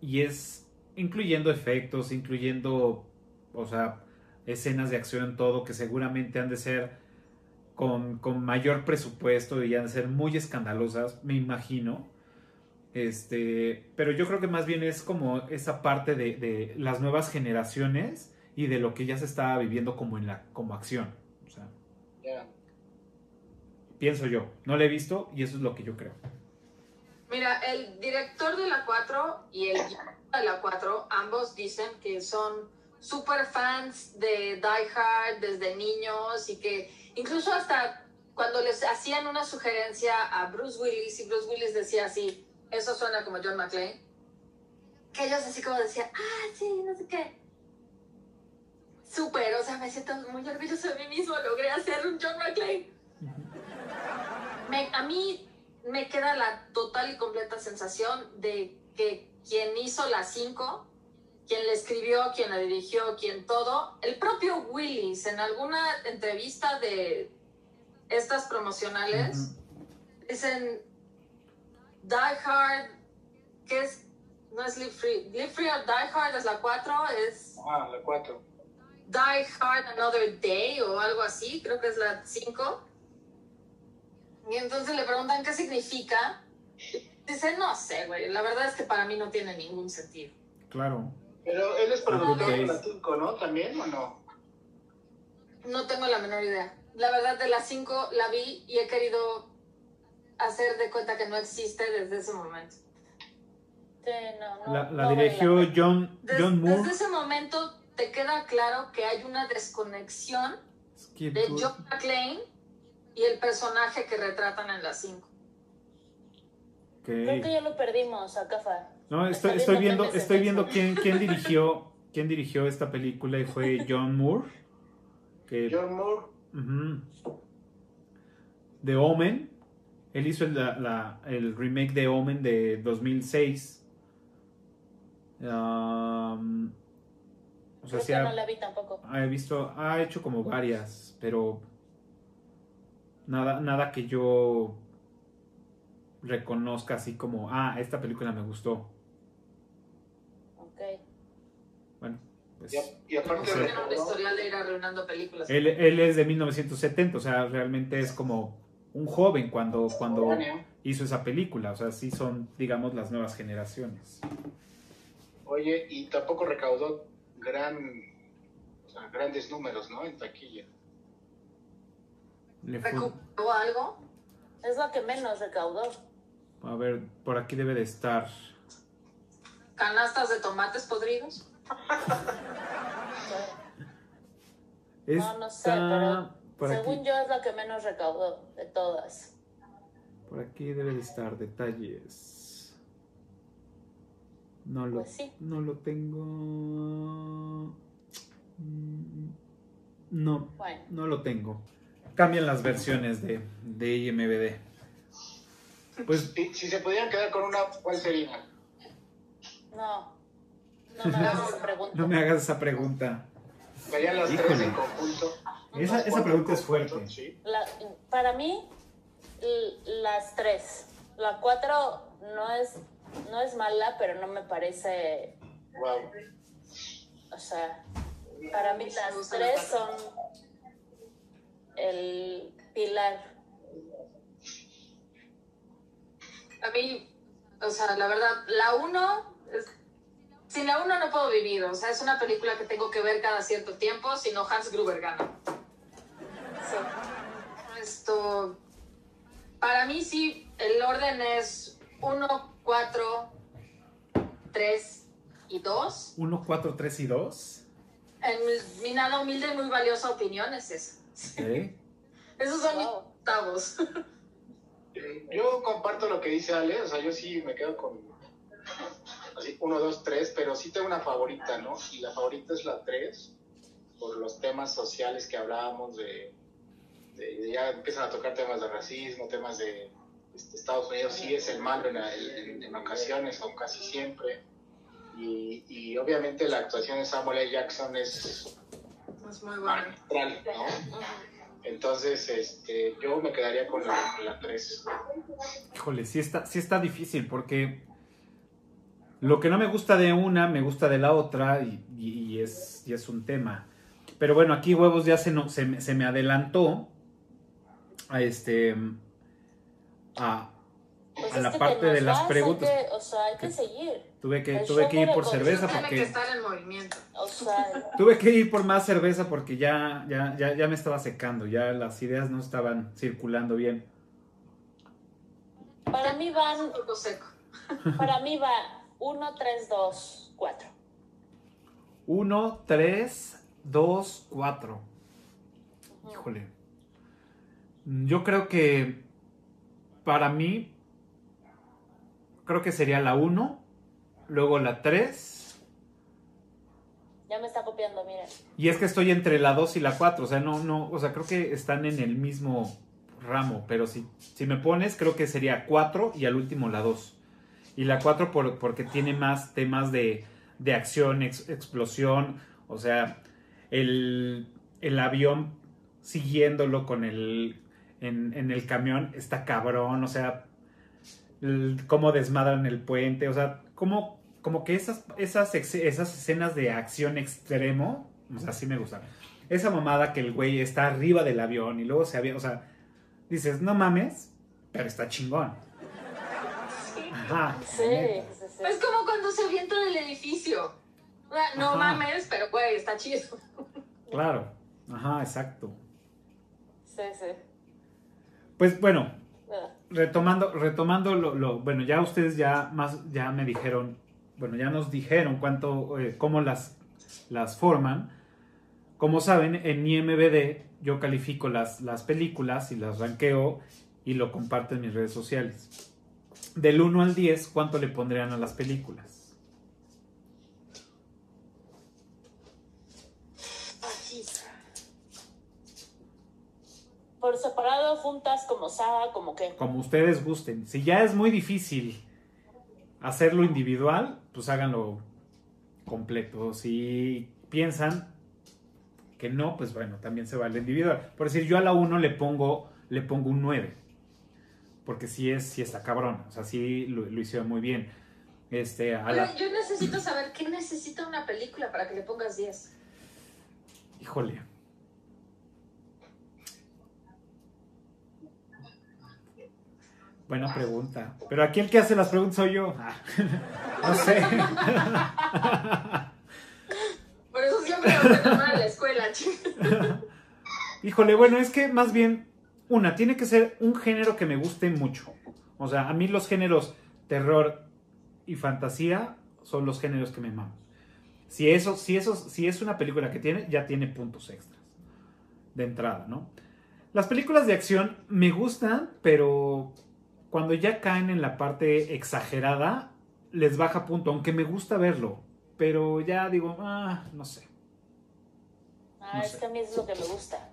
Y es incluyendo efectos, incluyendo, o sea, escenas de acción, todo, que seguramente han de ser con, con mayor presupuesto y han de ser muy escandalosas, me imagino. Este, pero yo creo que más bien es como esa parte de, de las nuevas generaciones y de lo que ya se está viviendo como en la como acción. Pienso yo. No la he visto y eso es lo que yo creo. Mira, el director de la 4 y el de la 4, ambos dicen que son super fans de Die Hard desde niños y que incluso hasta cuando les hacían una sugerencia a Bruce Willis y Bruce Willis decía así, eso suena como John McClane, que ellos así como decían, ah, sí, no sé qué. Súper, o sea, me siento muy orgulloso de mí mismo, logré hacer un John McClane. Me- a mí me queda la total y completa sensación de que quien hizo la 5, quien la escribió, quien la dirigió, quien todo, el propio Willis en alguna entrevista de estas promocionales, dicen Die Hard, que es, no es Live Free, Live Free or Die Hard es la 4, es Ah, la 4. Die Hard Another Day o algo así, creo que es la 5. Y entonces le preguntan qué significa. Dice, no sé, güey, la verdad es que para mí no tiene ningún sentido. Claro. Pero él es productor de la 5, ¿no? ¿También o no? No tengo la menor idea. La verdad de las 5 la vi y he querido hacer de cuenta que no existe desde ese momento. Sí, no, no, La, la no dirigió. John, Des- John desde Moore. ese momento te queda claro que hay una desconexión Skip de. John McClane y el personaje que retratan en las 5. Ok. Creo que ya lo perdimos a Cafa. No, estoy, estoy viendo estoy en viendo quién, quién [laughs] dirigió, quién dirigió esta película y fue John Moore. Que, John Moore. ujú. The Omen. Él hizo el, la- la- el remake de Omen de 2006. Um, o sea, Creo que ha, no la vi tampoco. ha visto, ha hecho como varias, pero nada, nada que yo reconozca así como, ah, esta película me gustó. Ok. Bueno, pues Y, aparte Sí. Tiene un recordó- historial de ir arruinando películas. él, él es de 1970, o sea, realmente es como un joven cuando, cuando hizo esa película, o sea, sí son, digamos, las nuevas generaciones. Oye, y tampoco recaudó gran, o sea, grandes números, ¿no? En taquilla. Le fue- ¿Recuperó algo? Es lo que menos recaudó. a ver, por aquí debe de estar. ¿Canastas de tomates podridos? [laughs] No, no sé, pero por según aquí, yo es la que menos recaudó de todas. por aquí debe de estar detalles. No lo, Pues sí. no lo tengo. Mm, No, Bueno, no lo tengo. Cambian las versiones de, de IMBD. Pues Si, si se pudieran quedar con una, ¿cuál sería? no. No me hagas esa pregunta. no me hagas esa pregunta. Verían las Híjole. tres en conjunto. Esa, pregunta es fuerte. Sí. La- para mí, las tres. La cuatro no es, no es mala, pero no me parece. Wow. O sea, para mí las tres son el pilar. A mí, o sea, la verdad, la uno, es- sin la uno no puedo vivir. O sea, es una película que tengo que ver cada cierto tiempo, si no Hans Gruber gana. Sí. Esto, para mí sí, el orden es 1, 4, 3 y 2. 1, 4, 3 y 2. En mi, mi nada humilde y muy valiosa opinión es esa. ¿Eh? Esos son Wow. octavos. Yo comparto lo que dice Ale, o sea, yo sí me quedo con así, uno, dos, tres, pero sí tengo una favorita, ¿no? Y la favorita es la tres, por los temas sociales que hablábamos de, de- de ya empiezan a tocar temas de racismo, temas de este, Estados Unidos sí es el malo en, en- en ocasiones, o casi siempre. Y, y obviamente la actuación de Samuel L. Jackson es Es muy bueno. magistral, ¿no? Entonces, este, yo me quedaría con la, la tres. Híjole, sí está, sí está difícil porque lo que no me gusta de una me gusta de la otra y, y- y es, y es un tema. Pero bueno, aquí huevos ya se, no, se, me- se me adelantó a este a, a la parte de las preguntas. que- o sea, hay que seguir. Tuve que, tuve que ir por cerveza Tiene que porque estar en movimiento. O sea, [laughs] tuve que ir por más cerveza porque ya, ya, ya, ya me estaba secando, ya las ideas no estaban circulando bien. para mí van, Un poco seco. [laughs] para mí va 1, 3, 2, 4. 1, 3, 2, 4. Híjole. Yo creo que para mí, creo que sería la 1, luego la 3. Ya me está copiando, miren. Y es que estoy entre la 2 y la 4. O sea, no, no, o sea, creo que están en el mismo ramo. Pero si, si me pones, creo que sería 4 y al último la 2. Y la 4 por, porque tiene más temas de, de acción, ex- explosión. O sea, el, el avión siguiéndolo con el. En, en el camión está cabrón. O sea, el- cómo desmadran el puente. O sea, cómo como que esas, esas, ex- esas escenas de acción extremo, o sea, sí me gustan. Esa mamada que el güey está arriba del avión y luego se había, o sea, dices, no mames, pero está chingón. Ajá. Sí, sí, sí. Es como cuando se avienta del edificio. O sea, No Ajá. mames, pero güey, está chido. Claro. Ajá, exacto. Sí, sí. Pues bueno, retomando, retomando lo, bueno, ya ustedes ya más, ya me dijeron, bueno, ya nos dijeron cuánto, eh, cómo las, las forman. Como saben, en IMBD yo califico las, las películas y las ranqueo y lo comparto en mis redes sociales. Del 1 al 10, ¿cuánto le pondrían a las películas? Por separado, juntas, como saga, como que. Como ustedes gusten. Si ya es muy difícil hacerlo individual, pues háganlo completo. Si piensan que no, pues bueno, también se vale individual. Por decir, yo a la 1 le pongo, le pongo un 9. Porque sí es, sí está cabrón. O sea, sí lo, lo hicieron muy bien. Este, a la, Yo, yo necesito saber qué necesita una película para que le pongas 10. híjole. Buena pregunta. Pero aquí el que hace las preguntas soy yo. Ah, [laughs] no sé. [laughs] Por eso siempre me a la escuela, chicos. Híjole, bueno, es que más bien, una, tiene que ser un género que me guste mucho. O sea, a mí los géneros terror y fantasía son los géneros que me maman. Si eso, si eso, si es una película que tiene, ya tiene puntos extras. De entrada, ¿no? Las películas de acción me gustan, pero cuando ya caen en la parte exagerada, les baja punto, aunque me gusta verlo. Pero ya digo, ah, no sé. Ah, No es sé. que a mí es lo que me gusta.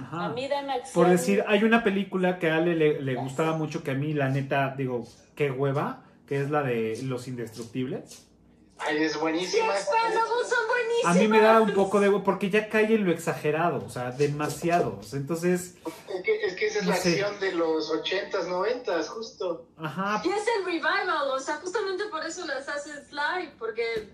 Ajá. A mí dame acción. Por decir, hay una película que a Ale le, le gustaba mucho, que a mí, la neta, digo, qué hueva, que es la de Los Indestructibles. Ay, es buenísima. Expendables son buenísimos. A mí me da un poco de porque ya cae en lo exagerado, o sea, demasiados. Entonces, Es que, es que esa es No la sé. acción de los 80s, 90s, justo. ajá, Y es el revival, o sea, justamente por eso las haces live, porque,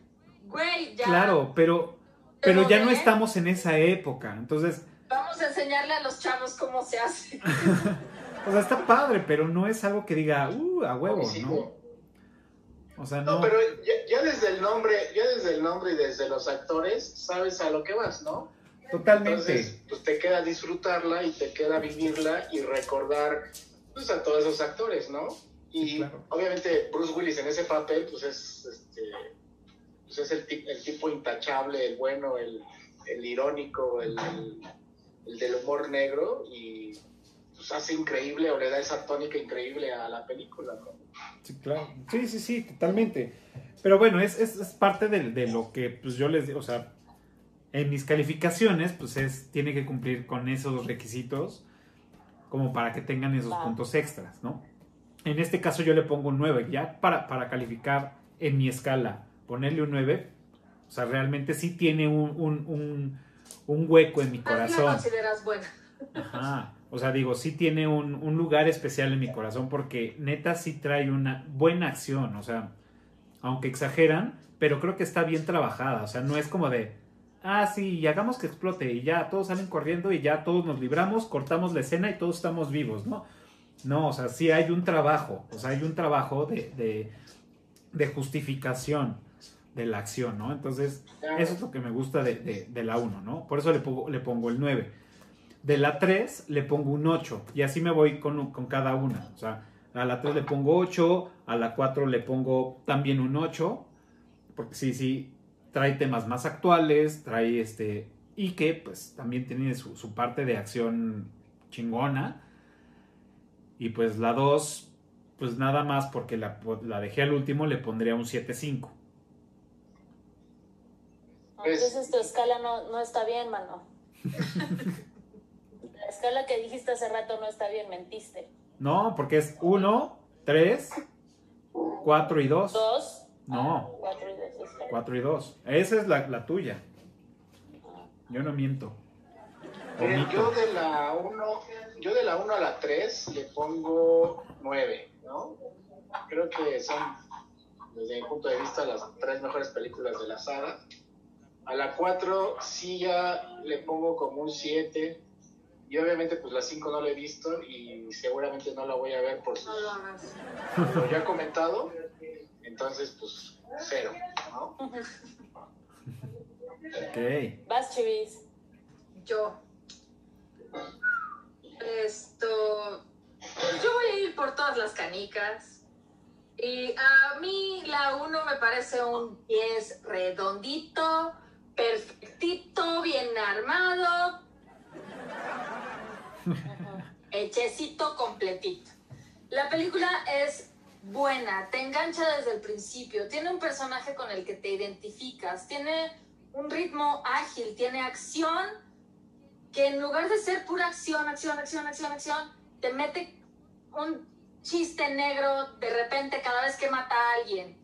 güey, ya claro, pero, pero ya no estamos en esa época. Entonces, vamos a enseñarle a los chavos cómo se hace. [laughs] o sea, está padre, pero no es algo que diga, uh, a huevo, Sí, ¿no? O sea, No, no. pero ya, ya desde el nombre, ya desde el nombre y desde los actores, sabes a lo que vas, ¿no? Totalmente. Entonces, pues te queda disfrutarla y te queda vivirla y recordar pues, a todos esos actores, ¿no? Y claro. obviamente Bruce Willis en ese papel, pues es, este, pues es el, el tipo intachable, el bueno, el, el irónico, el, el- el del humor negro y pues hace increíble o le da esa tónica increíble a la película, ¿no? Sí, claro. Sí, sí, sí, totalmente. Pero bueno, es, es, es parte de, de lo que pues yo les digo, o sea, en mis calificaciones, pues es, tiene que cumplir con esos requisitos como para que tengan esos Va. puntos extras, ¿no? En este caso yo le pongo un 9, ya para, para calificar en mi escala, ponerle un 9, o sea, realmente sí tiene un, un, un, un hueco en mi ¿A qué la corazón. consideras buena? Ajá. O sea, digo, sí tiene un, un lugar especial en mi corazón porque neta sí trae una buena acción. O sea, aunque exageran, pero creo que está bien trabajada. O sea, no es como de, ah, sí, y hagamos que explote y ya todos salen corriendo y ya todos nos libramos, cortamos la escena y todos estamos vivos, ¿no? No, o sea, sí hay un trabajo. O sea, hay un trabajo de, de, de justificación de la acción, ¿no? Entonces, eso es lo que me gusta de, de- de la 1, ¿no? Por eso le pongo, le pongo el 9. De la 3 le pongo un 8 y así me voy con, con cada una. O sea, a la 3 le pongo 8, a la 4 le pongo también un 8, porque sí, sí, trae temas más actuales, trae este, y que pues también tiene su, su parte de acción chingona. Y pues la 2, pues nada más porque la, la dejé al último, le pondría un 7.5. Entonces tu escala no, no está bien, mano. [laughs] La escala que dijiste hace rato no está bien, mentiste. No, porque es 1, 3, 4 y 2. Dos. No. Ah, cuatro y dos. espera. 4 y 2. Esa es la, la tuya. Yo no miento. Miren, yo de la 1, yo de la 1 a la 3 le pongo 9, ¿no? Creo que son, desde mi punto de vista, las tres mejores películas de la saga. A la 4 sí ya le pongo como un 7. Y obviamente pues la 5 no la he visto y seguramente no la voy a ver por sus, No lo hagas. como ya he comentado. Entonces pues cero, ¿no? Ok. Vas, Chivis. Yo. Esto. Yo voy a ir por todas las canicas. Y a mí la 1 me parece un 10 redondito, perfectito, bien armado. Hechecito completito. La película es buena, te engancha desde el principio, tiene un personaje con el que te identificas, tiene un ritmo ágil, tiene acción que en lugar de ser pura acción, acción, acción, acción, acción, te mete un chiste negro de repente cada vez que mata a alguien.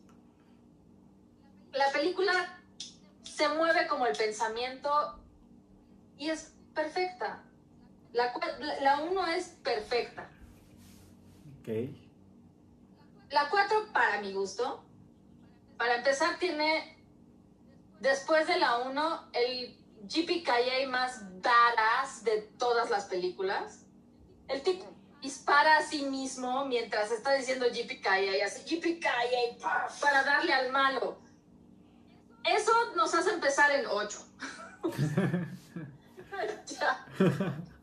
La película se mueve como el pensamiento y es perfecta. La, la- uno es perfecta. Ok. La 4, para mi gusto, para empezar, tiene, después de la 1, el GPKA más badass de todas las películas. El tipo dispara a sí mismo mientras está diciendo GPKA y hace GPKA pa, para darle al malo. Eso nos hace empezar en 8. [laughs] [laughs] [laughs]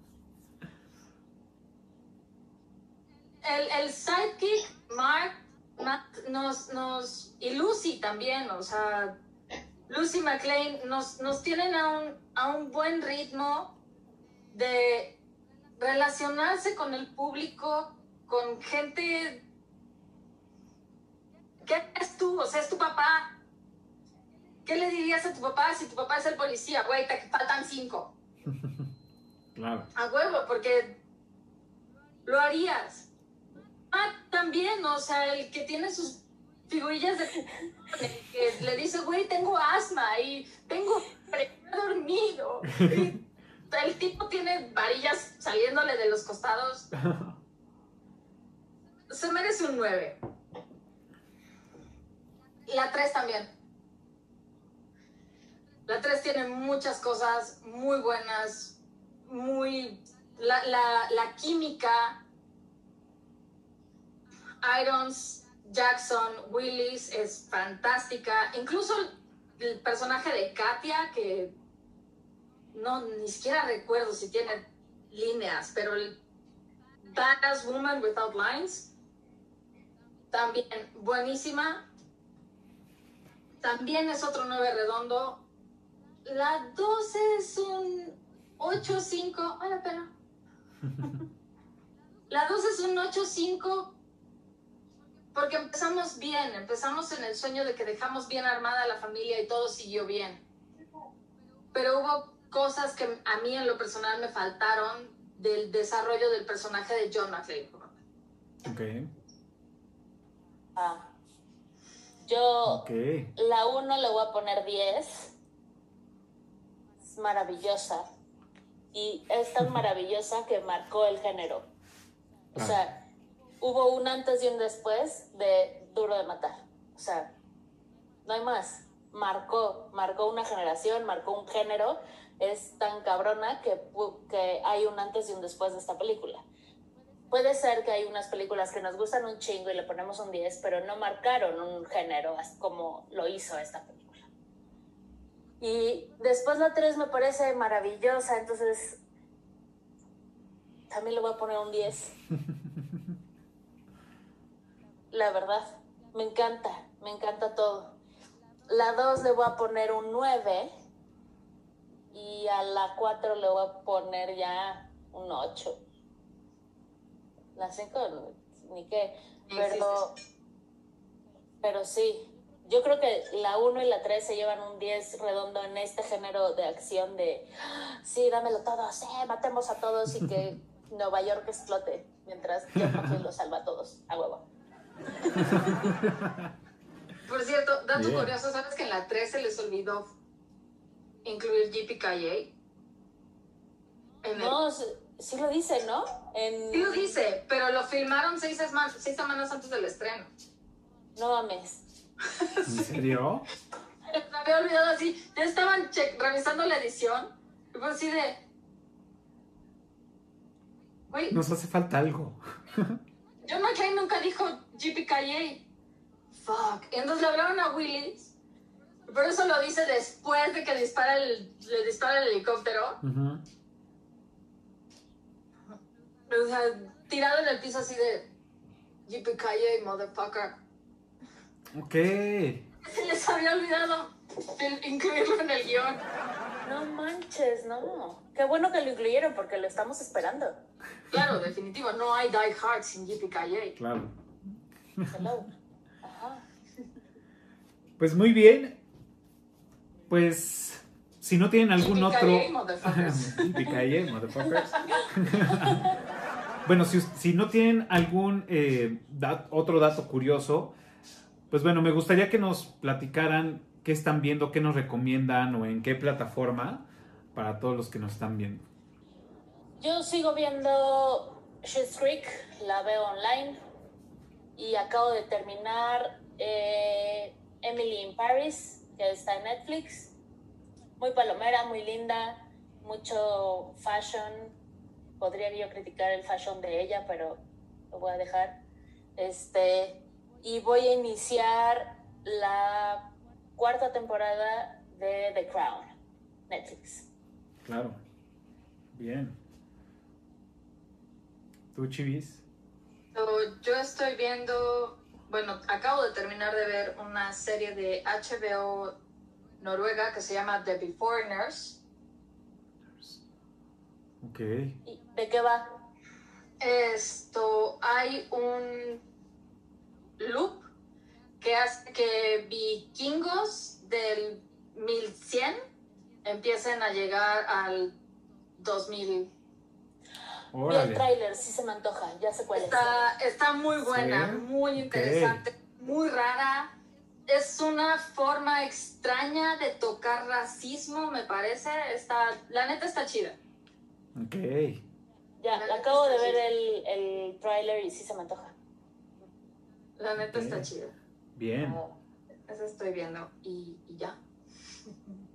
el, el sidekick, Mark, Mark nos, nos, y Lucy también, o sea, Lucy McLean nos, nos tienen a un, a un buen ritmo de relacionarse con el público, con gente que es tú, o sea, es tu papá. ¿Qué le dirías a tu papá si tu papá es el policía? Güey, te faltan cinco. [laughs] Claro. A huevo, porque lo harías. También, o sea, el que tiene sus figurillas de que le dice, güey, tengo asma y tengo dormido. Y el tipo tiene varillas saliéndole de los costados. [laughs] Se merece un 9. La 3 también. La 3 tiene muchas cosas muy buenas, muy... La, la, la química, Irons, Jackson, Willis es fantástica. Incluso el personaje de Katia, que no, ni siquiera recuerdo si tiene líneas, pero el Badass Woman Without Lines, también buenísima. También es otro 9 redondo. La 12 es un 8-5. A [laughs] la pena. La 12 es un 8-5 porque empezamos bien, empezamos en el sueño de que dejamos bien armada la familia y todo siguió bien. Pero hubo cosas que a mí en lo personal me faltaron del desarrollo del personaje de John McClane. Ok. Ah. Yo Ok. la 1 le voy a poner 10. Es maravillosa. Y es tan [laughs] maravillosa que marcó el género. O Ah. sea, hubo un antes y un después de Duro de Matar. O sea, no hay más. Marcó, marcó una generación, marcó un género. Es tan cabrona que, que hay un antes y un después de esta película. Puede ser que hay unas películas que nos gustan un chingo y le ponemos un 10, pero no marcaron un género como lo hizo esta película. Y después la 3 me parece maravillosa, entonces también le voy a poner un 10. [laughs] La verdad, me encanta, me encanta todo. La 2 le voy a poner un 9 y a la 4 le voy a poner ya un 8. La 5 ni qué, pero, pero sí, yo creo que la 1 y la 3 se llevan un 10 redondo en este género de acción de, "Ah, sí, dámelo todo, sí, matemos a todos y que [laughs] Nueva York explote mientras McClane los salva a todos, a huevo. [laughs] Por cierto, dato Bien. curioso, ¿sabes que en la 3 se les olvidó incluir? En el- No, sí, sí lo dice, ¿no? En... Sí lo dice, pero lo filmaron seis, sema- seis semanas antes del estreno. No mames. [laughs] ¿En serio? [laughs] Me había olvidado así. Ya estaban che- revisando la edición. Y fue así de. Nos hace falta algo. John McClane nunca dijo JPKJ. Fuck. Entonces le hablaron a Willis. Por eso lo dice después de que dispara el, le dispara el helicóptero. Ujú. O sea, tirado en el piso así de. JPKJ, motherfucker. Ok. Se les había olvidado incluirlo en el guion. No manches, no. Qué bueno que lo incluyeron porque lo estamos esperando. Claro, definitivo. No hay Die Hard sin JPKJ. Claro. Hello. Ajá. Pues muy bien. Pues si no tienen algún otro. [laughs] motherfuckers. Bueno, si, si no tienen algún eh, dat- otro dato curioso, pues bueno, me gustaría que nos platicaran qué están viendo, qué nos recomiendan o en qué plataforma para todos los que nos están viendo. Yo sigo viendo Creek, la veo online y acabo de terminar eh, Emily in Paris, que está en Netflix. Muy palomera, muy linda, mucho fashion. Podría yo criticar el fashion de ella, pero lo voy a dejar. Este, y voy a iniciar la cuarta temporada de The Crown, Netflix. Claro. Bien. ¿Tú, Chivis? Yo estoy viendo, bueno, acabo de terminar de ver una serie de HBO noruega que se llama The Beforeigners. Ok. ¿Y ¿De qué va? Esto, hay un loop que que hace que vikingos del 1100 empiecen a llegar al 2000. Vi el tráiler, sí se me antoja, ya sé cuál es. Está, está muy buena, Sí. muy interesante, muy rara. Es una forma extraña de tocar racismo, me parece. Está, la neta está chida. Ok. Ya, acabo de ver el, el tráiler y sí se me antoja. La neta está chida. Bien. Ah, Eso estoy viendo y, y ya.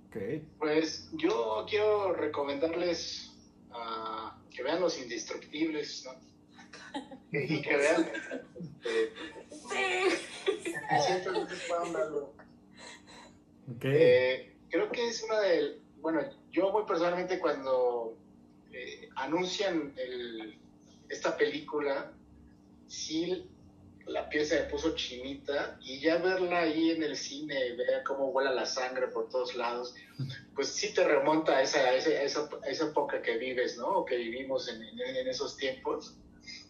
Ok. Pues yo quiero recomendarles ah, que vean Los Indestructibles, ¿no? [laughs] Y, que vean. eh, que siempre les puedan verlo. Ok. Eh, creo que es una de. Bueno, yo muy personalmente cuando eh, anuncian el- esta película, sí la piel se me puso chinita y ya verla ahí en el cine, ver cómo vuela la sangre por todos lados, pues sí te remonta a esa, a esa, a esa, a esa época que vives, ¿no? O que vivimos en, en- en esos tiempos.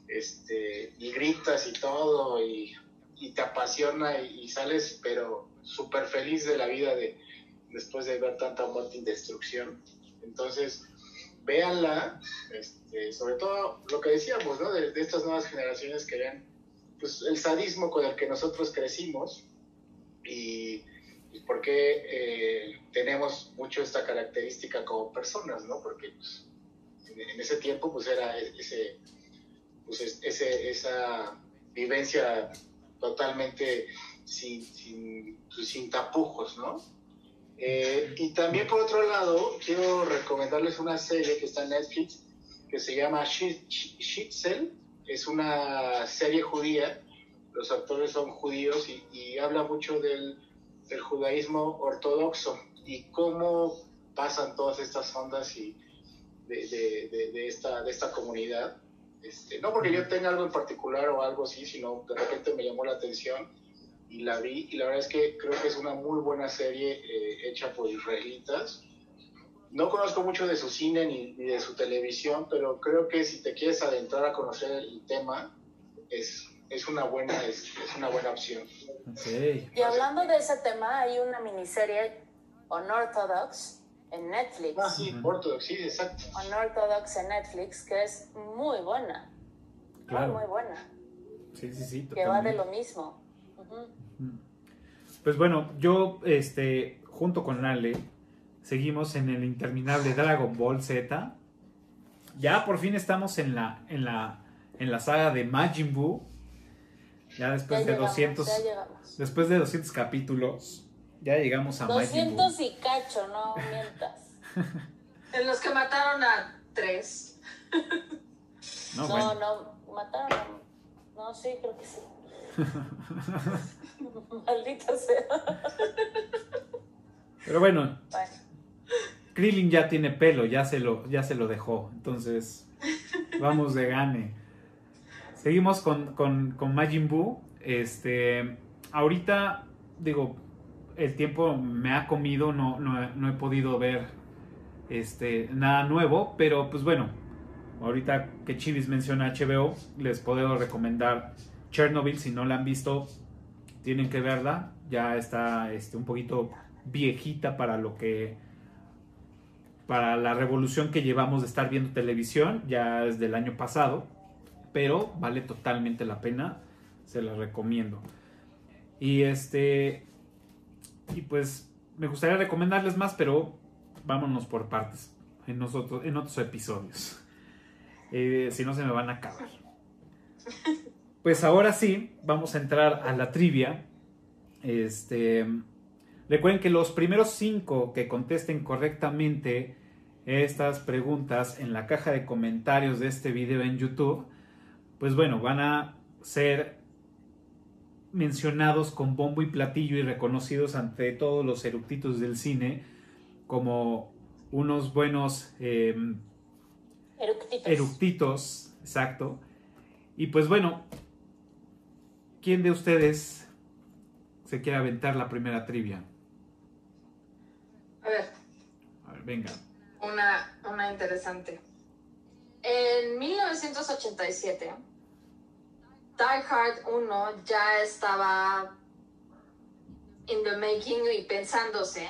Este, y gritas y todo, y, y te apasiona y, y sales, pero súper feliz de la vida de, después de ver tanta muerte y destrucción. Entonces, véanla, este, sobre todo lo que decíamos, ¿no? De, de estas nuevas generaciones que vean pues, el sadismo con el que nosotros crecimos y, por qué eh, tenemos mucho esta característica como personas, ¿no? Porque pues, en, ese tiempo pues era ese, pues, esa vivencia totalmente sin, pues, sin tapujos, ¿no? Eh, y también por otro lado, quiero recomendarles una serie que está en Netflix que se llama Shi- Shi- Shitzel. Es una serie judía, los actores son judíos y, y habla mucho del, del judaísmo ortodoxo y cómo pasan todas estas ondas y de, de- de- de esta, de esta comunidad. Este, no porque yo tenga algo en particular o algo así, sino de repente me llamó la atención y la vi y la verdad es que creo que es una muy buena serie eh, hecha por israelitas. No conozco mucho de su cine ni, ni de su televisión, pero creo que si te quieres adentrar a conocer el tema, es, es, una, buena, es, es una buena opción. Y hablando de ese tema, hay una miniserie Unorthodox en Netflix. Ah, sí, Ujú. Orthodox, sí, exacto. Unorthodox en Netflix, que es muy buena. Claro. Muy, muy buena. Sí, sí, sí. Que va de lo mismo. Pues bueno, yo, este, junto con Ale, seguimos en el interminable Dragon Ball Z. Ya por fin estamos en la, en la, en la saga de Majin Buu. Ya después Ya de llegamos, 200, ya llegamos. después de 200 capítulos, ya llegamos a Majin Buu. 200 y cacho, no mientas. [laughs] En los que mataron a tres. [laughs] No, No, bueno. no, mataron. a- No, sí, creo que sí. [laughs] Maldita sea. Pero bueno, Bueno, Krillin ya tiene pelo, ya se lo, ya se lo dejó. Entonces, vamos de gane. Seguimos con, con, con Majin Buu. Este, ahorita, digo, el tiempo me ha comido, no, no, no he podido ver este, nada nuevo, pero pues bueno, ahorita que Chivis menciona HBO, les puedo recomendar Chernobyl, si no la han visto, tienen que verla, ya está este, un poquito viejita para lo que para la revolución que llevamos de estar viendo televisión, ya es del año pasado, pero vale totalmente la pena, se la recomiendo. Y este y pues me gustaría recomendarles más, pero vámonos por partes en nosotros en otros episodios. Eh, si no se me van a acabar. Pues ahora sí, vamos a entrar a la trivia. Este, recuerden que los primeros cinco que contesten correctamente estas preguntas en la caja de comentarios de este video en YouTube, pues bueno, van a ser mencionados con bombo y platillo y reconocidos ante todos los eructitos del cine como unos buenos eh, eructitos. eructitos, exacto. Y pues bueno, ¿quién de ustedes se quiere aventar la primera trivia? A ver, A ver, venga. Una, una interesante. En 1987, Die Hard 1 ya estaba in the making y pensándose.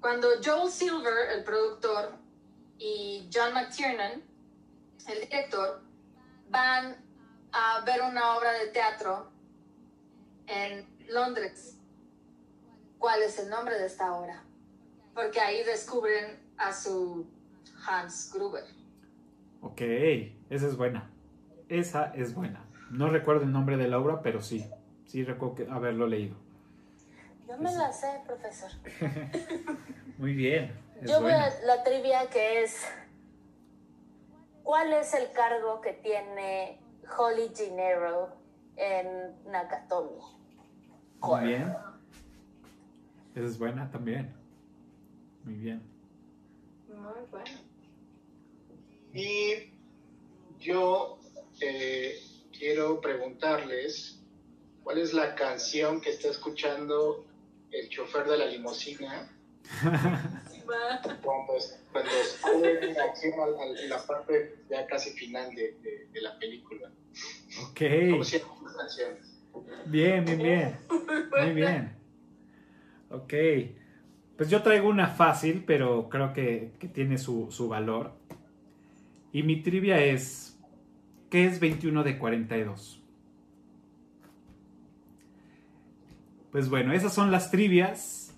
Cuando Joel Silver, el productor, y John McTiernan, el director, van a ver una obra de teatro en Londres. ¿Cuál es el nombre de esta obra? Porque ahí descubren a su Hans Gruber. Ok, esa es buena. Esa es buena. No recuerdo el nombre de la obra, pero sí. Sí recuerdo que- haberlo leído. Yo me la sé, profesor. [laughs] Muy bien. Es Yo voy buena. a la trivia que es ¿Cuál es el cargo que tiene Holly Gennaro en Nakatomi? Muy bien. Esa es buena también. Muy bien. Muy bueno. Y yo eh, quiero preguntarles cuál es la canción que está escuchando el chofer de la limusina [laughs] cuando, es- cuando sale en acción en la parte ya casi final de, de- de la película. Ok. ¿Cómo se llama esa canción? Bien, bien, bien. [laughs] Muy bien. Ok. Pues yo traigo una fácil, pero creo que, tiene su, su valor. Y mi trivia es, ¿qué es 21 de 42? Pues bueno, esas son las trivias.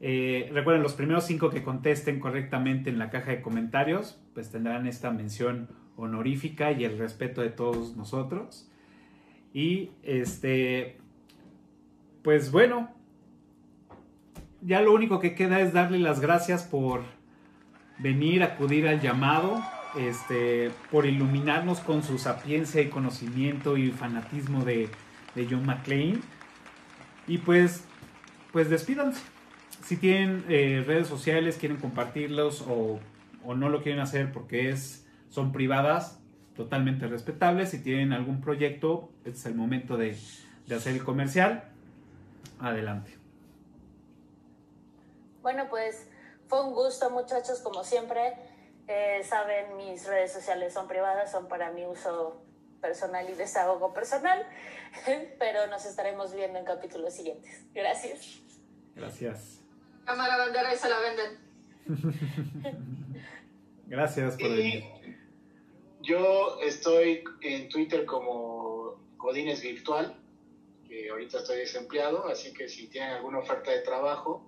Eh, recuerden, los primeros cinco que contesten correctamente en la caja de comentarios, pues tendrán esta mención honorífica y el respeto de todos nosotros. Y este, pues bueno, ya lo único que queda es darle las gracias por venir, acudir al llamado, este, por iluminarnos con su sapiencia y conocimiento y fanatismo de, de John McClane. Y pues, pues despídanse. Si tienen eh, redes sociales, quieren compartirlos o, o no lo quieren hacer porque es, son privadas, totalmente respetables. Si tienen algún proyecto, es el momento de, de hacer el comercial. Adelante. Bueno, pues fue un gusto, muchachos, como siempre. Eh, saben, mis redes sociales son privadas, son para mi uso personal y desahogo personal, [laughs] pero nos estaremos viendo en capítulos siguientes. Gracias. Gracias. Cámara bandera y se la venden. [laughs] Gracias por Y venir. yo estoy en Twitter como Godines Virtual, que ahorita estoy desempleado, así que si tienen alguna oferta de trabajo,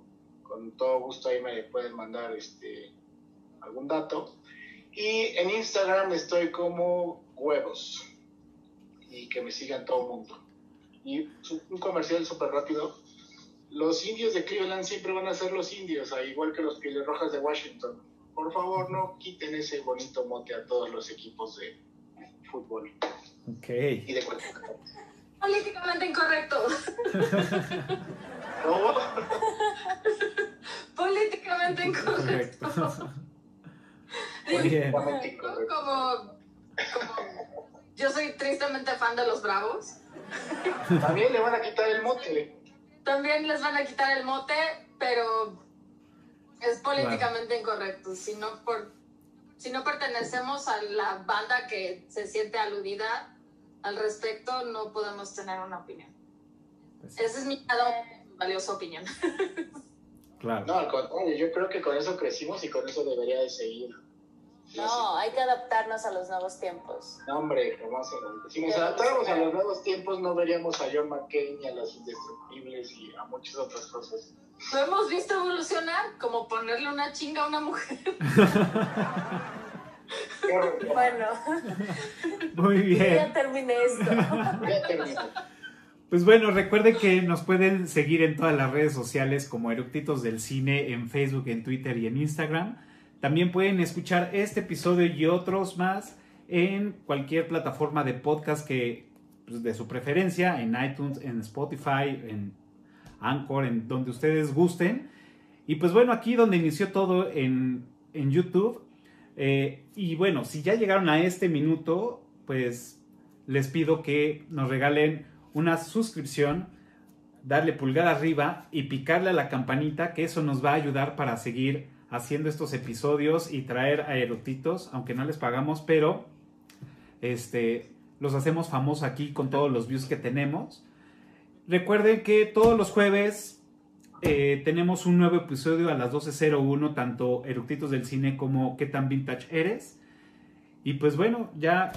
con todo gusto ahí me pueden mandar este algún dato. Y en Instagram estoy como huevos y que me sigan todo el mundo. Y un comercial súper rápido. Los indios de Cleveland siempre van a ser los indios, al igual que los Pieles Rojas de Washington. Por favor, no quiten ese bonito mote a todos los equipos de fútbol Ok. y de cualquier Políticamente incorrecto. [laughs] ¿Cómo? [laughs] Políticamente incorrecto. Correcto. Como, como yo soy tristemente fan de los Bravos. También le van a quitar el mote. También les van a quitar el mote, pero es políticamente incorrecto. Si no, por, si no pertenecemos a la banda que se siente aludida al respecto, no podemos tener una opinión. Pues, Esa es mi cada valiosa opinión. [laughs] claro. No, al contrario, yo creo que con eso crecimos y con eso debería de seguir. No, hay que adaptarnos a los nuevos tiempos. No, hombre, jamás Si nos adaptáramos a los nuevos tiempos, no veríamos a John McCain, a los indestructibles y a muchas otras cosas. Lo hemos visto evolucionar, como ponerle una chinga a una mujer. [laughs] Bueno, Muy [laughs] ya bien. terminé esto. Ya terminé. Pues bueno, recuerden que nos pueden seguir en todas las redes sociales como Eructitos del Cine en Facebook, en Twitter y en Instagram. También pueden escuchar este episodio y otros más en cualquier plataforma de podcast que pues, de su preferencia, en iTunes, en Spotify, en Anchor, en donde ustedes gusten. Y pues bueno, aquí donde inició todo en, en YouTube. Eh, y bueno, si ya llegaron a este minuto, pues les pido que nos regalen una suscripción, darle pulgar arriba y picarle a la campanita, que eso nos va a ayudar para seguir haciendo estos episodios y traer a erotitos, aunque no les pagamos, pero este, los hacemos famosos aquí con todos los views que tenemos. Recuerden que todos los jueves eh, tenemos un nuevo episodio a las 12.01, tanto Eructitos del Cine como ¿Qué tan vintage eres? Y pues bueno, ya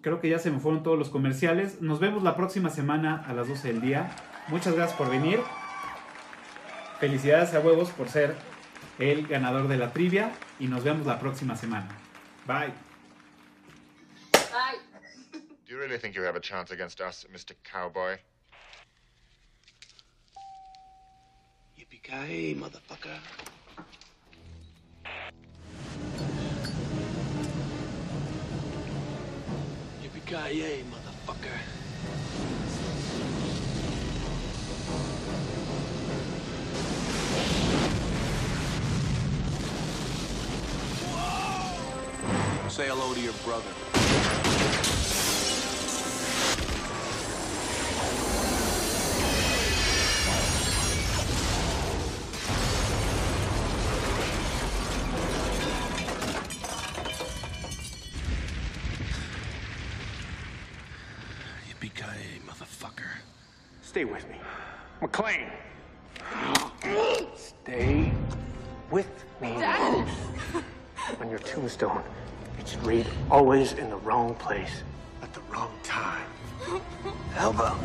creo que ya se me fueron todos los comerciales. Nos vemos la próxima semana a las 12 del día. Muchas gracias por venir. Felicidades a huevos por ser el ganador de la trivia y nos vemos la próxima semana. Bye. Ay, Do you really think you have a chance against us, Mr. Cowboy? Yippee-ki-yay, motherfucker. Yippee-ki-yay, eh, motherfucker. Say hello to your brother. Stay with me. McLean! Stay with me. On your tombstone, it should read always in the wrong place at the wrong time. How about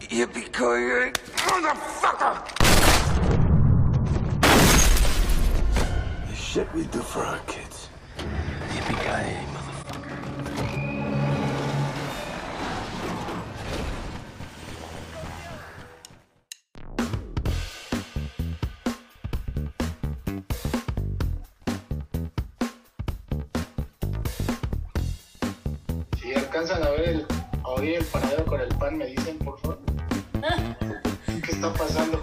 Yippee-ki-yay, motherfucker! The shit we do for our kids. Yippee-ki-yay, alcanzan a ver el, a oír el panadero con el pan, me dicen, por favor. [laughs] ¿Qué está pasando